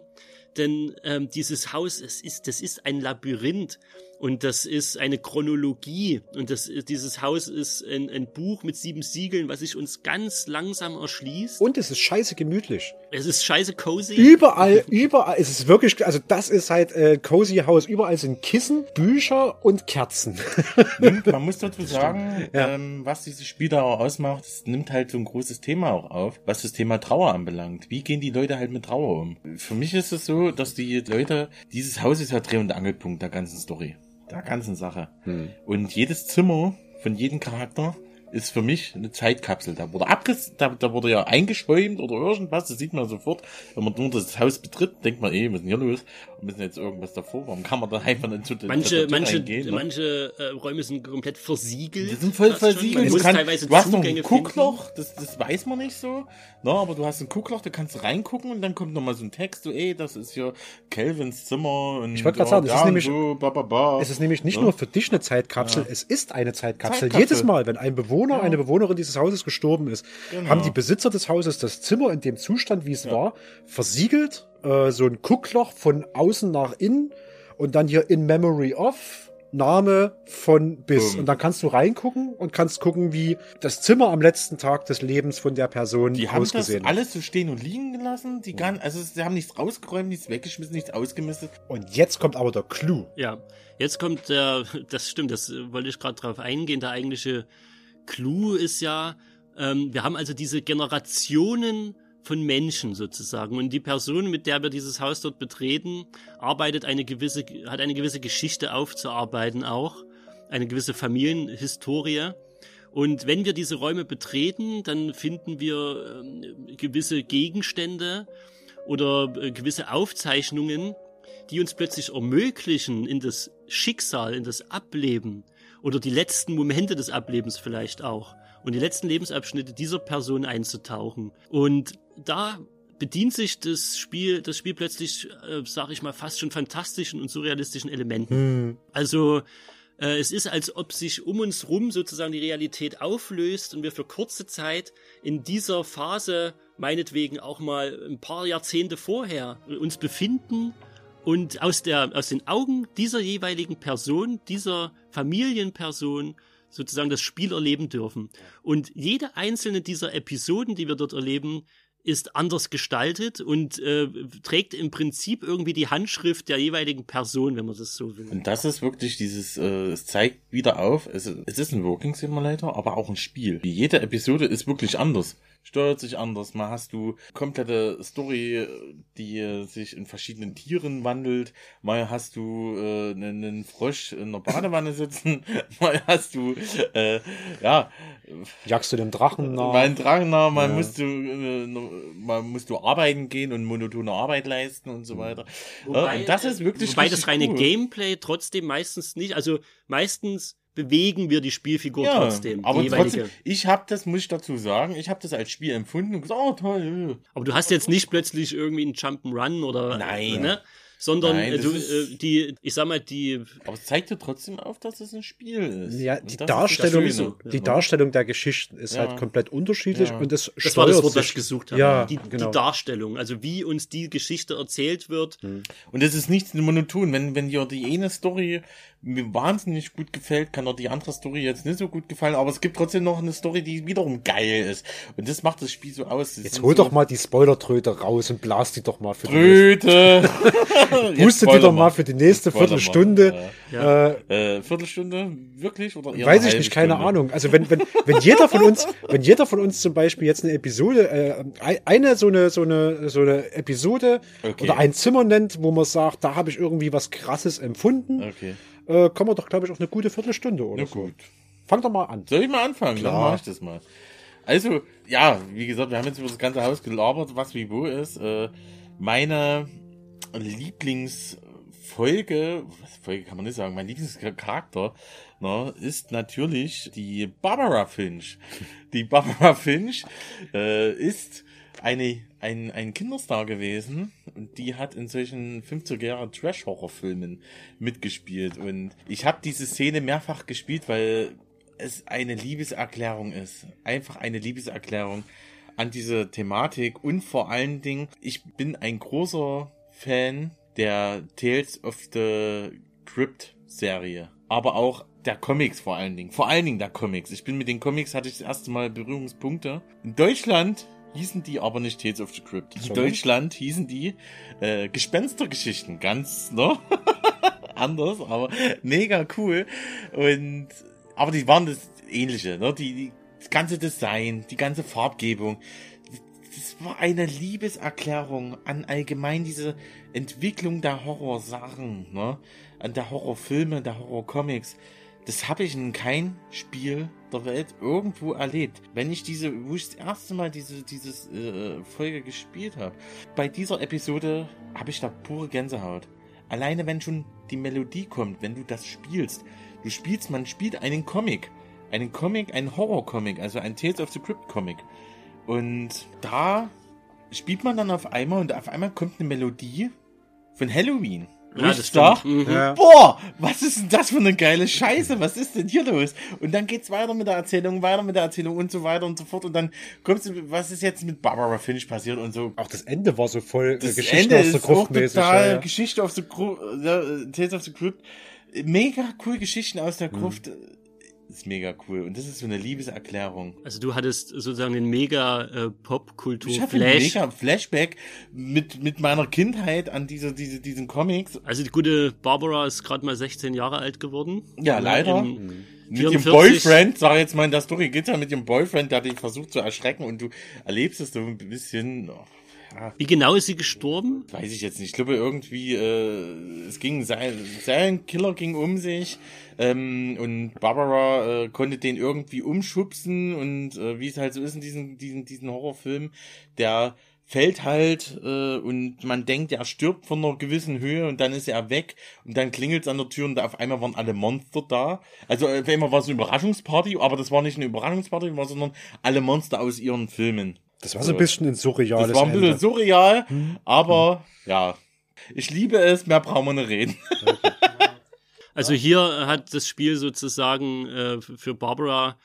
denn ähm, dieses Haus, es ist, das ist ein Labyrinth und das ist eine Chronologie. Und das, dieses Haus ist ein, ein, Buch mit sieben Siegeln, was sich uns ganz langsam erschließt. Und es ist scheiße gemütlich. Es ist scheiße cozy. Überall, überall, es ist wirklich, also das ist halt äh, cozy Haus. Überall sind Kissen, Bücher und Kerzen. Nimmt, man muss dazu sagen, ja. ähm, was dieses Spiel da auch ausmacht, es nimmt halt so ein großes Thema auch auf, was das Thema Trauer anbelangt. Wie gehen die Leute halt mit Trauer um? Für mich ist es so, dass die Leute, dieses Haus ist ja Dreh- und Angelpunkt der ganzen Story der ganzen Sache. Hm. Und jedes Zimmer von jedem Charakter ist für mich eine Zeitkapsel. Da wurde abges da, da wurde ja eingeschäumt oder irgendwas, das sieht man sofort. Wenn man nur das Haus betritt, denkt man, eh, was ist denn hier los? Wir müssen jetzt irgendwas davor. Warum kann man da einfach nicht zu den Manche, manche, reingehen, ne? manche äh, Räume sind komplett versiegelt. Die sind voll versiegelt. Du, kann, du hast noch ein Guckloch, das, das weiß man nicht so. No, ne? aber du hast ein Guckloch, da kannst du reingucken und dann kommt nochmal so ein Text, so, ey, das ist hier Kelvins Zimmer. Und ich wollte gerade sagen, es ist, nämlich, so, ba, ba, ba. es ist nämlich nicht ja. nur für dich eine Zeitkapsel, ja. es ist eine Zeitkapsel. Zeitkapsel. Jedes Mal, wenn ein Bewohner, ja. eine Bewohnerin dieses Hauses gestorben ist, genau. haben die Besitzer des Hauses das Zimmer in dem Zustand, wie es war, versiegelt äh, so ein Guckloch von außen nach innen und dann hier in Memory of Name von bis. Boom. Und dann kannst du reingucken und kannst gucken, wie das Zimmer am letzten Tag des Lebens von der Person die ausgesehen haben das alles so stehen und liegen gelassen. Die gar, also sie haben nichts rausgeräumt, nichts weggeschmissen, nichts ausgemistet. Und jetzt kommt aber der Clou. Ja, jetzt kommt der, das stimmt, das wollte ich gerade drauf eingehen. Der eigentliche Clou ist ja, ähm, wir haben also diese Generationen von Menschen sozusagen. Und die Person, mit der wir dieses Haus dort betreten, arbeitet eine gewisse, hat eine gewisse Geschichte aufzuarbeiten auch, eine gewisse Familienhistorie. Und wenn wir diese Räume betreten, dann finden wir äh, gewisse Gegenstände oder äh, gewisse Aufzeichnungen, die uns plötzlich ermöglichen, in das Schicksal, in das Ableben oder die letzten Momente des Ablebens vielleicht auch und die letzten Lebensabschnitte dieser Person einzutauchen. Und da bedient sich das Spiel, das Spiel plötzlich, äh, sage ich mal, fast schon fantastischen und surrealistischen Elementen. Hm. Also äh, es ist, als ob sich um uns rum sozusagen die Realität auflöst und wir für kurze Zeit in dieser Phase, meinetwegen auch mal ein paar Jahrzehnte vorher, uns befinden und aus, der, aus den Augen dieser jeweiligen Person, dieser Familienperson, sozusagen das Spiel erleben dürfen. Und jede einzelne dieser Episoden, die wir dort erleben, ist anders gestaltet und äh, trägt im Prinzip irgendwie die Handschrift der jeweiligen Person, wenn man das so will. Und das ist wirklich dieses, äh, es zeigt wieder auf, es, es ist ein Working Simulator, aber auch ein Spiel. Jede Episode ist wirklich anders steuert sich anders. Mal hast du komplette Story, die sich in verschiedenen Tieren wandelt. Mal hast du äh, einen Frosch in der Badewanne sitzen. Mal hast du, äh, ja. Jagst du dem Drachen nach? Mal einen Drachen nach. Mal, ja. musst du, äh, mal musst du arbeiten gehen und monotone Arbeit leisten und so weiter. Wobei, und das ist wirklich Wobei das reine cool. Gameplay trotzdem meistens nicht, also meistens bewegen wir die Spielfigur ja, trotzdem. Aber trotzdem, ich habe das, muss ich dazu sagen, ich habe das als Spiel empfunden und gesagt, oh toll. Aber du hast jetzt nicht plötzlich irgendwie einen Jump'n'Run oder. Nein. Ne? sondern Nein, du, äh, die, ich sag mal, die. Aber es zeigt dir trotzdem auf, dass es ein Spiel ist. Ja, die Darstellung, die Darstellung der Geschichten ist ja. halt komplett unterschiedlich ja. und es Das war das Wort, das ich gesucht habe. Ja, die, genau. die Darstellung, also wie uns die Geschichte erzählt wird. Mhm. Und es ist nichts monoton, wenn, wenn dir die eine Story mir wahnsinnig gut gefällt, kann auch die andere Story jetzt nicht so gut gefallen, aber es gibt trotzdem noch eine Story, die wiederum geil ist. Und das macht das Spiel so aus. Das jetzt hol so doch mal die Spoiler-Tröte raus und blas die doch mal für Tröte! Puste die doch mal für die nächste Viertelstunde. Ja. Äh, äh, Viertelstunde? Wirklich? Oder weiß ich nicht, keine Stunde? Ahnung. Also wenn, wenn, wenn jeder von uns, wenn jeder von uns zum Beispiel jetzt eine Episode, äh, eine so eine, so eine, so eine Episode okay. oder ein Zimmer nennt, wo man sagt, da habe ich irgendwie was krasses empfunden. Okay äh, kommen wir doch, glaube ich, auf eine gute Viertelstunde oder Na so. gut. Fang doch mal an. Soll ich mal anfangen? Klar. Dann mache ich das mal. Also, ja, wie gesagt, wir haben jetzt über das ganze Haus gelabert, was wie wo ist. Äh, meine Lieblingsfolge, was Folge kann man nicht sagen, mein Lieblingscharakter ne, ist natürlich die Barbara Finch. Die Barbara Finch äh, ist eine, ein, ein Kinderstar gewesen und die hat in solchen 50er Jahre Trash-Horror-Filmen mitgespielt. Und ich habe diese Szene mehrfach gespielt, weil es eine Liebeserklärung ist. Einfach eine Liebeserklärung an diese Thematik und vor allen Dingen, ich bin ein großer Fan der Tales of the Crypt Serie. Aber auch der Comics vor allen Dingen. Vor allen Dingen der Comics. Ich bin mit den Comics hatte ich das erste Mal Berührungspunkte. In Deutschland hießen die aber nicht Tales of the Crypt. In Deutschland hießen die äh, Gespenstergeschichten. Ganz, ne? Anders, aber mega cool. Und aber die waren das ähnliche, ne? Die, die das ganze Design, die ganze Farbgebung. Das war eine Liebeserklärung an allgemein diese Entwicklung der Horrorsachen, ne? An der Horrorfilme, der Horrorcomics. Das habe ich in kein Spiel der Welt irgendwo erlebt. Wenn ich diese, wo ich das erste Mal diese dieses äh, Folge gespielt habe, bei dieser Episode habe ich da pure Gänsehaut. Alleine wenn schon die Melodie kommt, wenn du das spielst. Du spielst, man spielt einen Comic. Einen Comic, einen Horror-Comic, also ein Tales of the Crypt-Comic. Und da spielt man dann auf einmal und auf einmal kommt eine Melodie von Halloween. Ja, da, mhm. ja. boah, was ist denn das für eine geile Scheiße? Was ist denn hier los? Und dann geht's weiter mit der Erzählung, weiter mit der Erzählung und so weiter und so fort. Und dann kommst du, was ist jetzt mit Barbara Finch passiert und so. Auch das Ende war so voll äh, das Geschichte Ende aus der Gruft mäßig. Total ja, Geschichte auf der Gruft, äh, Tales of the Crypt. Mega cool Geschichten aus der mhm. Gruft. Mhm ist mega cool. Und das ist so eine Liebeserklärung. Also du hattest sozusagen einen mega äh, Popkultur-Flash. Ich hatte einen mega Flashback mit, mit meiner Kindheit an diese, diese, diesen Comics. Also die gute Barbara ist gerade mal 16 Jahre alt geworden. Ja, leider. Im, mit ihrem Boyfriend, sag jetzt mal in der Story, geht ja mit ihrem Boyfriend, der dich versucht zu erschrecken und du erlebst es so ein bisschen. Oh, Wie genau ist sie gestorben? Weiß ich jetzt nicht. Ich glaube irgendwie, äh, es ging, sein Killer ging um sich ähm, und Barbara äh, konnte den irgendwie umschubsen und äh, wie es halt so ist in diesen, diesen, diesen Horrorfilm, der fällt halt äh, und man denkt, er stirbt von einer gewissen Höhe und dann ist er weg und dann klingelt's an der Tür und auf einmal waren alle Monster da. Also auf einmal war es eine Überraschungsparty, aber das war nicht eine Überraschungsparty, sondern alle Monster aus ihren Filmen. Das war so ein bisschen ein surreales Das war ein bisschen Ende. surreal, hm. aber hm. ja. Ich liebe es, mehr brauchen wir nicht reden. Also hier hat das Spiel sozusagen äh, für Barbara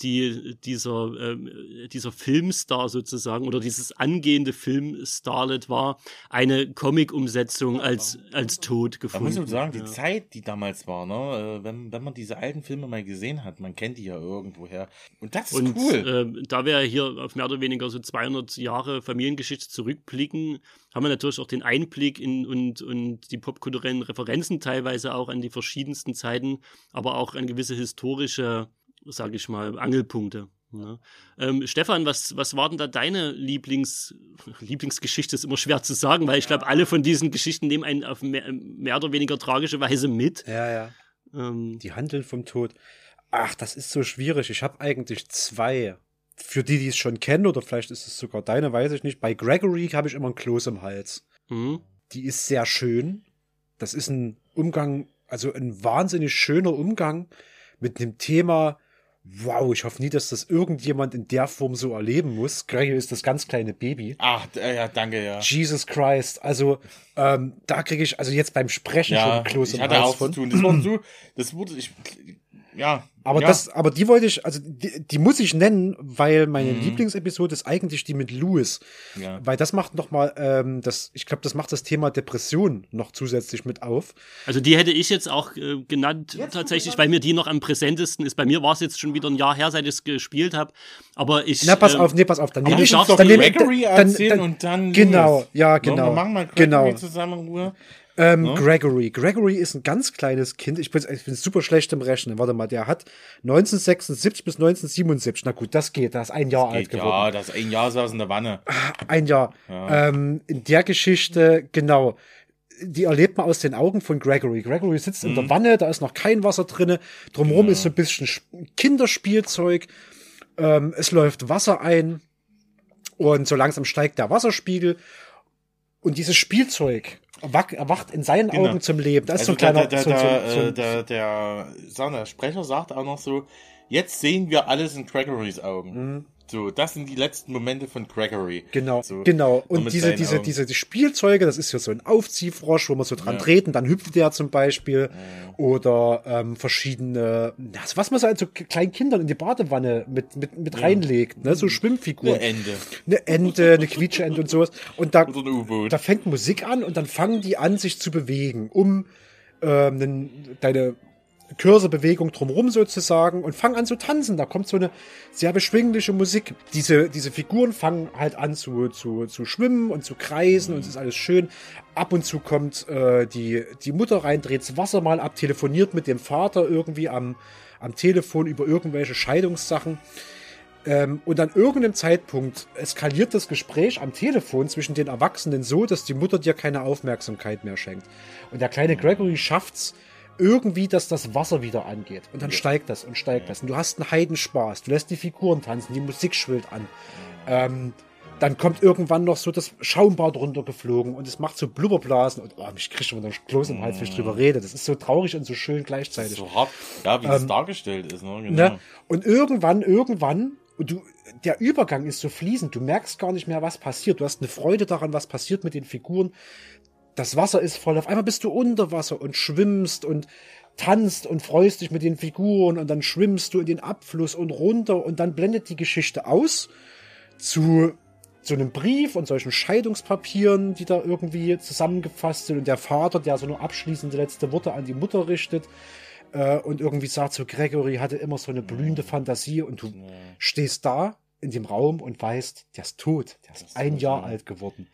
die, dieser, äh, dieser Filmstar sozusagen oder dieses angehende Filmstarlet war, eine Comic-Umsetzung als, als tot gefunden. Da muss man sagen, die ja. Zeit, die damals war, ne, äh, wenn, wenn man diese alten Filme mal gesehen hat, man kennt die ja irgendwoher. Und das ist Und, cool. Äh, da wir hier auf mehr oder weniger so 200 Jahre Familiengeschichte zurückblicken, haben wir natürlich auch den Einblick in und, und die popkulturellen Referenzen teilweise auch an die verschiedensten Zeiten, aber auch an gewisse historische, sage ich mal, Angelpunkte. Ne? Ähm, Stefan, was, was war denn da deine Lieblings, Lieblingsgeschichte? Ist immer schwer zu sagen, weil ich glaube, alle von diesen Geschichten nehmen einen auf mehr, mehr oder weniger tragische Weise mit. Ja, ja. Ähm, die handeln vom Tod. Ach, das ist so schwierig. Ich habe eigentlich zwei für die, die es schon kennen, oder vielleicht ist es sogar deine, weiß ich nicht. Bei Gregory habe ich immer ein Kloß im Hals. Mhm. Die ist sehr schön. Das ist ein Umgang, also ein wahnsinnig schöner Umgang mit einem Thema. Wow, ich hoffe nie, dass das irgendjemand in der Form so erleben muss. Gregory ist das ganz kleine Baby. Ach, ja, danke, ja. Jesus Christ. Also, ähm, da kriege ich, also jetzt beim Sprechen ja, schon ein Kloß im Hals. Ich hatte auch von. zu tun. Das, war so, das wurde, ich, ja. Aber ja. das, aber die wollte ich, also die, die muss ich nennen, weil meine mhm. Lieblingsepisode ist eigentlich die mit Louis. Ja. Weil das macht noch mal, ähm, das, ich glaube, das macht das Thema Depression noch zusätzlich mit auf. Also die hätte ich jetzt auch äh, genannt, jetzt tatsächlich, weil mir die noch am präsentesten ist. Bei mir war es jetzt schon wieder ein Jahr her, seit ich es gespielt habe. Aber ich. Na, pass ähm, auf, nee, pass auf, dann nehme ich doch dann Gregory erzählen dann, und dann. Genau, Louis. ja, genau. wir machen mal Gregory genau. zusammen in Ruhe. Ähm, ne? Gregory. Gregory ist ein ganz kleines Kind. Ich bin, ich bin super schlecht im Rechnen. Warte mal, der hat 1976 bis 1977. Na gut, das geht. Da ist ein Jahr alt geworden. Ja, das ist ein Jahr saß in der Wanne. Ein Jahr. Ja. Ähm, in der Geschichte, genau. Die erlebt man aus den Augen von Gregory. Gregory sitzt mhm. in der mhm. Wanne, da ist noch kein Wasser drinne. Drumherum ja. ist so ein bisschen Kinderspielzeug. Ähm, es läuft Wasser ein. Und so langsam steigt der Wasserspiegel. Und dieses Spielzeug erwacht in seinen genau. Augen zum Leben. Das ist also so ein kleiner. Der, der, so, so, der, der, der Sprecher sagt auch noch so: Jetzt sehen wir alles in Gregorys Augen. Mhm. So, das sind die letzten Momente von Gregory. Genau, so, genau. Und diese, diese, diese die Spielzeuge, das ist ja so ein Aufziehfrosch, wo man so dran ja. treten, dann hüpft der zum Beispiel. Ja. Oder ähm, verschiedene, also was man so also kleinen Kindern in die Badewanne mit, mit, mit ja. reinlegt, ne? So Schwimmfiguren. Eine Ente. Eine Ente, eine Quietscheente und sowas. Und da, da fängt Musik an und dann fangen die an, sich zu bewegen, um ähm, deine Cursorbewegung drumherum sozusagen und fangen an zu tanzen. Da kommt so eine sehr beschwingliche Musik. Diese, diese Figuren fangen halt an zu, zu, zu schwimmen und zu kreisen und es ist alles schön. Ab und zu kommt äh, die, die Mutter rein, dreht das Wasser mal ab, telefoniert mit dem Vater irgendwie am, am Telefon über irgendwelche Scheidungssachen. Ähm, und an irgendeinem Zeitpunkt eskaliert das Gespräch am Telefon zwischen den Erwachsenen so, dass die Mutter dir keine Aufmerksamkeit mehr schenkt. Und der kleine Gregory schafft's, irgendwie, dass das Wasser wieder angeht. Und dann steigt das und steigt das. Und du hast einen Heidenspaß. Du lässt die Figuren tanzen, die Musik schwillt an. Ähm, dann kommt irgendwann noch so das Schaumbad runtergeflogen und es macht so Blubberblasen und oh, mich kriegt schon wieder Kloß im Hals, wenn ich drüber rede. Das ist so traurig und so schön gleichzeitig. so hart, ja, wie ähm, das dargestellt ist, ne? Genau. Ne? Und irgendwann, irgendwann, und du, der Übergang ist so fließend, du merkst gar nicht mehr, was passiert. Du hast eine Freude daran, was passiert mit den Figuren das Wasser ist voll. Auf einmal bist du unter Wasser und schwimmst und tanzt und freust dich mit den Figuren und dann schwimmst du in den Abfluss und runter und dann blendet die Geschichte aus zu so einem Brief und solchen Scheidungspapieren, die da irgendwie zusammengefasst sind. Und der Vater, der so nur abschließende letzte Worte an die Mutter richtet äh, und irgendwie sagt so, Gregory hatte immer so eine blühende Fantasie und du stehst da in dem Raum und weißt, der ist tot, der ist ein Jahr alt geworden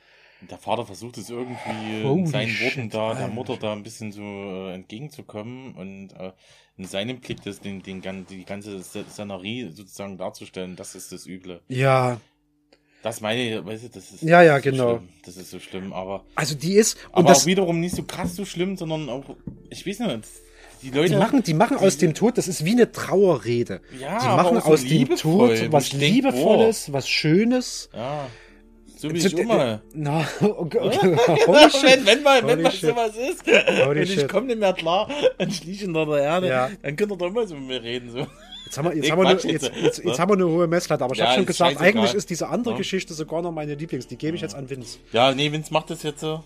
der Vater versucht es irgendwie Holy in seinen Worten da der Mutter da ein bisschen so äh, entgegenzukommen und äh, in seinem Blick das, den, den, die ganze Szenerie sozusagen darzustellen, das ist das Üble. Ja. Das meine ich, weißt du, das ist. Ja, ja, so genau. Schlimm. Das ist so schlimm, aber. Also die ist. aber das, auch wiederum nicht so krass so schlimm, sondern auch, ich weiß nicht, die Leute. Die machen, die machen die, aus dem Tod, das ist wie eine Trauerrede. Ja, die machen aus so dem Tod was Liebevolles, was Schönes. Ja. So wie ich immer. Na, okay, okay. wenn, wenn mal, wenn mal sowas ist, Holy und ich komme nicht mehr klar und schließe unter der Erde, ja. dann könnt ihr doch mal so mit mir reden. So. Jetzt haben wir, jetzt, nee, haben, wir eine, jetzt, jetzt, jetzt haben wir eine hohe Messlatte, aber ich ja, habe schon gesagt, eigentlich ist diese andere ja. Geschichte sogar noch meine Lieblings. Die gebe ich jetzt an Vince. Ja, nee, Vince macht das jetzt so.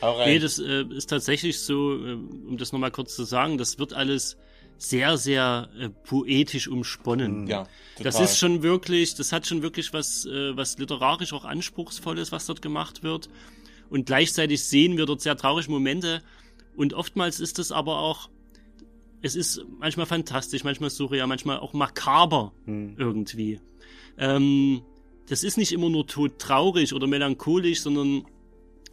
Hau rein. Nee, das äh, ist tatsächlich so, äh, um das nochmal kurz zu sagen, das wird alles sehr, sehr äh, poetisch umsponnen. Ja, total. Das ist schon wirklich, das hat schon wirklich was, äh, was literarisch auch anspruchsvolles, was dort gemacht wird. Und gleichzeitig sehen wir dort sehr traurige Momente. Und oftmals ist es aber auch, es ist manchmal fantastisch, manchmal surreal, manchmal auch makaber hm. irgendwie. Ähm, das ist nicht immer nur tot traurig oder melancholisch, sondern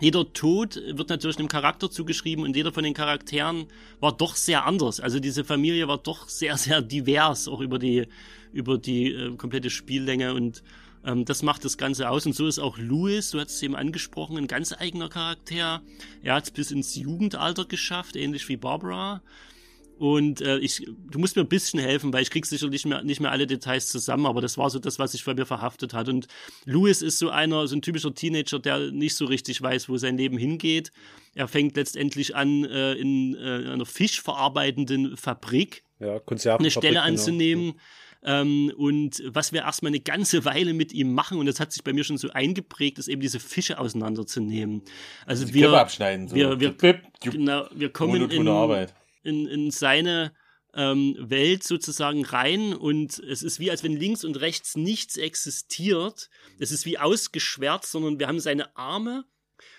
jeder Tod wird natürlich einem Charakter zugeschrieben und jeder von den Charakteren war doch sehr anders. Also diese Familie war doch sehr, sehr divers, auch über die, über die äh, komplette Spiellänge und ähm, das macht das Ganze aus. Und so ist auch Louis, du hast es eben angesprochen, ein ganz eigener Charakter. Er hat es bis ins Jugendalter geschafft, ähnlich wie Barbara. Und äh, ich, du musst mir ein bisschen helfen, weil ich krieg sicherlich nicht mehr, nicht mehr alle Details zusammen, aber das war so das, was sich bei mir verhaftet hat. Und Louis ist so einer, so ein typischer Teenager, der nicht so richtig weiß, wo sein Leben hingeht. Er fängt letztendlich an, äh, in äh, einer fischverarbeitenden Fabrik ja, eine Stelle genau. anzunehmen. Genau. Ähm, und was wir erstmal eine ganze Weile mit ihm machen, und das hat sich bei mir schon so eingeprägt, ist eben diese Fische auseinanderzunehmen. Also Die wir, abschneiden, so. wir, wir, genau, wir kommen in, Arbeit in, in seine ähm, Welt sozusagen rein und es ist wie, als wenn links und rechts nichts existiert. Es ist wie ausgeschwärzt, sondern wir haben seine Arme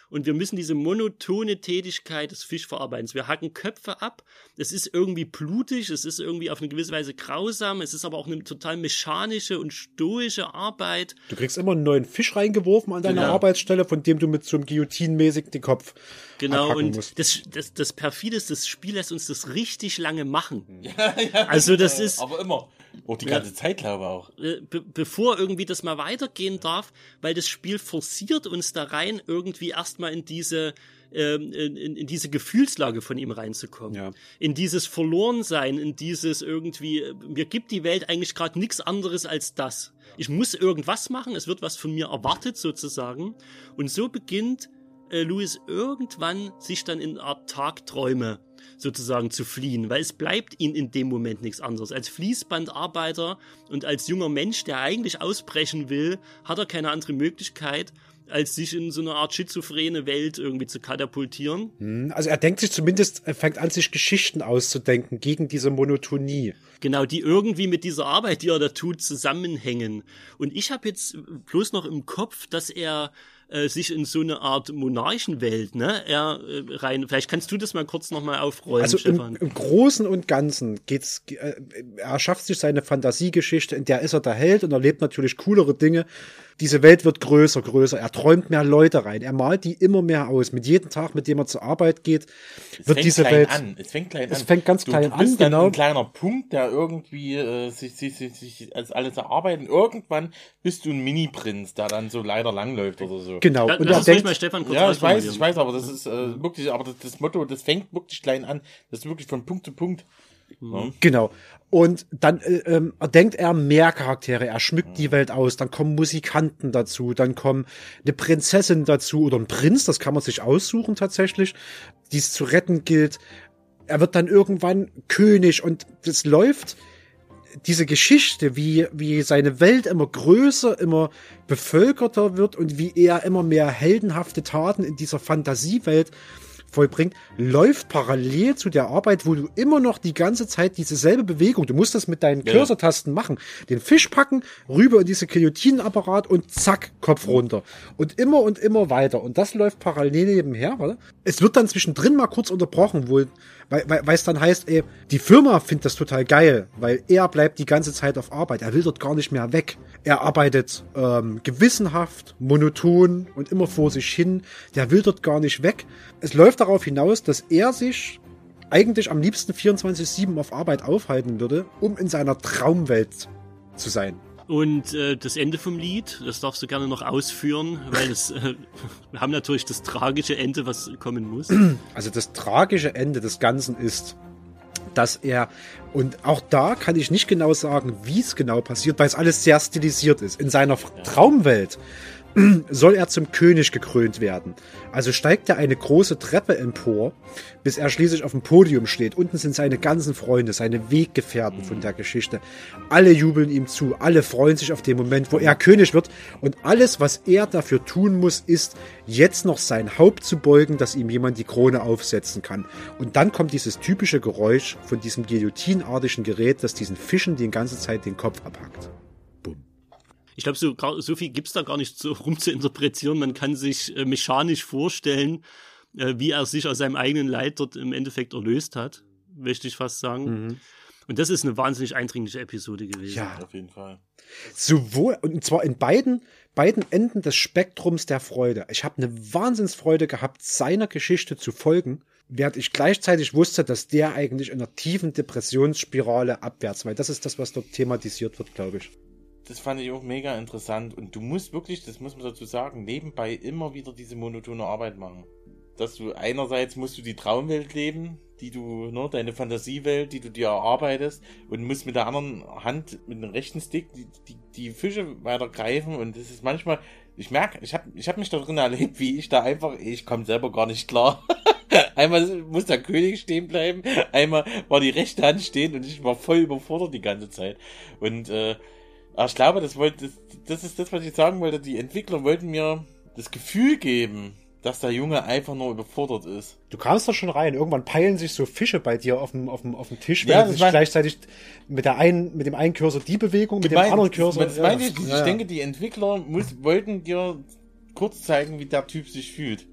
und wir müssen diese monotone Tätigkeit des Fischverarbeitens. Wir hacken Köpfe ab. Es ist irgendwie blutig, es ist irgendwie auf eine gewisse Weise grausam, es ist aber auch eine total mechanische und stoische Arbeit. Du kriegst immer einen neuen Fisch reingeworfen an deiner genau. Arbeitsstelle, von dem du mit so einem Guillotinmäßig den Kopf Genau, und musst. das, das, das perfide ist, das Spiel lässt uns das richtig lange machen. Ja, ja, also das ist. Aber immer. Auch die ganze ja, Zeit, glaube ich auch. Äh, be bevor irgendwie das mal weitergehen darf, weil das Spiel forciert uns da rein, irgendwie erstmal in diese, ähm, in, in, diese Gefühlslage von ihm reinzukommen. Ja. In dieses Verlorensein, in dieses irgendwie, mir gibt die Welt eigentlich gerade nichts anderes als das. Ich muss irgendwas machen, es wird was von mir erwartet sozusagen. Und so beginnt äh, Louis irgendwann sich dann in eine Art Tagträume sozusagen zu fliehen, weil es bleibt ihm in dem Moment nichts anderes. Als Fließbandarbeiter und als junger Mensch, der eigentlich ausbrechen will, hat er keine andere Möglichkeit, als sich in so eine Art schizophrene Welt irgendwie zu katapultieren. Hm, also er denkt sich zumindest, er fängt an, sich Geschichten auszudenken gegen diese Monotonie. Genau, die irgendwie mit dieser Arbeit, die er da tut, zusammenhängen. Und ich habe jetzt bloß noch im Kopf, dass er äh, sich in so eine Art Monarchenwelt, ne, er äh, rein. Vielleicht kannst du das mal kurz nochmal aufrollen, also Stefan. Im, Im Großen und Ganzen geht's, äh, er schafft sich seine Fantasiegeschichte, in der ist er der Held und erlebt natürlich coolere Dinge diese Welt wird größer, größer. Er träumt mehr Leute rein. Er malt die immer mehr aus. Mit jedem Tag, mit dem er zur Arbeit geht, es wird diese Welt. An. Es fängt klein an. Es fängt ganz du klein an, bist genau. Ein kleiner Punkt, der irgendwie äh, sich, sich, sich, sich als alles erarbeiten. Irgendwann bist du ein Mini-Prinz, der dann so leider langläuft oder so. Genau. Und er denkt, mal Stefan kurz Ja, ich weiß, ich weiß, aber das ist äh, wirklich, aber das, das Motto, das fängt wirklich klein an. Das ist wirklich von Punkt zu Punkt. Mhm. Genau. Und dann äh, ähm, denkt er mehr Charaktere, er schmückt die Welt aus, dann kommen Musikanten dazu, dann kommen eine Prinzessin dazu oder ein Prinz, das kann man sich aussuchen tatsächlich, die es zu retten gilt. Er wird dann irgendwann König und das läuft diese Geschichte, wie, wie seine Welt immer größer, immer bevölkerter wird und wie er immer mehr heldenhafte Taten in dieser Fantasiewelt vollbringt, läuft parallel zu der Arbeit, wo du immer noch die ganze Zeit dieselbe Bewegung, du musst das mit deinen ja. Cursor-Tasten machen, den Fisch packen, rüber in diese Guillotinenapparat und zack, Kopf runter. Und immer und immer weiter. Und das läuft parallel nebenher, oder? Es wird dann zwischendrin mal kurz unterbrochen, wo, weil, weil, weil es dann heißt, ey, die Firma findet das total geil, weil er bleibt die ganze Zeit auf Arbeit. Er will dort gar nicht mehr weg. Er arbeitet ähm, gewissenhaft, monoton und immer vor sich hin. Der will dort gar nicht weg. Es läuft darauf hinaus, dass er sich eigentlich am liebsten 24-7 auf Arbeit aufhalten würde, um in seiner Traumwelt zu sein. Und äh, das Ende vom Lied, das darfst du gerne noch ausführen, weil es, äh, wir haben natürlich das tragische Ende, was kommen muss. Also das tragische Ende des Ganzen ist, dass er, und auch da kann ich nicht genau sagen, wie es genau passiert, weil es alles sehr stilisiert ist. In seiner Traumwelt soll er zum König gekrönt werden. Also steigt er eine große Treppe empor, bis er schließlich auf dem Podium steht. Unten sind seine ganzen Freunde, seine Weggefährten von der Geschichte. Alle jubeln ihm zu, alle freuen sich auf den Moment, wo er König wird. Und alles, was er dafür tun muss, ist, jetzt noch sein Haupt zu beugen, dass ihm jemand die Krone aufsetzen kann. Und dann kommt dieses typische Geräusch von diesem guillotinartigen Gerät, das diesen Fischen die ganze Zeit den Kopf abhackt. Ich glaube, so, so viel gibt's da gar nicht so rum zu interpretieren. Man kann sich äh, mechanisch vorstellen, äh, wie er sich aus seinem eigenen Leid dort im Endeffekt erlöst hat, möchte ich fast sagen. Mhm. Und das ist eine wahnsinnig eindringliche Episode gewesen. Ja, auf jeden Fall. Sowohl, und zwar in beiden, beiden Enden des Spektrums der Freude. Ich habe eine Wahnsinnsfreude gehabt, seiner Geschichte zu folgen, während ich gleichzeitig wusste, dass der eigentlich in einer tiefen Depressionsspirale abwärts, weil das ist das, was dort thematisiert wird, glaube ich das fand ich auch mega interessant. Und du musst wirklich, das muss man dazu sagen, nebenbei immer wieder diese monotone Arbeit machen. Dass du einerseits musst du die Traumwelt leben, die du, ne, deine Fantasiewelt, die du dir erarbeitest, und musst mit der anderen Hand, mit dem rechten Stick, die, die, die Fische weiter greifen. Und das ist manchmal, ich merke, ich habe ich hab mich da drin erlebt, wie ich da einfach, ich komme selber gar nicht klar. einmal muss der König stehen bleiben, einmal war die rechte Hand stehen und ich war voll überfordert die ganze Zeit. Und äh, aber ich glaube, das, wollte, das, das ist das, was ich sagen wollte. Die Entwickler wollten mir das Gefühl geben, dass der Junge einfach nur überfordert ist. Du kamst doch schon rein. Irgendwann peilen sich so Fische bei dir auf dem, auf dem, auf dem Tisch, wenn ja, du dich gleichzeitig mit, der einen, mit dem einen Cursor die Bewegung, mit dem mein, anderen Cursor. Das, das ja. ich, ich ja. denke, die Entwickler muss, wollten dir kurz zeigen, wie der Typ sich fühlt.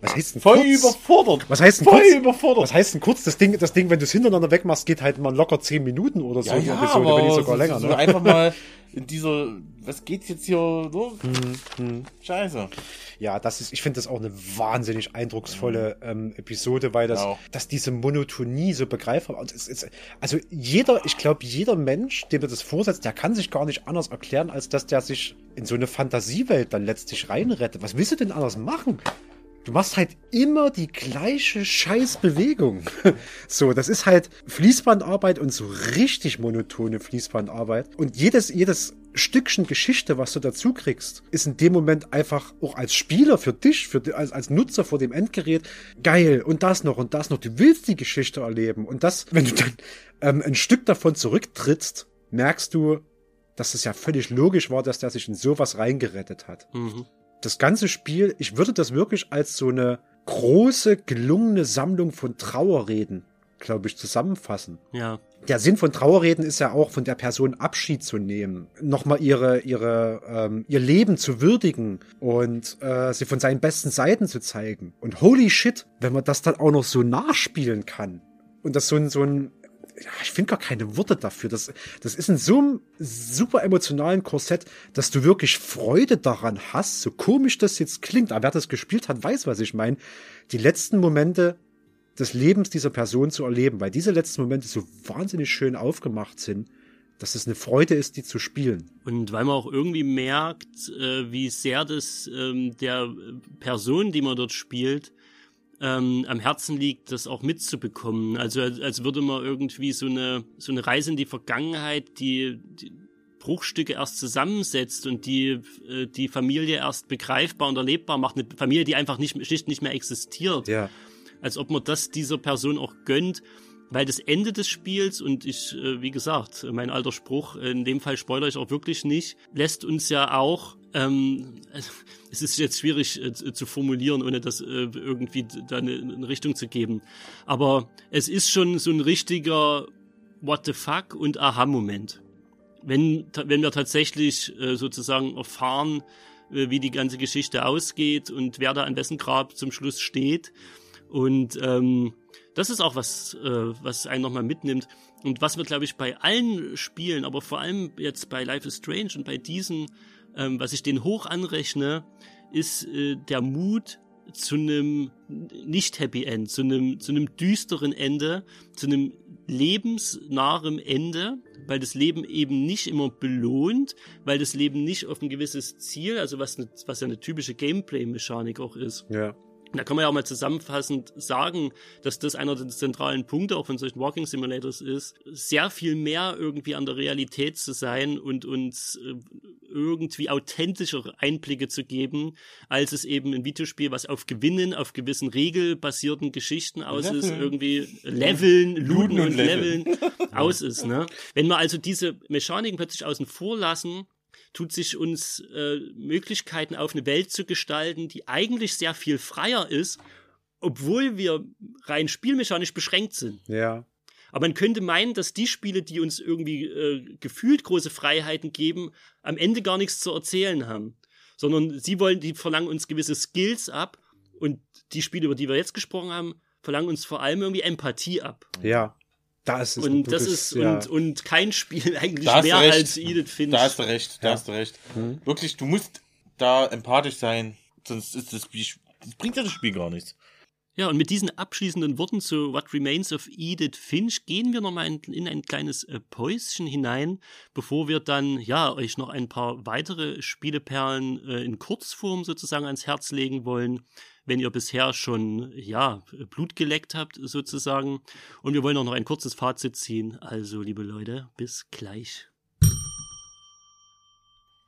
Was heißt denn Voll kurz? überfordert. Was heißt denn Voll kurz? überfordert. Was heißt denn kurz? Das Ding, das Ding, wenn du es hintereinander wegmachst, geht halt mal locker 10 Minuten oder so. Ja, ja, Episode, wenn nicht sogar länger. So ne? Einfach mal in dieser, was geht's jetzt hier? So? Hm, hm. Scheiße. Ja, das ist, ich finde das auch eine wahnsinnig eindrucksvolle ähm, Episode, weil das, genau. dass diese Monotonie so begreifbar ist. ist also jeder, ich glaube, jeder Mensch, dem das vorsetzt, der kann sich gar nicht anders erklären, als dass der sich in so eine Fantasiewelt dann letztlich reinrettet. Was willst du denn anders machen? Du machst halt immer die gleiche Scheißbewegung. so, das ist halt Fließbandarbeit und so richtig monotone Fließbandarbeit. Und jedes, jedes Stückchen Geschichte, was du dazu kriegst, ist in dem Moment einfach auch als Spieler für dich, für, als, als Nutzer vor dem Endgerät geil. Und das noch und das noch. Du willst die Geschichte erleben. Und das, wenn du dann ähm, ein Stück davon zurücktrittst, merkst du, dass es ja völlig logisch war, dass der sich in sowas reingerettet hat. Mhm das ganze Spiel, ich würde das wirklich als so eine große, gelungene Sammlung von Trauerreden, glaube ich, zusammenfassen. Ja. Der Sinn von Trauerreden ist ja auch, von der Person Abschied zu nehmen, nochmal ihre, ihre, ähm, ihr Leben zu würdigen und äh, sie von seinen besten Seiten zu zeigen. Und holy shit, wenn man das dann auch noch so nachspielen kann und das so ein, so ein ich finde gar keine Worte dafür. Das, das ist in so einem super emotionalen Korsett, dass du wirklich Freude daran hast, so komisch das jetzt klingt. Aber wer das gespielt hat, weiß, was ich meine. Die letzten Momente des Lebens dieser Person zu erleben, weil diese letzten Momente so wahnsinnig schön aufgemacht sind, dass es eine Freude ist, die zu spielen. Und weil man auch irgendwie merkt, äh, wie sehr das ähm, der Person, die man dort spielt, ähm, am Herzen liegt, das auch mitzubekommen. Also als, als würde man irgendwie so eine, so eine Reise in die Vergangenheit, die, die Bruchstücke erst zusammensetzt und die, äh, die Familie erst begreifbar und erlebbar macht. Eine Familie, die einfach nicht, schlicht nicht mehr existiert. Ja. Als ob man das dieser Person auch gönnt. Weil das Ende des Spiels, und ich, äh, wie gesagt, mein alter Spruch, in dem Fall spoilere ich auch wirklich nicht, lässt uns ja auch ähm, es ist jetzt schwierig äh, zu formulieren, ohne das äh, irgendwie da eine, eine, Richtung zu geben. Aber es ist schon so ein richtiger What the fuck und Aha-Moment. Wenn, wenn wir tatsächlich äh, sozusagen erfahren, äh, wie die ganze Geschichte ausgeht und wer da an wessen Grab zum Schluss steht. Und ähm, das ist auch was, äh, was einen nochmal mitnimmt. Und was wir, glaube ich, bei allen Spielen, aber vor allem jetzt bei Life is Strange und bei diesen ähm, was ich den hoch anrechne, ist äh, der Mut zu einem nicht Happy End, zu einem, zu einem düsteren Ende, zu einem lebensnahem Ende, weil das Leben eben nicht immer belohnt, weil das Leben nicht auf ein gewisses Ziel, also was, eine, was ja eine typische Gameplay-Mechanik auch ist. Ja. Da kann man ja auch mal zusammenfassend sagen, dass das einer der zentralen Punkte auch von solchen Walking Simulators ist, sehr viel mehr irgendwie an der Realität zu sein und uns äh, irgendwie authentischere Einblicke zu geben, als es eben ein Videospiel, was auf Gewinnen, auf gewissen regelbasierten Geschichten aus Leveln. ist, irgendwie Leveln, Looten und, Leveln, Leveln aus ist. Ne? Wenn wir also diese Mechaniken plötzlich außen vor lassen, tut sich uns äh, Möglichkeiten auf eine Welt zu gestalten, die eigentlich sehr viel freier ist, obwohl wir rein spielmechanisch beschränkt sind. Ja. Aber man könnte meinen, dass die Spiele, die uns irgendwie äh, gefühlt große Freiheiten geben, am Ende gar nichts zu erzählen haben. Sondern sie wollen, die verlangen uns gewisse Skills ab und die Spiele, über die wir jetzt gesprochen haben, verlangen uns vor allem irgendwie Empathie ab. Ja. Da ist es und das ist ja. und, und kein Spiel eigentlich mehr als Edith Finch. Da hast du recht, da ja. hast du recht. Hm. Wirklich, du musst da empathisch sein, sonst ist das Spiel, das bringt ja das Spiel gar nichts. Ja, und mit diesen abschließenden Worten zu What Remains of Edith Finch gehen wir nochmal in, in ein kleines äh, Päuschen hinein, bevor wir dann, ja, euch noch ein paar weitere Spieleperlen äh, in Kurzform sozusagen ans Herz legen wollen, wenn ihr bisher schon, ja, Blut geleckt habt sozusagen. Und wir wollen auch noch ein kurzes Fazit ziehen. Also, liebe Leute, bis gleich.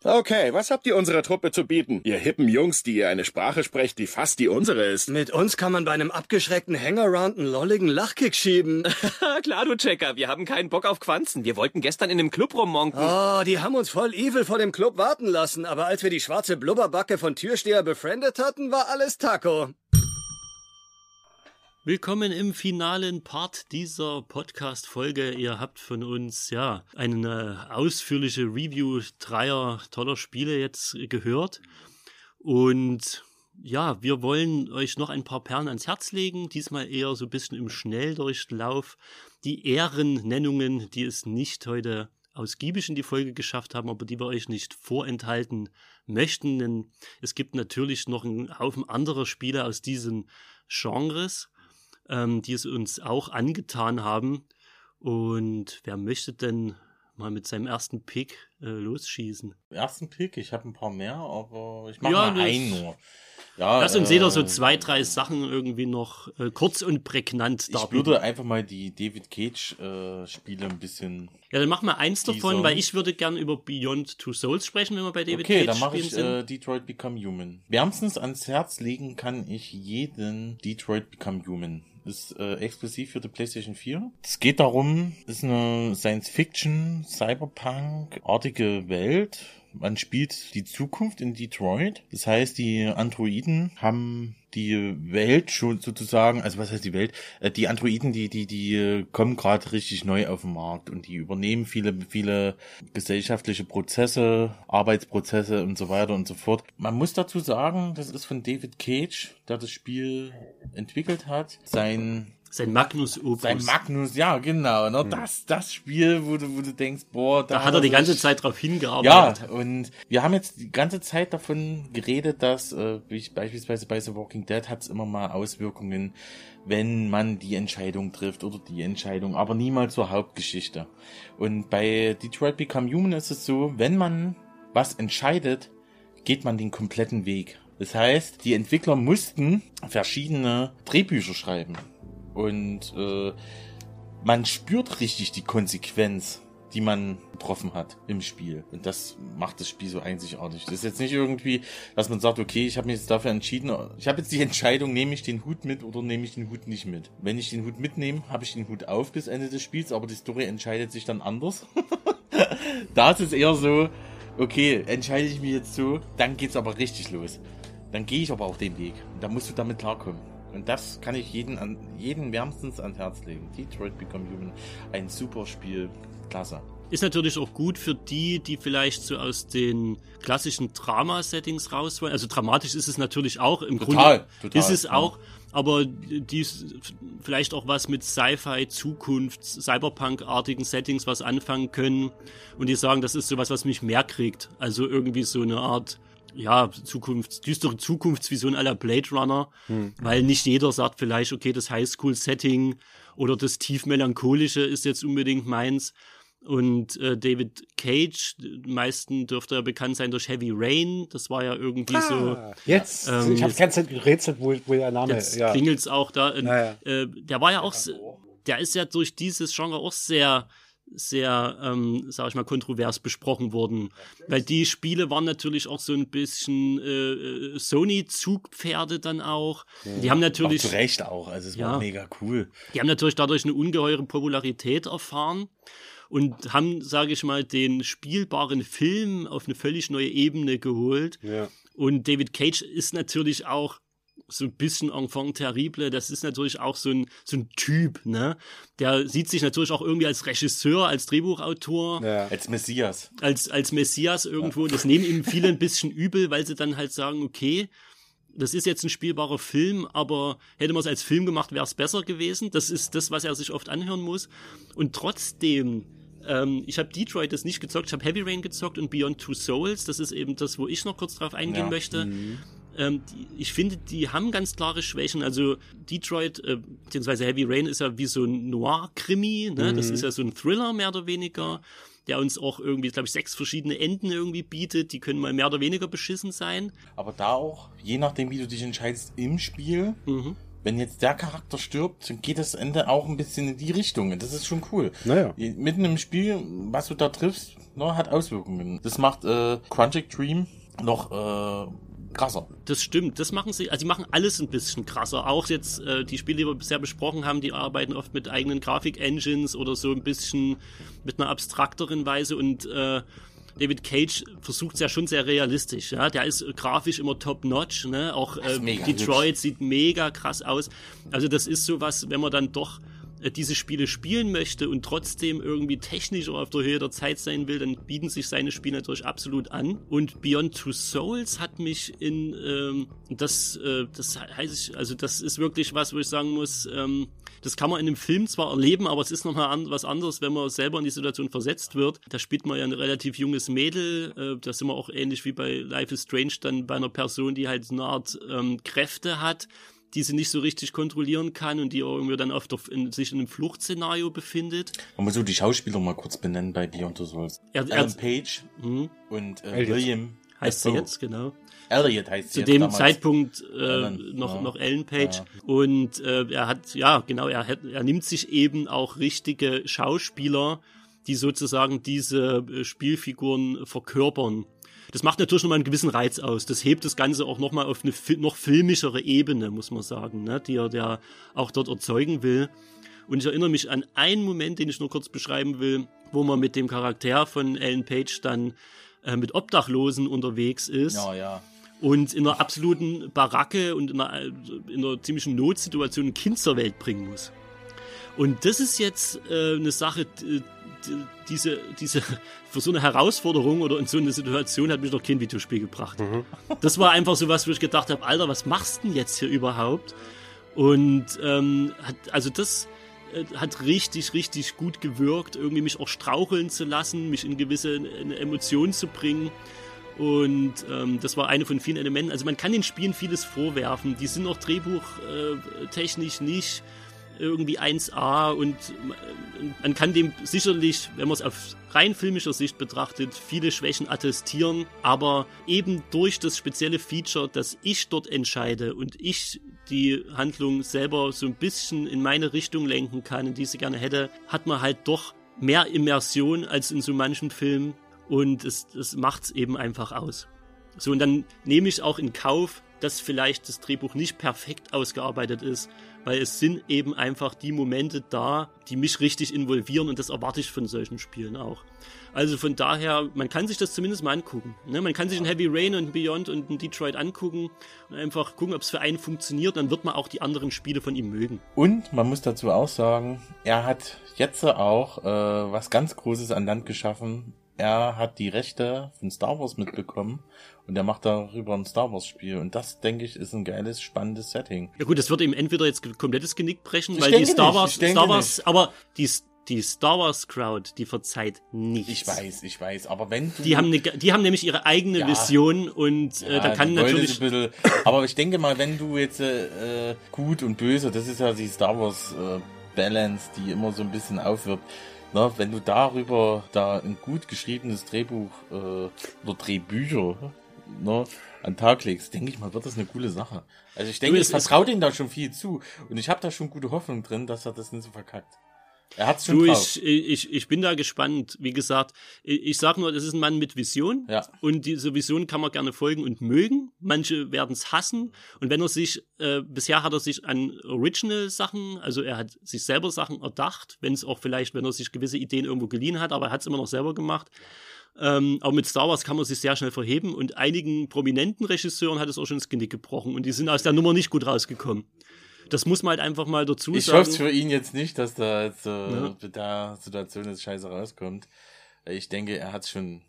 Okay, was habt ihr unserer Truppe zu bieten? Ihr hippen Jungs, die ihr eine Sprache sprecht, die fast die unsere ist. Mit uns kann man bei einem abgeschreckten Hangaround einen lolligen Lachkick schieben. Klar, du Checker, wir haben keinen Bock auf Quanzen. Wir wollten gestern in dem Club rummonken. Oh, die haben uns voll evil vor dem Club warten lassen, aber als wir die schwarze Blubberbacke von Türsteher befriendet hatten, war alles Taco. Willkommen im finalen Part dieser Podcast-Folge. Ihr habt von uns ja eine ausführliche Review dreier toller Spiele jetzt gehört. Und ja, wir wollen euch noch ein paar Perlen ans Herz legen. Diesmal eher so ein bisschen im Schnelldurchlauf. Die Ehrennennungen, die es nicht heute ausgiebig in die Folge geschafft haben, aber die wir euch nicht vorenthalten möchten. Denn es gibt natürlich noch einen Haufen anderer Spiele aus diesen Genres ähm, die es uns auch angetan haben. Und wer möchte denn mal mit seinem ersten Pick äh, losschießen? Ersten Pick? Ich habe ein paar mehr, aber ich mache ja, mal einen nur. Ja, Lass uns äh, jeder so zwei, drei Sachen irgendwie noch äh, kurz und prägnant darbieten. Ich würde einfach mal die David Cage äh, Spiele ein bisschen. Ja, dann mach mal eins davon, weil ich würde gern über Beyond Two Souls sprechen, wenn wir bei David okay, Cage Okay, dann mache ich äh, Detroit Become Human. Wärmstens ans Herz legen kann ich jeden Detroit Become Human ist äh, exklusiv für die PlayStation 4. Es geht darum, ist eine Science-Fiction, Cyberpunk-artige Welt. Man spielt die Zukunft in Detroit. Das heißt, die Androiden haben die Welt schon sozusagen, also was heißt die Welt? Äh, die Androiden, die die die kommen gerade richtig neu auf den Markt und die übernehmen viele viele gesellschaftliche Prozesse, Arbeitsprozesse und so weiter und so fort. Man muss dazu sagen, das ist von David Cage, der das Spiel entwickelt hat. Sein sein Magnus Opus. Sein Magnus, ja, genau. Ne? Hm. Das, das Spiel, wo du, wo du denkst, boah, da, da hat er die ganze Zeit drauf hingearbeitet. Ja, und wir haben jetzt die ganze Zeit davon geredet, dass, äh, ich beispielsweise bei The Walking Dead hat es immer mal Auswirkungen, wenn man die Entscheidung trifft oder die Entscheidung, aber niemals zur Hauptgeschichte. Und bei Detroit Become Human ist es so, wenn man was entscheidet, geht man den kompletten Weg. Das heißt, die Entwickler mussten verschiedene Drehbücher schreiben. Und äh, man spürt richtig die Konsequenz, die man getroffen hat im Spiel. Und das macht das Spiel so einzigartig. Das ist jetzt nicht irgendwie, dass man sagt, okay, ich habe mich jetzt dafür entschieden, ich habe jetzt die Entscheidung, nehme ich den Hut mit oder nehme ich den Hut nicht mit. Wenn ich den Hut mitnehme, habe ich den Hut auf bis Ende des Spiels, aber die Story entscheidet sich dann anders. da ist es eher so, okay, entscheide ich mich jetzt so, dann geht's aber richtig los. Dann gehe ich aber auch den Weg. Und da musst du damit klarkommen. Und das kann ich jeden, an, jeden wärmstens ans Herz legen. Detroit Become Human, ein super Spiel, klasse. Ist natürlich auch gut für die, die vielleicht so aus den klassischen Drama-Settings raus wollen. Also dramatisch ist es natürlich auch im total, Grunde. Total, ist es ja. auch, aber die vielleicht auch was mit Sci-Fi, Zukunft, Cyberpunk-artigen Settings was anfangen können und die sagen, das ist sowas, was mich mehr kriegt. Also irgendwie so eine Art ja, Zukunfts-, düstere Zukunftsvision aller Blade Runner, hm. weil nicht jeder sagt vielleicht, okay, das Highschool-Setting oder das tief melancholische ist jetzt unbedingt meins. Und äh, David Cage, meisten dürfte er bekannt sein durch Heavy Rain. Das war ja irgendwie ah, so. Jetzt, ähm, ich habe ganz gerätselt, wo, wo der Name jetzt ja. klingelt's auch da. Naja. äh, der war ja auch, der ist ja durch dieses Genre auch sehr sehr, ähm, sag ich mal, kontrovers besprochen wurden. Weil die Spiele waren natürlich auch so ein bisschen äh, äh Sony-Zugpferde dann auch. Die haben natürlich. Auch zu Recht auch, also es war mega cool. Die haben natürlich dadurch eine ungeheure Popularität erfahren und haben, sage ich mal, den spielbaren Film auf eine völlig neue Ebene geholt. Ja. Und David Cage ist natürlich auch so ein bisschen Enfant terrible, das ist natürlich auch so ein, so ein Typ, ne? Der sieht sich natürlich auch irgendwie als Regisseur, als Drehbuchautor. Ja. Als Messias. Als, als Messias irgendwo. Ja. Das nehmen ihm viele ein bisschen übel, weil sie dann halt sagen, okay, das ist jetzt ein spielbarer Film, aber hätte man es als Film gemacht, wäre es besser gewesen. Das ist das, was er sich oft anhören muss. Und trotzdem ähm, ich habe Detroit das nicht gezockt, ich habe Heavy Rain gezockt und Beyond Two Souls. Das ist eben das, wo ich noch kurz drauf eingehen ja. möchte. Mhm. Ähm, die, ich finde, die haben ganz klare Schwächen. Also Detroit, äh, beziehungsweise Heavy Rain ist ja wie so ein Noir-Krimi. Ne? Mhm. Das ist ja so ein Thriller mehr oder weniger, der uns auch irgendwie, glaube ich, sechs verschiedene Enden irgendwie bietet. Die können mal mehr oder weniger beschissen sein. Aber da auch, je nachdem, wie du dich entscheidest im Spiel, mhm wenn jetzt der Charakter stirbt, dann geht das Ende auch ein bisschen in die Richtung. Das ist schon cool. Naja. Mitten im Spiel, was du da triffst, ne, hat Auswirkungen. Das macht äh, Quantic Dream noch äh, krasser. Das stimmt, das machen sie, also die machen alles ein bisschen krasser. Auch jetzt äh, die Spiele, die wir bisher besprochen haben, die arbeiten oft mit eigenen Grafik-Engines oder so ein bisschen mit einer abstrakteren Weise und äh, David Cage versucht es ja schon sehr realistisch. Ja, der ist grafisch immer top notch. Ne? Auch äh, Detroit hübsch. sieht mega krass aus. Also das ist sowas, wenn man dann doch diese Spiele spielen möchte und trotzdem irgendwie technisch auf der Höhe der Zeit sein will, dann bieten sich seine Spiele natürlich absolut an. Und Beyond Two Souls hat mich in ähm, das, äh, das heißt ich, also das ist wirklich was, wo ich sagen muss, ähm, das kann man in einem Film zwar erleben, aber es ist nochmal an, was anderes, wenn man selber in die Situation versetzt wird. Da spielt man ja ein relativ junges Mädel, äh, da sind wir auch ähnlich wie bei Life is Strange dann bei einer Person, die halt eine Art ähm, Kräfte hat die sie nicht so richtig kontrollieren kann und die irgendwie dann oft in, sich in einem Fluchtszenario befindet. Man muss so die Schauspieler mal kurz benennen bei Beyond the Souls. Er, Alan er, Page mh. und äh, William. Heißt sie jetzt, genau. Elliot heißt sie Zu dem Zeitpunkt äh, Ellen, noch, ja. noch Ellen Page. Ja. Und äh, er hat, ja, genau, er, hat, er nimmt sich eben auch richtige Schauspieler, die sozusagen diese äh, Spielfiguren verkörpern. Das macht natürlich nochmal einen gewissen Reiz aus. Das hebt das Ganze auch nochmal auf eine noch filmischere Ebene, muss man sagen, ne? die er der auch dort erzeugen will. Und ich erinnere mich an einen Moment, den ich nur kurz beschreiben will, wo man mit dem Charakter von Ellen Page dann äh, mit Obdachlosen unterwegs ist. Ja, ja. Und in einer absoluten Baracke und in einer, in einer ziemlichen Notsituation ein Kind zur Welt bringen muss. Und das ist jetzt äh, eine Sache, diese, diese, für so eine Herausforderung oder in so eine Situation hat mich noch kein Videospiel gebracht. Mhm. Das war einfach so was, wo ich gedacht habe, Alter, was machst du denn jetzt hier überhaupt? Und ähm, hat, also das äh, hat richtig, richtig gut gewirkt, irgendwie mich auch straucheln zu lassen, mich in gewisse Emotionen zu bringen. Und ähm, das war eine von vielen Elementen. Also man kann den Spielen vieles vorwerfen. Die sind auch drehbuchtechnisch nicht irgendwie 1A und man kann dem sicherlich, wenn man es auf rein filmischer Sicht betrachtet, viele Schwächen attestieren, aber eben durch das spezielle Feature, dass ich dort entscheide und ich die Handlung selber so ein bisschen in meine Richtung lenken kann, die sie gerne hätte, hat man halt doch mehr Immersion als in so manchen Filmen und es, es macht es eben einfach aus. So, und dann nehme ich auch in Kauf, dass vielleicht das Drehbuch nicht perfekt ausgearbeitet ist, weil es sind eben einfach die Momente da, die mich richtig involvieren und das erwarte ich von solchen Spielen auch. Also von daher, man kann sich das zumindest mal angucken. Ne? Man kann sich ein Heavy Rain und ein Beyond und ein Detroit angucken und einfach gucken, ob es für einen funktioniert. Dann wird man auch die anderen Spiele von ihm mögen. Und man muss dazu auch sagen, er hat jetzt auch äh, was ganz Großes an Land geschaffen. Er hat die Rechte von Star Wars mitbekommen und er macht darüber ein Star Wars Spiel. Und das, denke ich, ist ein geiles, spannendes Setting. Ja gut, das wird ihm entweder jetzt komplettes Genick brechen, ich weil die Star Wars, Star Wars, nicht. aber die, die Star Wars Crowd, die verzeiht nichts. Ich weiß, ich weiß, aber wenn du... Die haben, ne, die haben nämlich ihre eigene ja, Vision und äh, ja, da kann natürlich... Bisschen, aber ich denke mal, wenn du jetzt äh, gut und böse, das ist ja die Star Wars äh, Balance, die immer so ein bisschen aufwirbt, na, wenn du darüber da ein gut geschriebenes Drehbuch äh, oder Drehbücher ne, an den Tag legst, denke ich mal, wird das eine coole Sache. Also ich denke, ich vertraue denen da schon viel zu und ich habe da schon gute Hoffnung drin, dass er das nicht so verkackt. Er hat's schon du, drauf. ich, ich, ich bin da gespannt. Wie gesagt, ich, ich sag nur, das ist ein Mann mit Vision. Ja. Und diese Vision kann man gerne folgen und mögen. Manche werden es hassen. Und wenn er sich, äh, bisher hat er sich an Original-Sachen, also er hat sich selber Sachen erdacht, wenn es auch vielleicht, wenn er sich gewisse Ideen irgendwo geliehen hat, aber er hat es immer noch selber gemacht. Ähm, aber mit Star Wars kann man sich sehr schnell verheben und einigen prominenten Regisseuren hat es auch schon das Genick gebrochen und die sind aus der Nummer nicht gut rausgekommen. Das muss man halt einfach mal dazu Ich sagen. hoffe für ihn jetzt nicht, dass da jetzt äh, Ja. mit der Situation jetzt scheiße rauskommt. Ich denke, er hat schon,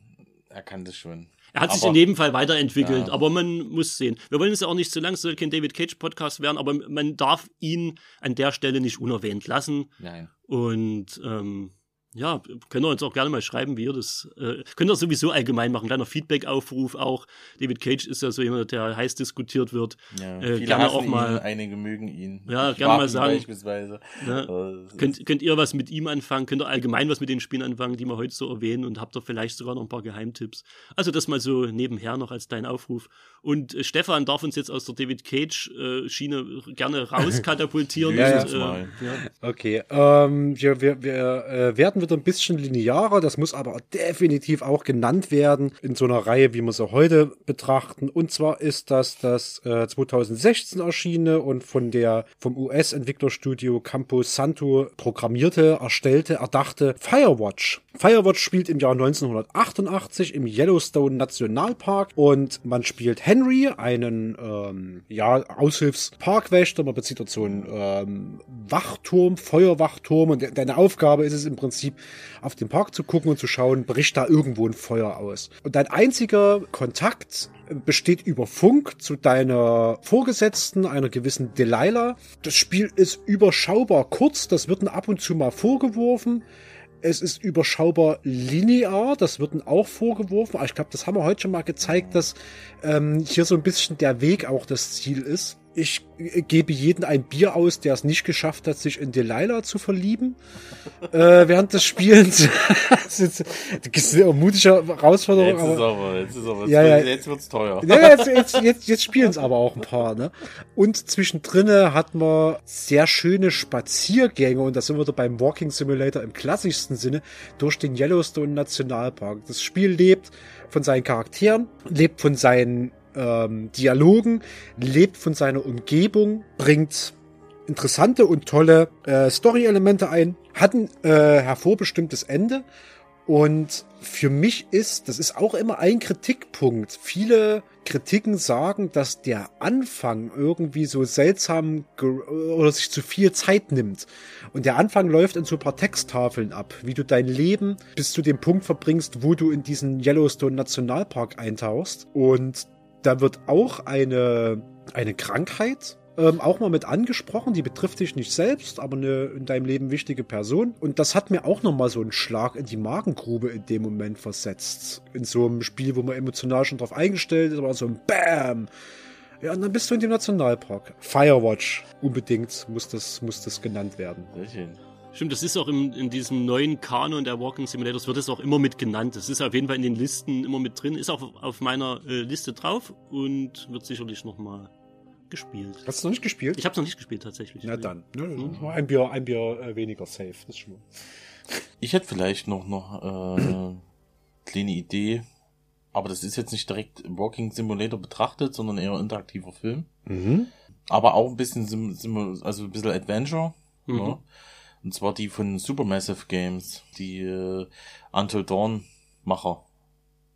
er kann das schon. Er hat sich Aber- in jedem Fall weiterentwickelt, Ja. aber man muss sehen. Wir wollen es ja auch nicht zu lang, es soll kein David Cage Podcast werden, aber man darf ihn an der Stelle nicht unerwähnt lassen. Nein. Und ähm, ja, könnt ihr uns auch gerne mal schreiben, wie ihr das, äh, könnt ihr sowieso allgemein machen, kleiner Feedback-Aufruf auch. David Cage ist ja so jemand, der heiß diskutiert wird. Ja, äh, viele gerne auch mal. ihn, einige mögen ihn. Ja, Ich gerne mal sagen. Beispielsweise. Ne? Äh, Könnt, könnt ihr was mit ihm anfangen? Könnt ihr allgemein was mit den Spielen anfangen, die wir heute so erwähnen? Und habt ihr vielleicht sogar noch ein paar Geheimtipps? Also das mal so nebenher noch als dein Aufruf. Und äh, Stefan darf uns jetzt aus der David Cage-Schiene gerne rauskatapultieren. Ja, ja. und, äh, ja. Okay, ähm, wir, wir, wir äh, werden wieder ein bisschen linearer, das muss aber definitiv auch genannt werden in so einer Reihe, wie wir sie heute betrachten. Und zwar ist das das äh, 2016 erschienene und von der vom US-Entwicklerstudio Campo Santo programmierte, erstellte, erdachte Firewatch. Firewatch spielt im Jahr 1988 im Yellowstone Nationalpark und man spielt Henry, einen ähm, ja, Aushilfsparkwächter. Man bezieht dort so einen ähm, Wachturm, Feuerwachturm und de deine Aufgabe ist es im Prinzip, auf den Park zu gucken und zu schauen, bricht da irgendwo ein Feuer aus. Und dein einziger Kontakt besteht über Funk zu deiner Vorgesetzten, einer gewissen Delilah. Das Spiel ist überschaubar kurz, das wird ab und zu mal vorgeworfen. Es ist überschaubar linear, das wird ihnen auch vorgeworfen. Aber ich glaube, das haben wir heute schon mal gezeigt, dass ähm, hier so ein bisschen der Weg auch das Ziel ist. Ich äh, gebe jeden ein Bier aus, der es nicht geschafft hat, sich in Delilah zu verlieben. äh, während des Spielens. das ist eine mutige Herausforderung. Jetzt ist aber- jetzt ist aber, Ja, ja. jetzt wird's teuer. ja, jetzt, jetzt, jetzt, jetzt spielen es aber auch ein paar, ne? Und zwischendrin hat man sehr schöne Spaziergänge, und da sind wir wieder beim Walking Simulator im klassischsten Sinne, durch den Yellowstone Nationalpark. Das Spiel lebt von seinen Charakteren, lebt von seinen ähm, Dialogen, lebt von seiner Umgebung, bringt interessante und tolle äh, Story-Elemente ein, hat ein äh, hervorbestimmtes Ende und für mich ist, das ist auch immer ein Kritikpunkt. Viele Kritiken sagen, dass der Anfang irgendwie so seltsam oder sich zu viel Zeit nimmt. Und der Anfang läuft in so ein paar Texttafeln ab, wie du dein Leben bis zu dem Punkt verbringst, wo du in diesen Yellowstone Nationalpark eintauchst. Und da wird auch eine, eine Krankheit ähm, auch mal mit angesprochen. Die betrifft dich nicht selbst, aber eine in deinem Leben wichtige Person. Und das hat mir auch nochmal so einen Schlag in die Magengrube in dem Moment versetzt. In so einem Spiel, wo man emotional schon drauf eingestellt ist, aber so ein Bam. Ja, und dann bist du in dem Nationalpark. Firewatch. Unbedingt muss das, muss das genannt werden. Sehr schön. Stimmt, das ist auch im, in diesem neuen Kanon der Walking Simulators, wird es auch immer mit genannt. Das ist auf jeden Fall in den Listen immer mit drin, ist auch auf, auf meiner äh, Liste drauf und wird sicherlich nochmal gespielt. Hast du noch nicht gespielt? Ich habe noch nicht gespielt tatsächlich. Na dann. Hm? Ein Bier, ein Bier äh, weniger safe. Das ist schon mal. Ich hätte vielleicht noch, noch äh, eine kleine Idee, aber das ist jetzt nicht direkt Walking Simulator betrachtet, sondern eher interaktiver Film. Mhm. Aber auch ein bisschen, Sim, Sim, also ein bisschen Adventure. Mhm. Ja. Und zwar die von Supermassive Games, die äh, Until Dawn Macher,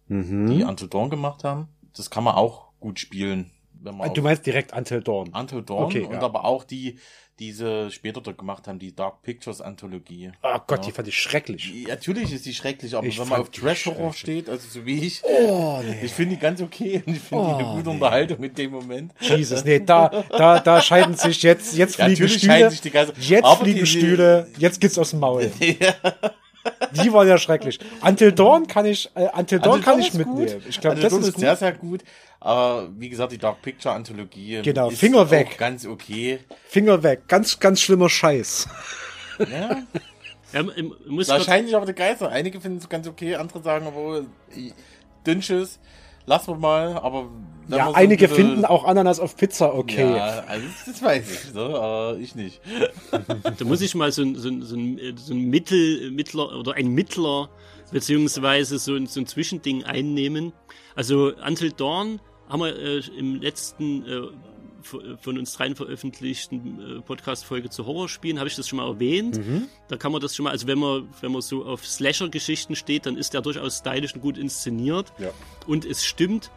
Mhm. die Until Dawn gemacht haben. Das kann man auch gut spielen. Wenn man Ah, Du meinst direkt Until Dawn. Until Dawn Okay, und ja. aber auch die, diese später dort gemacht haben, die Dark Pictures Anthologie. Oh Gott, Ja. die fand ich schrecklich. Ja, Natürlich ist die schrecklich, aber Ich wenn man auf die Trash Horror steht, also so wie ich, Oh, nee. ich finde die ganz okay und ich finde die Oh, eine gute nee. Unterhaltung in dem Moment. Jesus, nee, da, da, da scheiden sich jetzt, jetzt Ja, fliegen Stühle. die. Jetzt Aber fliegen die- Stühle, jetzt geht's aus dem Maul. ja. Die waren ja schrecklich. Until Dawn kann ich, äh, Until Dawn Until kann Dawn ich ist gut. mitnehmen. Ich glaube, das Dawn ist ist gut. sehr, sehr gut. Aber wie gesagt, die Dark Picture Anthologie Genau, ist Finger auch weg. ganz okay. Finger weg. Ganz, ganz schlimmer Scheiß. Ja, Ja, wahrscheinlich aber der Geister. Einige finden es ganz okay, andere sagen aber äh, Dünnsches. Lassen wir mal, aber. Ja, einige so finden auch Ananas auf Pizza okay. Ja, also das weiß ich, so, aber ich nicht. da muss ich mal so, so, so, ein, so ein Mittel, Mittler oder ein Mittler beziehungsweise so, ein, so ein Zwischending einnehmen. Also Until Dawn haben wir äh, im letzten äh, von uns dreien veröffentlichten äh, Podcast-Folge zu Horrorspielen, habe ich das schon mal erwähnt. Mhm. Da kann man das schon mal, also wenn man, wenn man so auf Slasher-Geschichten steht, dann ist der durchaus stylisch und gut inszeniert. Ja. Und es stimmt,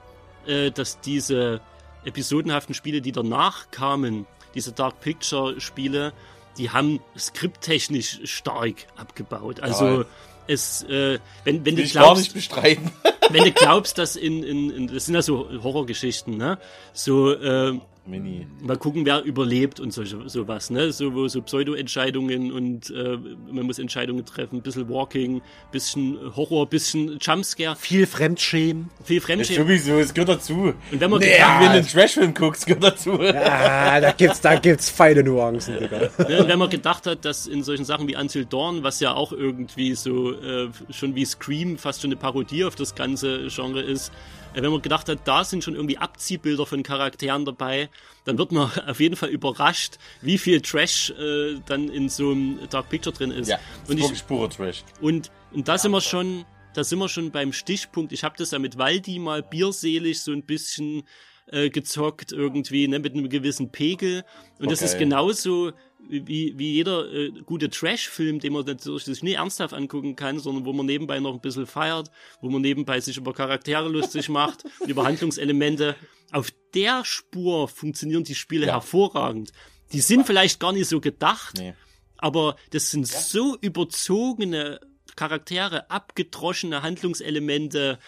äh, dass diese episodenhaften Spiele, die danach kamen, diese Dark Picture-Spiele, die haben skripttechnisch stark abgebaut. Also ja, es, äh, wenn, wenn du glaubst, wenn du glaubst, dass in, in, in, das sind ja so Horrorgeschichten, ne? So, äh, Mini. Mal gucken, wer überlebt und so, sowas, ne? So, wo so Pseudo-Entscheidungen und äh, man muss Entscheidungen treffen, bisschen Walking, bisschen Horror, bisschen Jumpscare. Viel Fremdschämen. Viel Fremdschämen. Ja, sowieso, es gehört dazu. Und wenn man nee, ja. wenn du einen Trashfilm guckst, gehört dazu. Ja, da gibt's, da gibt's feine Nuancen, Digga. Ja, wenn man gedacht hat, dass in solchen Sachen wie Until Dawn, was ja auch irgendwie so äh, schon wie Scream fast schon eine Parodie auf das ganze Genre ist, wenn man gedacht hat, da sind schon irgendwie Abziehbilder von Charakteren dabei, dann wird man auf jeden Fall überrascht, wie viel Trash äh, dann in so einem Dark Picture drin ist. Ja, und ist ich, pure Trash. Und, und da sind wir schon, da sind wir schon beim Stichpunkt. Ich habe das ja mit Waldi mal bierselig so ein bisschen äh, gezockt irgendwie, ne, mit einem gewissen Pegel. Und okay. das ist genauso wie, wie jeder äh, gute Trash-Film, den man natürlich sich nie ernsthaft angucken kann, sondern wo man nebenbei noch ein bisschen feiert, wo man nebenbei sich über Charaktere lustig macht, über Handlungselemente. Auf der Spur funktionieren die Spiele ja. hervorragend. Die sind vielleicht gar nicht so gedacht, nee. aber das sind ja. so überzogene Charaktere, abgedroschene Handlungselemente,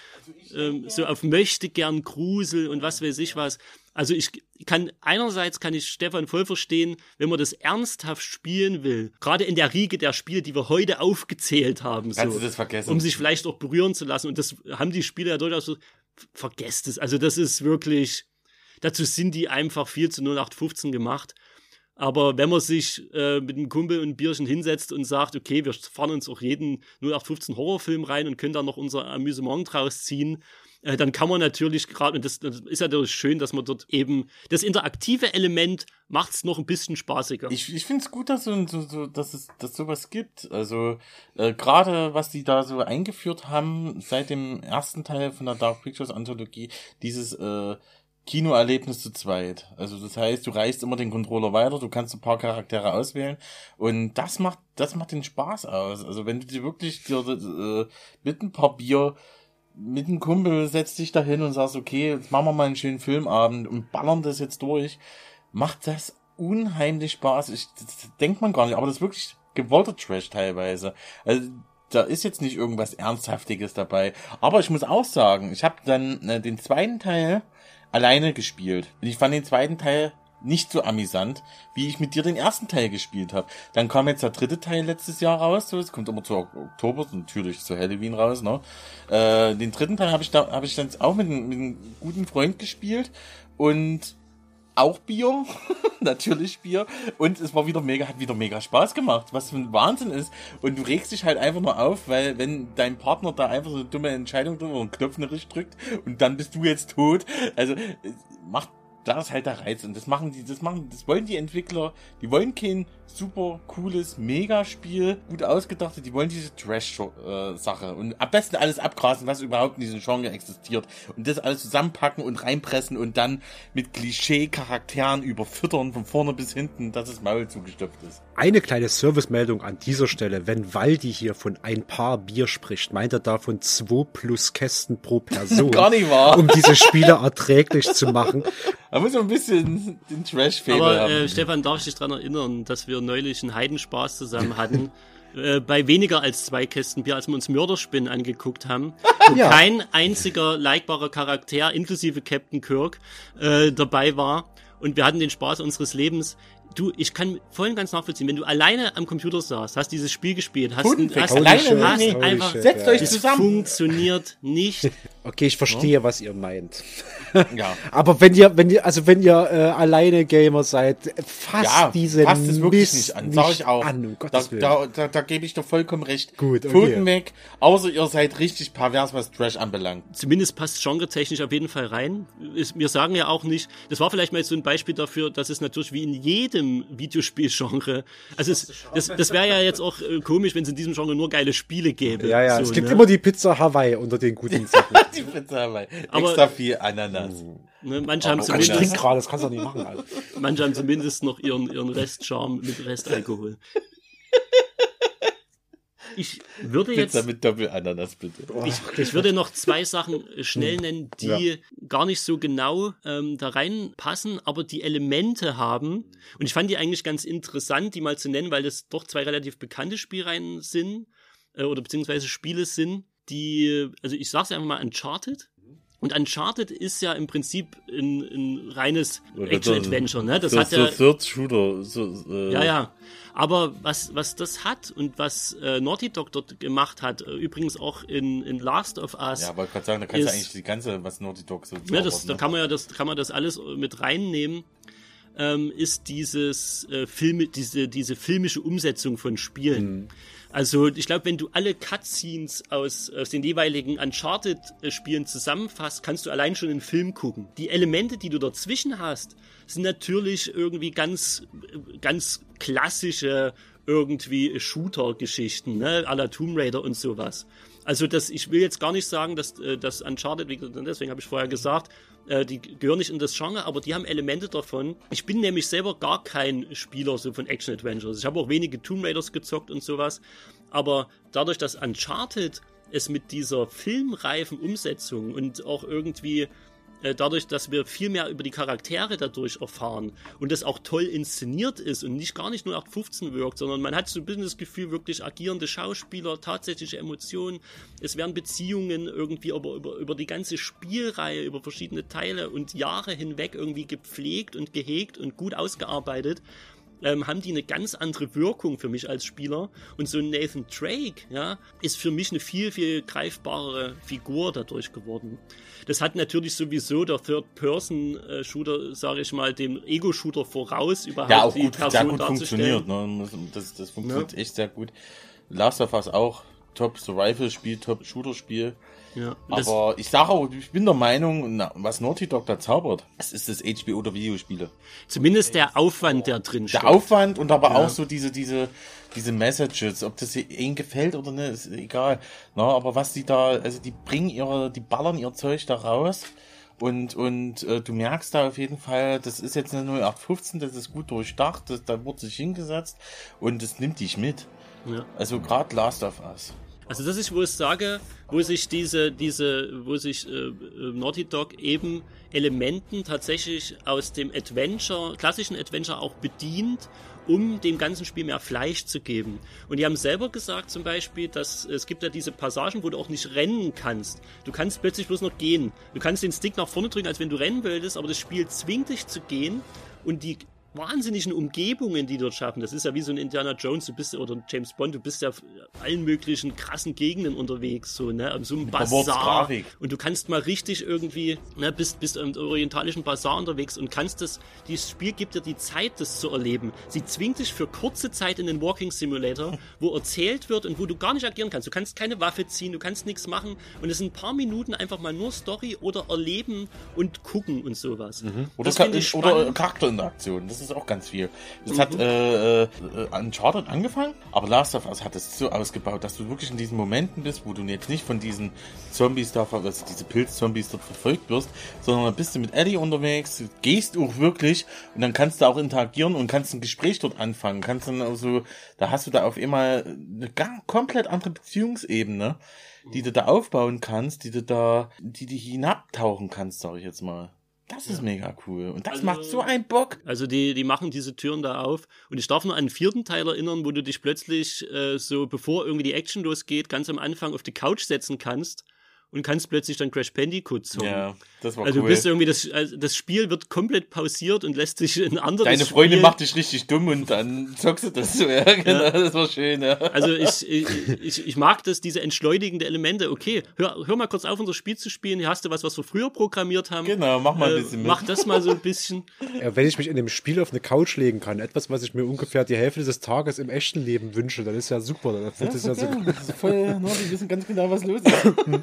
also ähm, so auf möchte gern Grusel und was weiß ich was. Also ich kann einerseits kann ich Stefan voll verstehen, wenn man das ernsthaft spielen will, gerade in der Riege der Spiele, die wir heute aufgezählt haben, so, um sich vielleicht auch berühren zu lassen. Und das haben die Spiele ja durchaus so, vergesst es. Also das ist wirklich, dazu sind die einfach viel zu 0815 gemacht. Aber wenn man sich äh, mit einem Kumpel und ein Bierchen hinsetzt und sagt, okay, wir fahren uns auch jeden 0815 Horrorfilm rein und können da noch unser Amüsement draus ziehen, äh, dann kann man natürlich gerade, und das, das ist natürlich schön, dass man dort eben das interaktive Element macht es noch ein bisschen spaßiger. Ich, ich finde es gut, dass, so, so, dass es dass sowas gibt. Also äh, gerade was die da so eingeführt haben seit dem ersten Teil von der Dark Pictures Anthologie, dieses äh, Kinoerlebnis zu zweit. Also das heißt, du reichst immer den Controller weiter, du kannst ein paar Charaktere auswählen und das macht das macht den Spaß aus. Also wenn du dir wirklich dir, äh, mit ein paar Bier mit einem Kumpel setzt dich da hin und sagst, okay, jetzt machen wir mal einen schönen Filmabend und ballern das jetzt durch, macht das unheimlich Spaß. Ich, das denkt man gar nicht, aber das ist wirklich gewollter Trash teilweise. Also da ist jetzt nicht irgendwas Ernsthaftiges dabei. Aber ich muss auch sagen, ich habe dann äh, den zweiten Teil alleine gespielt. Und ich fand den zweiten Teil nicht so amüsant, wie ich mit dir den ersten Teil gespielt habe. Dann kam jetzt der dritte Teil letztes Jahr raus, so, es kommt immer zu Oktober, natürlich zu Halloween raus, ne? Äh, den dritten Teil habe ich da habe ich dann auch mit, mit einem guten Freund gespielt und auch Bier, natürlich Bier und es war wieder mega, hat wieder mega Spaß gemacht, was für ein Wahnsinn ist und du regst dich halt einfach nur auf, weil wenn dein Partner da einfach so eine dumme Entscheidung drückt oder einen Knopf nicht drückt und dann bist du jetzt tot, also macht da ist halt der Reiz. Und das machen die, das machen, das wollen die Entwickler. Die wollen kein super cooles Megaspiel, gut ausgedacht. Die wollen diese Trash-Sache. und am besten alles abgrasen, was überhaupt in diesem Genre existiert. Und das alles zusammenpacken und reinpressen und dann mit Klischee-Charakteren überfüttern von vorne bis hinten, dass das Maul zugestopft ist. Eine kleine Servicemeldung an dieser Stelle. Wenn Waldi hier von ein paar Bier spricht, meint er davon zwei plus Kästen pro Person. Gar nicht wahr. Um diese Spiele erträglich zu machen. Da muss man ein bisschen den Trash-Fable haben. Aber äh, Stefan, darf ich dich daran erinnern, dass wir neulich einen Heidenspaß zusammen hatten. äh, bei weniger als zwei Kästen Bier, als wir uns Mörderspin angeguckt haben, wo ja. kein einziger likbarer Charakter, inklusive Captain Kirk, äh, dabei war. Und wir hatten den Spaß unseres Lebens du, ich kann voll ganz nachvollziehen, wenn du alleine am Computer saßt, hast dieses Spiel gespielt, hast, Pudenfick, hast, alleine hast, hast einfach, Setzt euch zusammen. funktioniert nicht. Okay, ich verstehe, ja. was ihr meint. ja. Aber wenn ihr, wenn ihr, also wenn ihr äh, alleine Gamer seid, fasst ja, diese fasst es wirklich nicht an, sag ich auch. An, um da, da, da, da gebe ich dir vollkommen recht. Gut, okay. Pfoten weg, außer ihr seid richtig pervers, was Trash anbelangt. Zumindest passt genre-technisch auf jeden Fall rein. wir sagen ja auch nicht, das war vielleicht mal so ein Beispiel dafür, dass es natürlich wie in jedem Videospielgenre, also es, das, das wäre ja jetzt auch äh, komisch, wenn es in diesem Genre nur geile Spiele gäbe. Ja, ja, so, es gibt ne? immer die Pizza Hawaii unter den guten Sachen. die Pizza Hawaii. Aber, Extra viel Ananas. Ne, manche haben zumindest. Ich trinke gerade, das kannst du nicht machen, Alter. Manche haben zumindest noch ihren, ihren Restcharme mit Restalkohol. Ich würde jetzt. Pizza mit Doppelananas, bitte. Ich, ich, würde noch zwei Sachen schnell nennen, die ja. gar nicht so genau ähm, da reinpassen, aber die Elemente haben. Und ich fand die eigentlich ganz interessant, die mal zu nennen, weil das doch zwei relativ bekannte Spielreihen sind, äh, oder beziehungsweise Spiele sind die, also ich sag's einfach mal, Uncharted. Und Uncharted ist ja im Prinzip ein, ein reines Action-Adventure, ne? Das so, hat ja. Third Shooter. So, äh, ja, ja. Aber was, was das hat und was äh, Naughty Dog dort gemacht hat, äh, übrigens auch in, in Last of Us. Ja, aber ich kann sagen, da kannst ist, du eigentlich die ganze, was Naughty Dog so Ja, das, ne? da kann man ja das, kann man das alles mit reinnehmen. Ähm, ist dieses äh, Filme, diese, diese filmische Umsetzung von Spielen. Mhm. Also ich glaube, wenn du alle Cutscenes aus, aus den jeweiligen Uncharted-Spielen zusammenfasst, kannst du allein schon einen Film gucken. Die Elemente, die du dazwischen hast, sind natürlich irgendwie ganz, ganz klassische irgendwie Shooter-Geschichten, ne, à la Tomb Raider und sowas. Also das, ich will jetzt gar nicht sagen, dass äh, das Uncharted, deswegen habe ich vorher gesagt, äh, die gehören nicht in das Genre, aber die haben Elemente davon. Ich bin nämlich selber gar kein Spieler so von Action Adventures. Ich habe auch wenige Tomb Raiders gezockt und sowas. Aber dadurch, dass Uncharted es mit dieser filmreifen Umsetzung und auch irgendwie äh, dadurch, dass wir viel mehr über die Charaktere dadurch erfahren und das auch toll inszeniert ist und nicht gar nicht nur 815 wirkt, sondern man hat so ein bisschen das Gefühl, wirklich agierende Schauspieler, tatsächliche Emotionen. Es werden Beziehungen irgendwie über, über, über die ganze Spielreihe, über verschiedene Teile und Jahre hinweg irgendwie gepflegt und gehegt und gut ausgearbeitet ähm, haben die eine ganz andere Wirkung für mich als Spieler. Und so Nathan Drake, ja, ist für mich eine viel, viel greifbarere Figur dadurch geworden. Das hat natürlich sowieso der Third-Person-Shooter, sage ich mal, dem Ego-Shooter voraus überhaupt ja, auch gut, sehr gut funktioniert. Ne? Das, das funktioniert ja. echt sehr gut. Last of Us auch. Top Survival-Spiel, Top Shooter-Spiel. Ja, aber ich sage auch, ich bin der Meinung, na, was Naughty Dog da zaubert, das ist das HBO der Videospiele. Zumindest der Aufwand, der drin steht. Der Aufwand und aber ja. auch so diese, diese, diese Messages, ob das ihnen gefällt oder nicht, ist egal. Na, aber was die da, also die bringen ihre, die ballern ihr Zeug da raus. Und, und äh, du merkst da auf jeden Fall, das ist jetzt eine 0815, das ist gut durchdacht, das, da wurde sich hingesetzt und das nimmt dich mit. Ja. Also gerade Last of Us. Also das ist, wo ich sage, wo sich diese, diese, wo sich äh, äh, Naughty Dog eben Elementen tatsächlich aus dem Adventure, klassischen Adventure auch bedient, um dem ganzen Spiel mehr Fleisch zu geben. Und die haben selber gesagt zum Beispiel, dass es gibt ja diese Passagen, wo du auch nicht rennen kannst. Du kannst plötzlich bloß noch gehen. Du kannst den Stick nach vorne drücken, als wenn du rennen wolltest, aber das Spiel zwingt dich zu gehen und die wahnsinnigen Umgebungen, die dort schaffen. Das ist ja wie so ein Indiana Jones, du bist oder James Bond, du bist ja allen möglichen krassen Gegenden unterwegs, so, ne, so einem Bazar. Und du kannst mal richtig irgendwie, ne, bist, bist im orientalischen Bazar unterwegs und kannst das, dieses Spiel gibt dir die Zeit, das zu erleben. Sie zwingt dich für kurze Zeit in den Walking Simulator, wo erzählt wird und wo du gar nicht agieren kannst. Du kannst keine Waffe ziehen, du kannst nichts machen und es sind ein paar Minuten einfach mal nur Story oder erleben und gucken und sowas. Mhm. Oder, oder Charakterinteraktion. Das ist auch ganz viel. Es mhm. hat äh, äh, Uncharted angefangen, aber Last of Us hat es so ausgebaut, dass du wirklich in diesen Momenten bist, wo du jetzt nicht von diesen Zombies da, also diese Pilzzombies dort verfolgt wirst, sondern dann bist du mit Ellie unterwegs, gehst auch wirklich und dann kannst du auch interagieren und kannst ein Gespräch dort anfangen, kannst dann also, da hast du da auf einmal eine ganz, komplett andere Beziehungsebene, die du da aufbauen kannst, die du da, die du hinabtauchen kannst, sag ich jetzt mal. Das ist ja. mega cool. Und das also, macht so einen Bock. Also die, die machen diese Türen da auf. Und ich darf nur an den vierten Teil erinnern, wo du dich plötzlich äh, so, bevor irgendwie die Action losgeht, ganz am Anfang auf die Couch setzen kannst und kannst plötzlich dann Crash Bandicoot zocken. Ja, das war also cool. du bist irgendwie, das, also das Spiel wird komplett pausiert und lässt sich in anderes Deine Freundin Spiel macht dich richtig dumm und dann zockst du das so. Ja, genau, das war schön, ja. Also ich, ich, ich mag das, diese entschleunigende Elemente. Okay, hör, hör mal kurz auf, unser Spiel zu spielen. Hier hast du was, was wir früher programmiert haben. Genau, mach mal ein bisschen äh, mit. Mach das mal so ein bisschen. Ja, wenn ich mich in dem Spiel auf eine Couch legen kann, etwas, was ich mir ungefähr die Hälfte des Tages im echten Leben wünsche, dann ist ja super. Dann wird das ja so Das ist voll, ne, die wissen ganz genau, was los ist.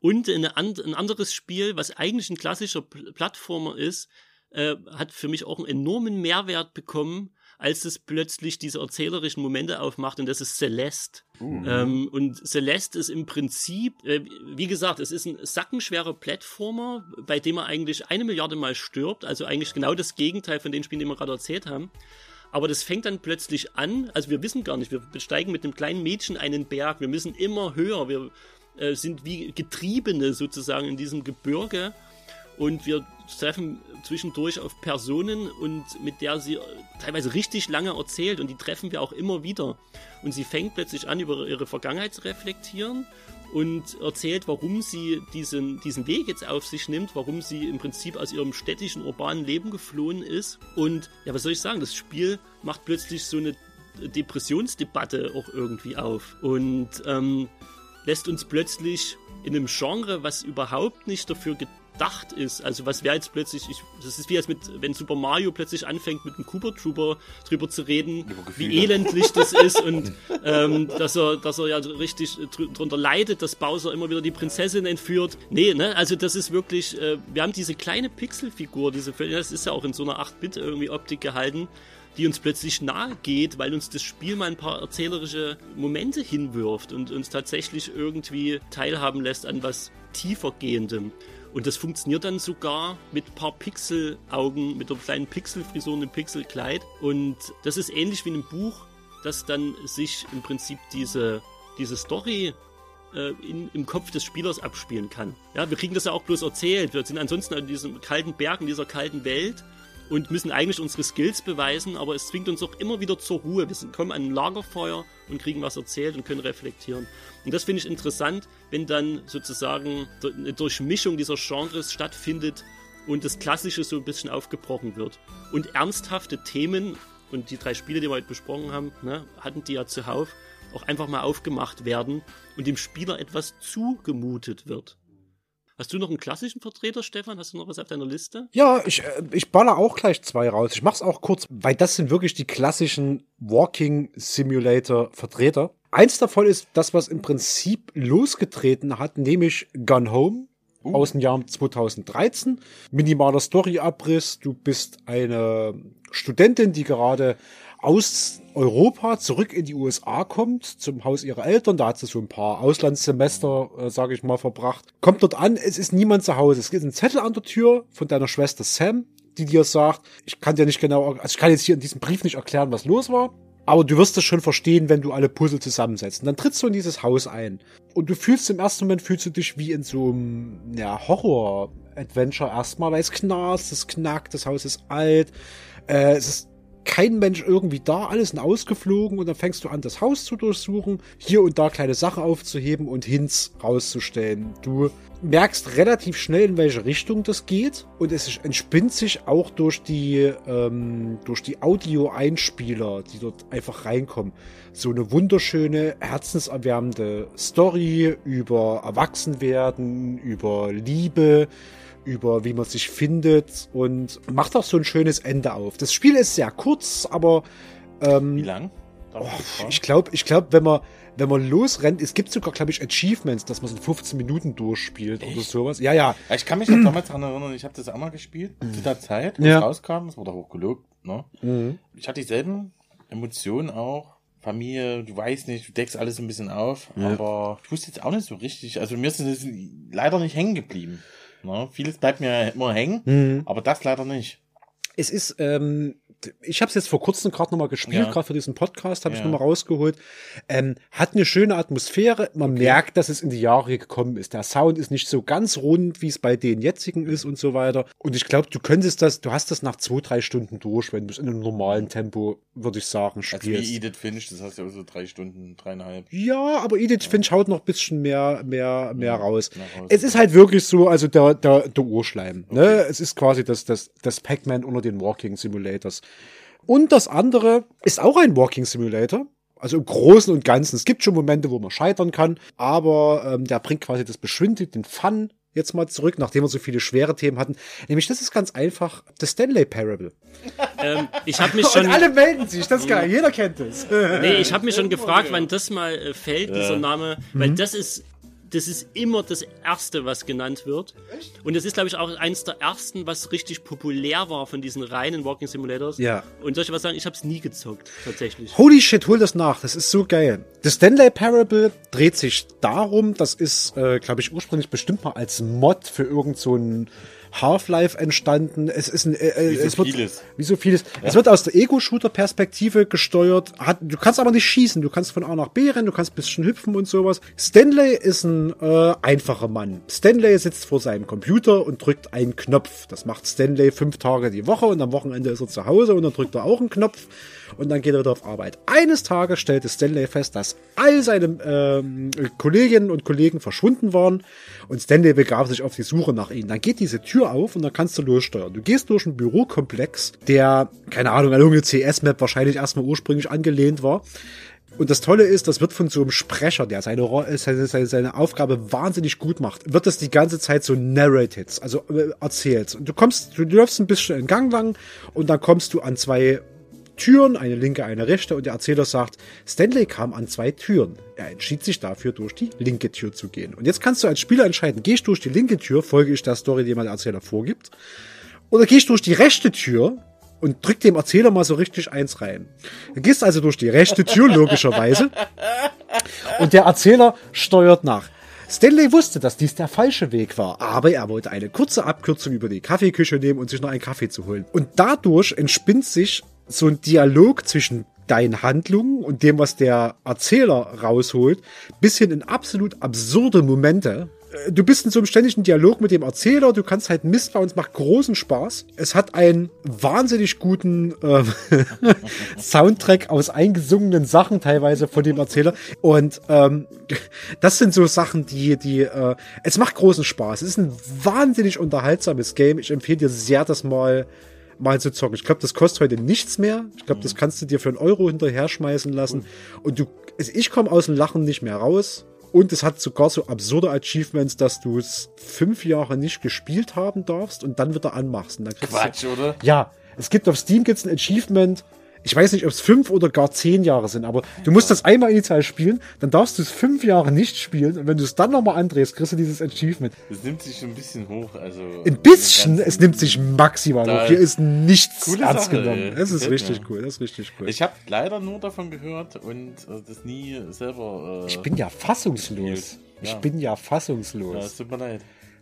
Und eine, ein anderes Spiel, was eigentlich ein klassischer Pl- Plattformer ist, äh, hat für mich auch einen enormen Mehrwert bekommen, als es plötzlich diese erzählerischen Momente aufmacht und das ist Celeste. Uh. Ähm, und Celeste ist im Prinzip, äh, wie gesagt, es ist ein sackenschwerer Plattformer, bei dem man eigentlich eine Milliarde Mal stirbt, also eigentlich genau das Gegenteil von den Spielen, die wir gerade erzählt haben. Aber das fängt dann plötzlich an, also wir wissen gar nicht, wir besteigen mit einem kleinen Mädchen einen Berg, wir müssen immer höher, wir äh, sind wie Getriebene sozusagen in diesem Gebirge und wir treffen zwischendurch auf Personen und mit der sie teilweise richtig lange erzählt und die treffen wir auch immer wieder. Und sie fängt plötzlich an, über ihre Vergangenheit zu reflektieren und erzählt, warum sie diesen, diesen Weg jetzt auf sich nimmt, warum sie im Prinzip aus ihrem städtischen, urbanen Leben geflohen ist. Und ja, was soll ich sagen, das Spiel macht plötzlich so eine Depressionsdebatte auch irgendwie auf und ähm, lässt uns plötzlich in einem Genre, was überhaupt nicht dafür gedacht ist, also was wäre jetzt plötzlich, ich, das ist wie als mit, wenn Super Mario plötzlich anfängt mit einem Cooper Trooper drüber zu reden, wie elendlich das ist und ähm, dass er, dass er ja richtig dr drunter leidet, dass Bowser immer wieder die Prinzessin entführt. Nee, ne, also das ist wirklich, äh, wir haben diese kleine Pixelfigur, diese, das ist ja auch in so einer 8-Bit irgendwie Optik gehalten, die uns plötzlich nahe geht, weil uns das Spiel mal ein paar erzählerische Momente hinwirft und uns tatsächlich irgendwie teilhaben lässt an was tiefergehendem. Und das funktioniert dann sogar mit ein paar Pixelaugen, mit einer kleinen Pixelfrisur und einem Pixelkleid. Und das ist ähnlich wie in einem Buch, das dann sich im Prinzip diese, diese Story äh, in, im Kopf des Spielers abspielen kann. Ja, wir kriegen das ja auch bloß erzählt. Wir sind ansonsten in diesem kalten Berg, in dieser kalten Welt und müssen eigentlich unsere Skills beweisen, aber es zwingt uns auch immer wieder zur Ruhe. Wir kommen an ein Lagerfeuer und kriegen was erzählt und können reflektieren. Und das finde ich interessant, wenn dann sozusagen eine Durchmischung dieser Genres stattfindet und das Klassische so ein bisschen aufgebrochen wird. Und ernsthafte Themen, und die drei Spiele, die wir heute besprochen haben, ne, hatten die ja zuhauf, auch einfach mal aufgemacht werden und dem Spieler etwas zugemutet wird. Hast du noch einen klassischen Vertreter, Stefan? Hast du noch was auf deiner Liste? Ja, ich, äh, ich baller auch gleich zwei raus. Ich mach's auch kurz, weil das sind wirklich die klassischen Walking Simulator Vertreter. Eins davon ist das, was im Prinzip losgetreten hat, nämlich Gone Home uh. aus dem Jahr 2013. Minimaler Storyabriss. Du bist eine Studentin, die gerade aus Europa zurück in die USA kommt, zum Haus ihrer Eltern. Da hat sie so ein paar Auslandssemester, äh, sage ich mal, verbracht. Kommt dort an, es ist niemand zu Hause. Es gibt einen Zettel an der Tür von deiner Schwester Sam, die dir sagt, ich kann dir nicht genau, also ich kann jetzt hier in diesem Brief nicht erklären, was los war. Aber du wirst es schon verstehen, wenn du alle Puzzle zusammensetzt. Und dann trittst du in dieses Haus ein. Und du fühlst im ersten Moment, fühlst du dich wie in so einem ja, Horror-Adventure erstmal, weil es knarzt, es knackt, das Haus ist alt, äh, es ist kein Mensch irgendwie da, alles sind ausgeflogen und dann fängst du an, das Haus zu durchsuchen, hier und da kleine Sachen aufzuheben und Hints rauszustellen. Du merkst relativ schnell, in welche Richtung das geht und es entspinnt sich auch durch die, ähm, durch die Audio-Einspieler, die dort einfach reinkommen. So eine wunderschöne, herzenserwärmende Story über Erwachsenwerden, über Liebe, über wie man sich findet und macht auch so ein schönes Ende auf. Das Spiel ist sehr kurz, aber ähm, wie lang? Oh, ich glaube, ich glaube, wenn man wenn man losrennt, es gibt sogar, glaube ich, Achievements, dass man so 15 Minuten durchspielt Echt? oder sowas. Ja, ja. Ich kann mich noch damals daran erinnern, ich habe das auch mal gespielt, zu der Zeit, wo ja. es rauskam, es wurde hochgelobt. Ne? Mhm. Ich hatte dieselben Emotionen auch. Familie, du weißt nicht, du deckst alles ein bisschen auf, ja. aber ich wusste jetzt auch nicht so richtig. Also mir ist das leider nicht hängen geblieben. Ne? Vieles bleibt mir immer hängen, mhm. aber das leider nicht. Es ist, ähm, ich habe es jetzt vor kurzem gerade nochmal gespielt, ja. gerade für diesen Podcast habe ja. ich nochmal rausgeholt. Ähm, hat eine schöne Atmosphäre. Man okay. merkt, dass es in die Jahre gekommen ist. Der Sound ist nicht so ganz rund, wie es bei den jetzigen ist und so weiter. Und ich glaube, du könntest das, du hast das nach zwei, drei Stunden durch, wenn du es in einem normalen Tempo, würde ich sagen, spielst. Also wie Edith Finch, das hast du ja so drei Stunden, dreieinhalb. Ja, aber Edith ja. Finch haut noch ein bisschen mehr, mehr, mehr raus. raus. Es ist halt wirklich so, also der, der, der Urschleim. Ne? Okay. Ne? Es ist quasi das, das, das Pac-Man unter den Walking Simulators. Und das andere ist auch ein Walking Simulator. Also im Großen und Ganzen. Es gibt schon Momente, wo man scheitern kann, aber ähm, der bringt quasi das Beschwindet, den Fun jetzt mal zurück, nachdem wir so viele schwere Themen hatten. Nämlich, das ist ganz einfach The Stanley Parable. Ähm, ich habe mich schon. Und alle melden sich, das ist geil, jeder kennt es. nee, ich habe mich schon gefragt, wann das mal äh, fällt, dieser Name, weil mhm. das ist das ist immer das Erste, was genannt wird. Echt? Und das ist, glaube ich, auch eines der ersten, was richtig populär war von diesen reinen Walking Simulators. Ja. Und soll ich was sagen? Ich habe es nie gezockt, tatsächlich. Holy shit, hol das nach. Das ist so geil. The Stanley Parable dreht sich darum, das ist, äh, glaube ich, ursprünglich bestimmt mal als Mod für irgend so ein Half-Life entstanden. Es ist ein, äh, äh, wie so es wird, vieles. Wie so vieles. Ja. Es wird aus der Ego-Shooter-Perspektive gesteuert. Hat, du kannst aber nicht schießen. Du kannst von A nach B rennen, du kannst ein bisschen hüpfen und sowas. Stanley ist ein äh, einfacher Mann. Stanley sitzt vor seinem Computer und drückt einen Knopf. Das macht Stanley fünf Tage die Woche und am Wochenende ist er zu Hause und dann drückt er auch einen Knopf und dann geht er wieder auf Arbeit. Eines Tages stellte Stanley fest, dass all seine ähm, Kolleginnen und Kollegen verschwunden waren und Stanley begab sich auf die Suche nach ihnen. Dann geht diese Tür auf und dann kannst du lossteuern. Du gehst durch einen Bürokomplex, der, keine Ahnung, an irgendeine CS-Map wahrscheinlich erstmal ursprünglich angelehnt war. Und das Tolle ist, das wird von so einem Sprecher, der seine, seine, seine, seine Aufgabe wahnsinnig gut macht, wird das die ganze Zeit so narrated, also äh, erzählt. Und du kommst, du läufst ein bisschen in Gang lang und dann kommst du an zwei Türen, eine linke, eine rechte, und der Erzähler sagt, Stanley kam an zwei Türen. Er entschied sich dafür, durch die linke Tür zu gehen. Und jetzt kannst du als Spieler entscheiden, gehst du durch die linke Tür, folge ich der Story, die mir der Erzähler vorgibt, oder gehst du durch die rechte Tür und drück dem Erzähler mal so richtig eins rein. Du gehst also durch die rechte Tür, logischerweise, und der Erzähler steuert nach. Stanley wusste, dass dies der falsche Weg war, aber er wollte eine kurze Abkürzung über die Kaffeeküche nehmen und sich noch einen Kaffee zu holen. Und dadurch entspinnt sich so ein Dialog zwischen deinen Handlungen und dem, was der Erzähler rausholt, bis hin in absolut absurde Momente. Äh, du bist in so einem ständigen Dialog mit dem Erzähler, du kannst halt Mist bauen, es macht großen Spaß. Es hat einen wahnsinnig guten äh, Soundtrack aus eingesungenen Sachen teilweise von dem Erzähler. Und ähm, das sind so Sachen, die, die, äh, es macht großen Spaß. Es ist ein wahnsinnig unterhaltsames Game. Ich empfehle dir sehr, das mal mal zu zocken. Ich glaube, das kostet heute nichts mehr. Ich glaube, das kannst du dir für einen Euro hinterher schmeißen lassen. Und du, also ich komme aus dem Lachen nicht mehr raus. Und es hat sogar so absurde Achievements, dass du es fünf Jahre nicht gespielt haben darfst und dann wieder anmachst. Quatsch, du, oder? Ja. Es gibt auf Steam gibt's ein Achievement, ich weiß nicht, ob es fünf oder gar zehn Jahre sind, aber du musst das einmal initial spielen, dann darfst du es fünf Jahre nicht spielen und wenn du es dann nochmal andrehst, kriegst du dieses Achievement. Es nimmt sich ein bisschen hoch, also. Ein bisschen, es nimmt sich maximal hoch. Hier ist nichts ernst Sache, genommen. Es ist richtig mir. cool, das ist richtig cool. Ich habe leider nur davon gehört und äh, das nie selber. Äh, ich bin ja fassungslos. Ja. Ich bin ja fassungslos. Ja, es tut mir leid.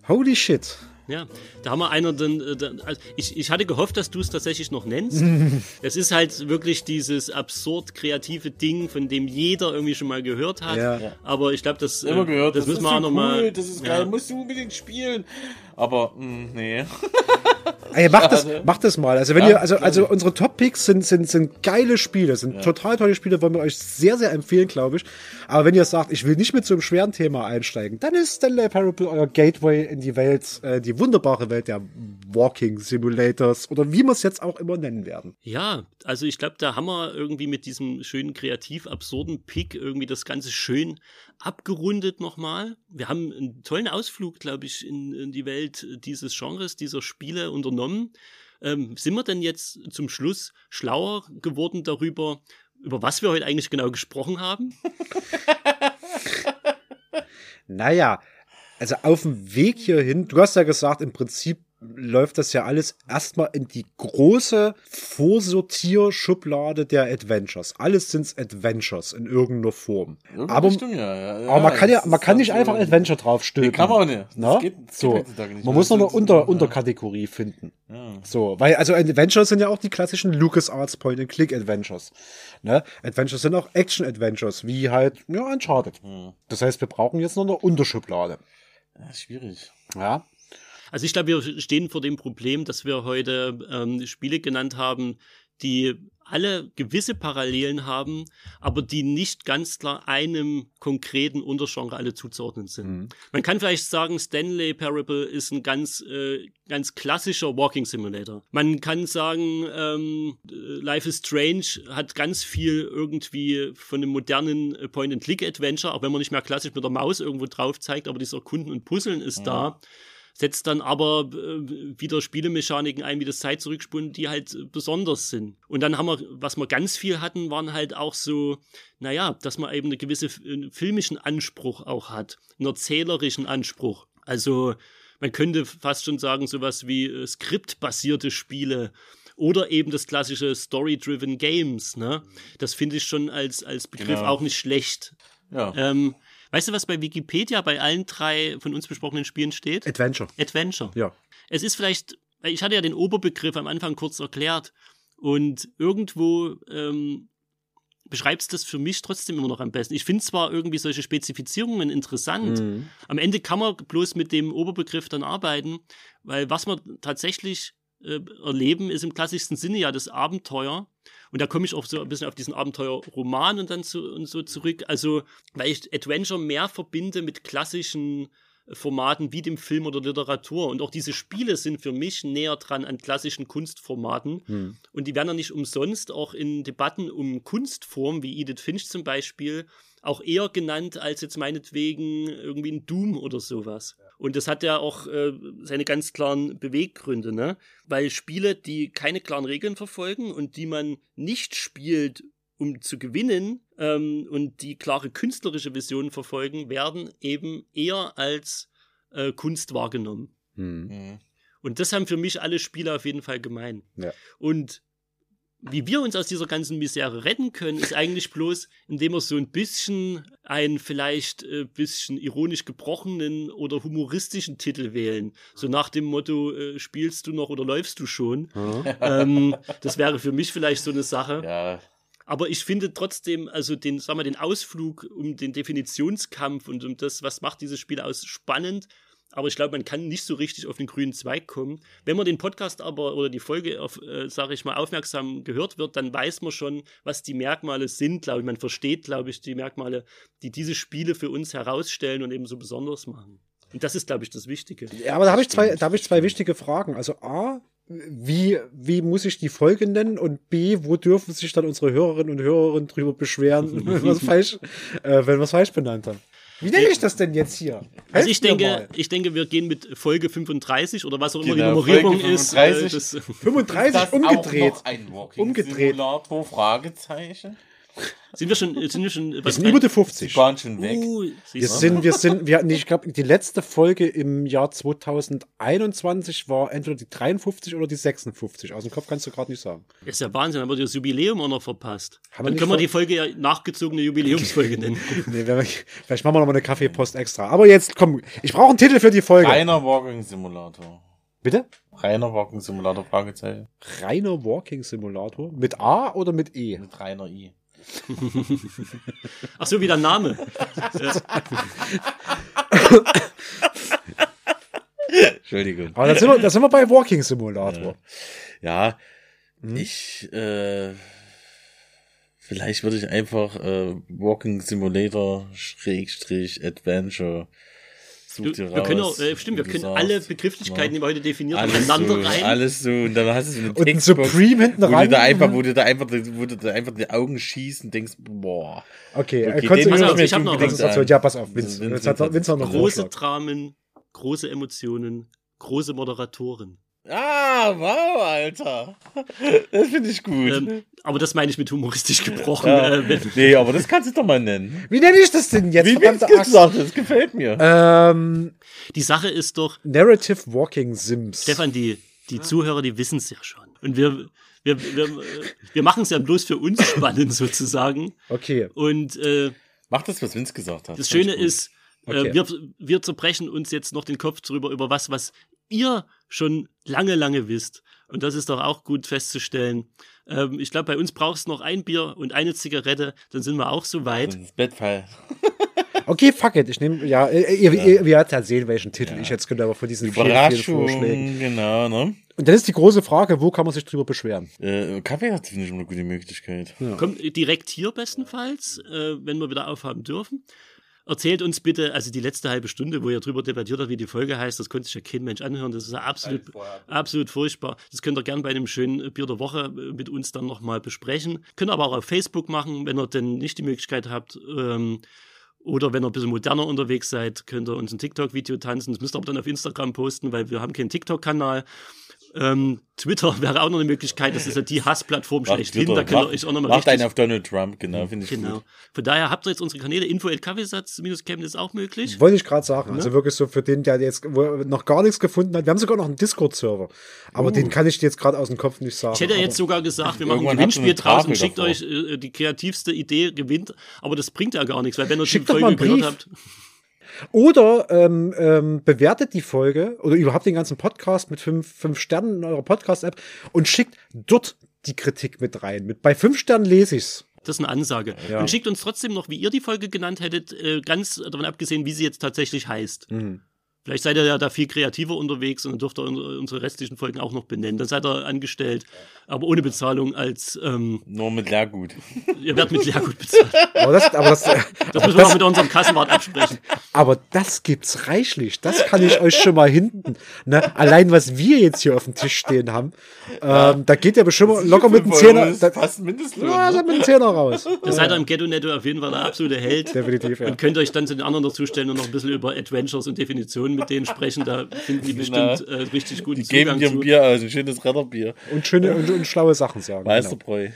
Holy shit. Ja, da haben wir einer dann, äh, also ich, ich hatte gehofft, dass du es tatsächlich noch nennst. es ist halt wirklich dieses absurd kreative Ding, von dem jeder irgendwie schon mal gehört hat. Ja. Aber ich glaube, das, Immer gehört, das, das müssen wir auch so cool, Das ist geil, ja. musst du unbedingt spielen. Aber, mh, hm, nee. Ey, macht das, macht das mal. Also wenn ja, ihr, also, also unsere Top-Picks sind, sind, sind geile Spiele, sind ja. total tolle Spiele, wollen wir euch sehr, sehr empfehlen, glaube ich. Aber wenn ihr sagt, ich will nicht mit so einem schweren Thema einsteigen, dann ist Stanley Parable euer Gateway in die Welt, äh, die wunderbare Welt der Walking Simulators oder wie wir es jetzt auch immer nennen werden. Ja, also ich glaube, da haben wir irgendwie mit diesem schönen, kreativ absurden Pick irgendwie das Ganze schön abgerundet nochmal. Wir haben einen tollen Ausflug, glaube ich, in, in, die Welt dieses Genres, dieser Spiele unternommen. Ähm, sind wir denn jetzt zum Schluss schlauer geworden darüber, über was wir heute eigentlich genau gesprochen haben? naja, also auf dem Weg hierhin, du hast ja gesagt, im Prinzip läuft das ja alles erstmal in die große Vorsortierschublade der Adventures. Alles sind Adventures in irgendeiner Form. Irgendeine aber, Richtung, ja, ja, aber man kann ja, man kann nicht einfach Adventure draufstülpen. Nee, kann man auch nicht. Das Na? geht- das so. geht Man mehr. muss noch eine Unter ja. Unterkategorie finden. So, weil, also Adventures sind ja auch die klassischen LucasArts Point-and-Click-Adventures. Ne? Adventures sind auch Action-Adventures, wie halt, ja, Uncharted. Das heißt, wir brauchen jetzt noch eine Unterschublade. Schwierig. Ja. Also ich glaube, wir stehen vor dem Problem, dass wir heute ähm, Spiele genannt haben, die alle gewisse Parallelen haben, aber die nicht ganz klar einem konkreten Untergenre alle zuzuordnen sind. Man kann vielleicht sagen, Stanley Parable ist ein ganz, äh, ganz klassischer Walking Simulator. Man kann sagen, ähm, Life is Strange hat ganz viel irgendwie von einem modernen Point-and-Click-Adventure, auch wenn man nicht mehr klassisch mit der Maus irgendwo drauf zeigt, aber dieser Kunden und Puzzeln ist da setzt dann aber äh, wieder Spielemechaniken ein, wie das Zeit zurückspulen, die halt äh, besonders sind. Und dann haben wir, was wir ganz viel hatten, waren halt auch so, naja, dass man eben eine gewisse f- einen filmischen Anspruch auch hat, einen erzählerischen Anspruch. Also man könnte fast schon sagen, sowas wie äh, skriptbasierte Spiele oder eben das klassische Story-Driven Games, ne? Das finde ich schon als, als Begriff Genau. auch nicht schlecht. Ja. Ähm, weißt du, was bei Wikipedia bei allen drei von uns besprochenen Spielen steht? Adventure. Adventure. Ja. Es ist vielleicht, ich hatte ja den Oberbegriff am Anfang kurz erklärt und irgendwo ähm, beschreibst das für mich trotzdem immer noch am besten. Ich finde zwar irgendwie solche Spezifizierungen interessant, Mhm. am Ende kann man bloß mit dem Oberbegriff dann arbeiten, weil was wir tatsächlich äh, erleben, ist im klassischsten Sinne ja das Abenteuer. Und da komme ich auch so ein bisschen auf diesen Abenteuerroman und dann zu, und so zurück. Also, weil ich Adventure mehr verbinde mit klassischen Formaten wie dem Film oder Literatur. Und auch diese Spiele sind für mich näher dran an klassischen Kunstformaten. Hm. Und die werden ja nicht umsonst auch in Debatten um Kunstform, wie Edith Finch zum Beispiel, auch eher genannt als jetzt meinetwegen irgendwie ein Doom oder sowas. Und das hat ja auch äh, seine ganz klaren Beweggründe, ne? Weil Spiele, die keine klaren Regeln verfolgen und die man nicht spielt, um zu gewinnen ähm, und die klare künstlerische Visionen verfolgen, werden eben eher als äh, Kunst wahrgenommen. Hm. Und das haben für mich alle Spiele auf jeden Fall gemein. Ja. Und wie wir uns aus dieser ganzen Misere retten können, ist eigentlich bloß, indem wir so ein bisschen einen vielleicht äh, bisschen ironisch gebrochenen oder humoristischen Titel wählen. So nach dem Motto, äh, spielst du noch oder läufst du schon? ähm, das wäre für mich vielleicht so eine Sache. Ja. Aber ich finde trotzdem, also den, sag mal, den Ausflug um den Definitionskampf und um das, was macht dieses Spiel aus, spannend. Aber ich glaube, man kann nicht so richtig auf den grünen Zweig kommen. Wenn man den Podcast aber oder die Folge auf, äh, sage ich mal, aufmerksam gehört wird, dann weiß man schon, was die Merkmale sind, glaube ich. Man versteht, glaube ich, die Merkmale, die diese Spiele für uns herausstellen und eben so besonders machen. Und das ist, glaube ich, das Wichtige. Ja, aber da habe ich zwei, da habe ich zwei wichtige Fragen. Also A, wie, wie muss ich die Folge nennen? Und B, wo dürfen sich dann unsere Hörerinnen und Hörer drüber beschweren, wenn wir es falsch, äh, wenn wir es falsch benannt haben? Wie nenne ich das denn jetzt hier? Also ich Helft denke, mal. ich denke, wir gehen mit Folge 35 oder was auch immer Genau, die Nummerierung Folge ist. 35. Äh, das, 35 das umgedreht. Auch noch ein Walking Umgedreht. Simulator? Fragezeichen. Sind wir schon, sind wir schon, Wir sind über die 50. Die waren schon weg. Uh, Wir sind, wir sind, wir hatten, ich glaube, die letzte Folge im Jahr 2021 war entweder die 53 oder die 56. Aus dem Kopf kannst du gerade nicht sagen. ist ja Wahnsinn, haben wir das Jubiläum auch noch verpasst. Haben wir Dann können wir die Folge ja nachgezogene Jubiläumsfolge nennen. Nee, wenn wir, vielleicht machen wir noch mal eine Kaffeepost extra. Aber jetzt, komm, ich brauche einen Titel für die Folge. Reiner Walking Simulator. Bitte? Reiner Walking Simulator, Fragezeichen. Reiner Walking Simulator. Mit A oder mit E? Mit reiner I. Ach so, wie der Name. Entschuldigung. Aber da sind wir, da sind wir bei Walking Simulator. Ja, Hm? ich, äh, vielleicht würde ich einfach äh, Walking Simulator Schrägstrich Adventure such dir wir können auch, äh, stimmt, wir können sagst. alle Begrifflichkeiten, die wir heute definiert haben, so, aneinander rein. alles so, und dann hast du so eine Und Textbox, Supreme hinten wo rein. du da einfach, wo du da einfach, wo du da einfach die Augen schießt und denkst, boah. Okay, äh, Okay, du Pass auf, ich hab noch was. Also, ja, pass auf, Vince. Vince Jetzt hat, hat- Vince hat noch einen Große. Dramen, große Emotionen, große Moderatoren. Ah, wow, Alter. Das finde ich gut. Ähm, aber das meine ich mit humoristisch gebrochen. Ja. Äh, nee, aber das kannst du doch mal nennen. Wie nenne ich das denn jetzt? Wie es gesagt, das gefällt mir. Ähm, die Sache ist doch. Narrative Walking Sims. Stefan, die, die Zuhörer, die wissen es ja schon. Und wir, wir, wir, wir machen es ja bloß für uns spannend sozusagen. Okay. Und äh, Mach das, was Vince gesagt hat. Das Schöne ist, äh, okay. wir, wir zerbrechen uns jetzt noch den Kopf drüber über was, was ihr schon lange, lange wisst. Und das ist doch auch gut festzustellen. Ähm, ich glaube, bei uns brauchst du noch ein Bier und eine Zigarette, dann sind wir auch so weit. Bettfall. Okay, fuck it. Ich nehme, ja, ihr, ja. ihr, ihr werdet halt sehen, welchen Titel ja. ich jetzt könnte, aber von diesen vielen, vielen Vorschlägen. Genau, ne? Und dann ist die große Frage, wo kann man sich drüber beschweren? Äh, Kaffee hat, finde ich, immer eine gute Möglichkeit. Ja. Kommt direkt hier bestenfalls, äh, wenn wir wieder aufhaben dürfen. Erzählt uns bitte, also die letzte halbe Stunde, wo ihr drüber debattiert habt, wie die Folge heißt, das konnte sich ja kein Mensch anhören. Das ist ja absolut, absolut furchtbar. Das könnt ihr gerne bei einem schönen Bier der Woche äh, mit uns dann nochmal besprechen. Könnt ihr aber auch auf Facebook machen, wenn ihr denn nicht die Möglichkeit habt. Ähm, oder wenn ihr ein bisschen moderner unterwegs seid, könnt ihr uns ein TikTok-Video tanzen. Das müsst ihr aber dann auf Instagram posten, weil wir haben keinen TikTok-Kanal. Ähm, Twitter wäre auch noch eine Möglichkeit, das ist ja die Hassplattform schlechthin. Da könnt ihr euch auch nochmal Macht einen auf Donald Trump, genau, finde ich genau. Gut. Von daher habt ihr jetzt unsere Kanäle, info kaffeesatz ist auch möglich. Wollte ich gerade sagen. Ja? Also wirklich so für den, der jetzt noch gar nichts gefunden hat. Wir haben sogar noch einen Discord-Server. Aber uh. den kann ich dir jetzt gerade aus dem Kopf nicht sagen. Ich hätte ja jetzt sogar gesagt, wir machen ein Gewinnspiel draußen, schickt davor. euch äh, die kreativste Idee, gewinnt. Aber das bringt ja gar nichts, weil wenn ihr die Folge gehört habt. Oder ähm, ähm, bewertet die Folge oder überhaupt den ganzen Podcast mit fünf, fünf Sternen in eurer Podcast-App und schickt dort die Kritik mit rein. Mit, bei fünf Sternen lese ich's. Das ist eine Ansage. Ja. Und schickt uns trotzdem noch, wie ihr die Folge genannt hättet, äh, ganz davon abgesehen, wie sie jetzt tatsächlich heißt. Mhm. Vielleicht seid ihr ja da viel kreativer unterwegs und dann dürft ihr unsere restlichen Folgen auch noch benennen. Dann seid ihr angestellt, aber ohne Bezahlung als. Ähm, Nur mit Lehrgut. Ihr werdet mit Lehrgut bezahlt. Aber das, aber das, das müssen wir das, auch mit unserem Kassenwart absprechen. Aber das gibt's reichlich. Das kann ich euch schon mal hinten. Ne? Allein was wir jetzt hier auf dem Tisch stehen haben, ja. ähm, da geht ja bestimmt locker mit dem Zehner. Da, fast Mindestlohn. Ja, ne? mit dem Zehner raus. Da seid ihr im Ghetto-Netto auf jeden Fall der absolute Held. Definitiv, ja. Und könnt euch dann zu den anderen dazustellen und noch ein bisschen über Adventures und Definitionen mit denen sprechen. Da finden die bestimmt äh, richtig guten die Zugang geben dir ein Bier aus, ein schönes Retterbier. Und schöne und, und schlaue Sachen sagen. Meisterbräu. Genau.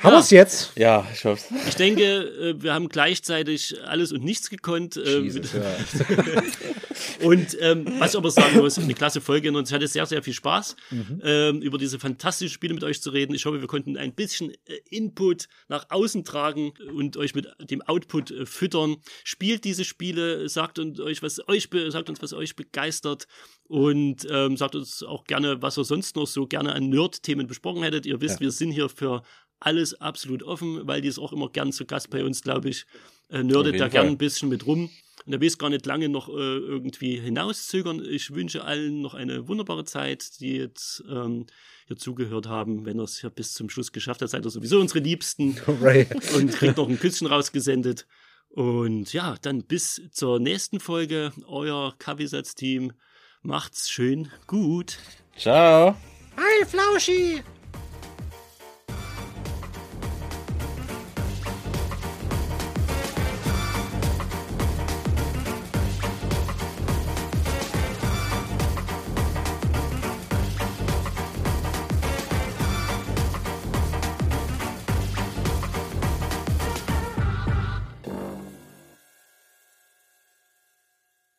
Haben ja. wir es jetzt? Ja, ich hoffe Ich denke, äh, wir haben gleichzeitig alles und nichts gekonnt. Ähm, Jesus, ja. und ähm, was ich aber sagen muss, eine klasse Folge und es hatte sehr, sehr viel Spaß, mhm. ähm, über diese fantastischen Spiele mit euch zu reden. Ich hoffe, wir konnten ein bisschen äh, Input nach außen tragen und euch mit dem Output äh, füttern. Spielt diese Spiele, sagt uns euch, was euch sagt uns, was euch begeistert und ähm, sagt uns auch gerne, was ihr sonst noch so gerne an Nerd-Themen besprochen hättet. Ihr wisst, ja. wir sind hier für alles absolut offen, weil die ist auch immer gern zu Gast bei uns, glaube ich. Äh, nerdet da gern ein bisschen mit rum. Und er will es gar nicht lange noch äh, irgendwie hinauszögern. Ich wünsche allen noch eine wunderbare Zeit, die jetzt ähm, hier zugehört haben. Wenn er es hier bis zum Schluss geschafft hat, seid ihr sowieso unsere Liebsten. Right. Und kriegt noch ein Küsschen rausgesendet. Und ja, dann bis zur nächsten Folge. Euer Kaffeesatz-Team. Macht's schön gut. Ciao. Hi, Flauschi.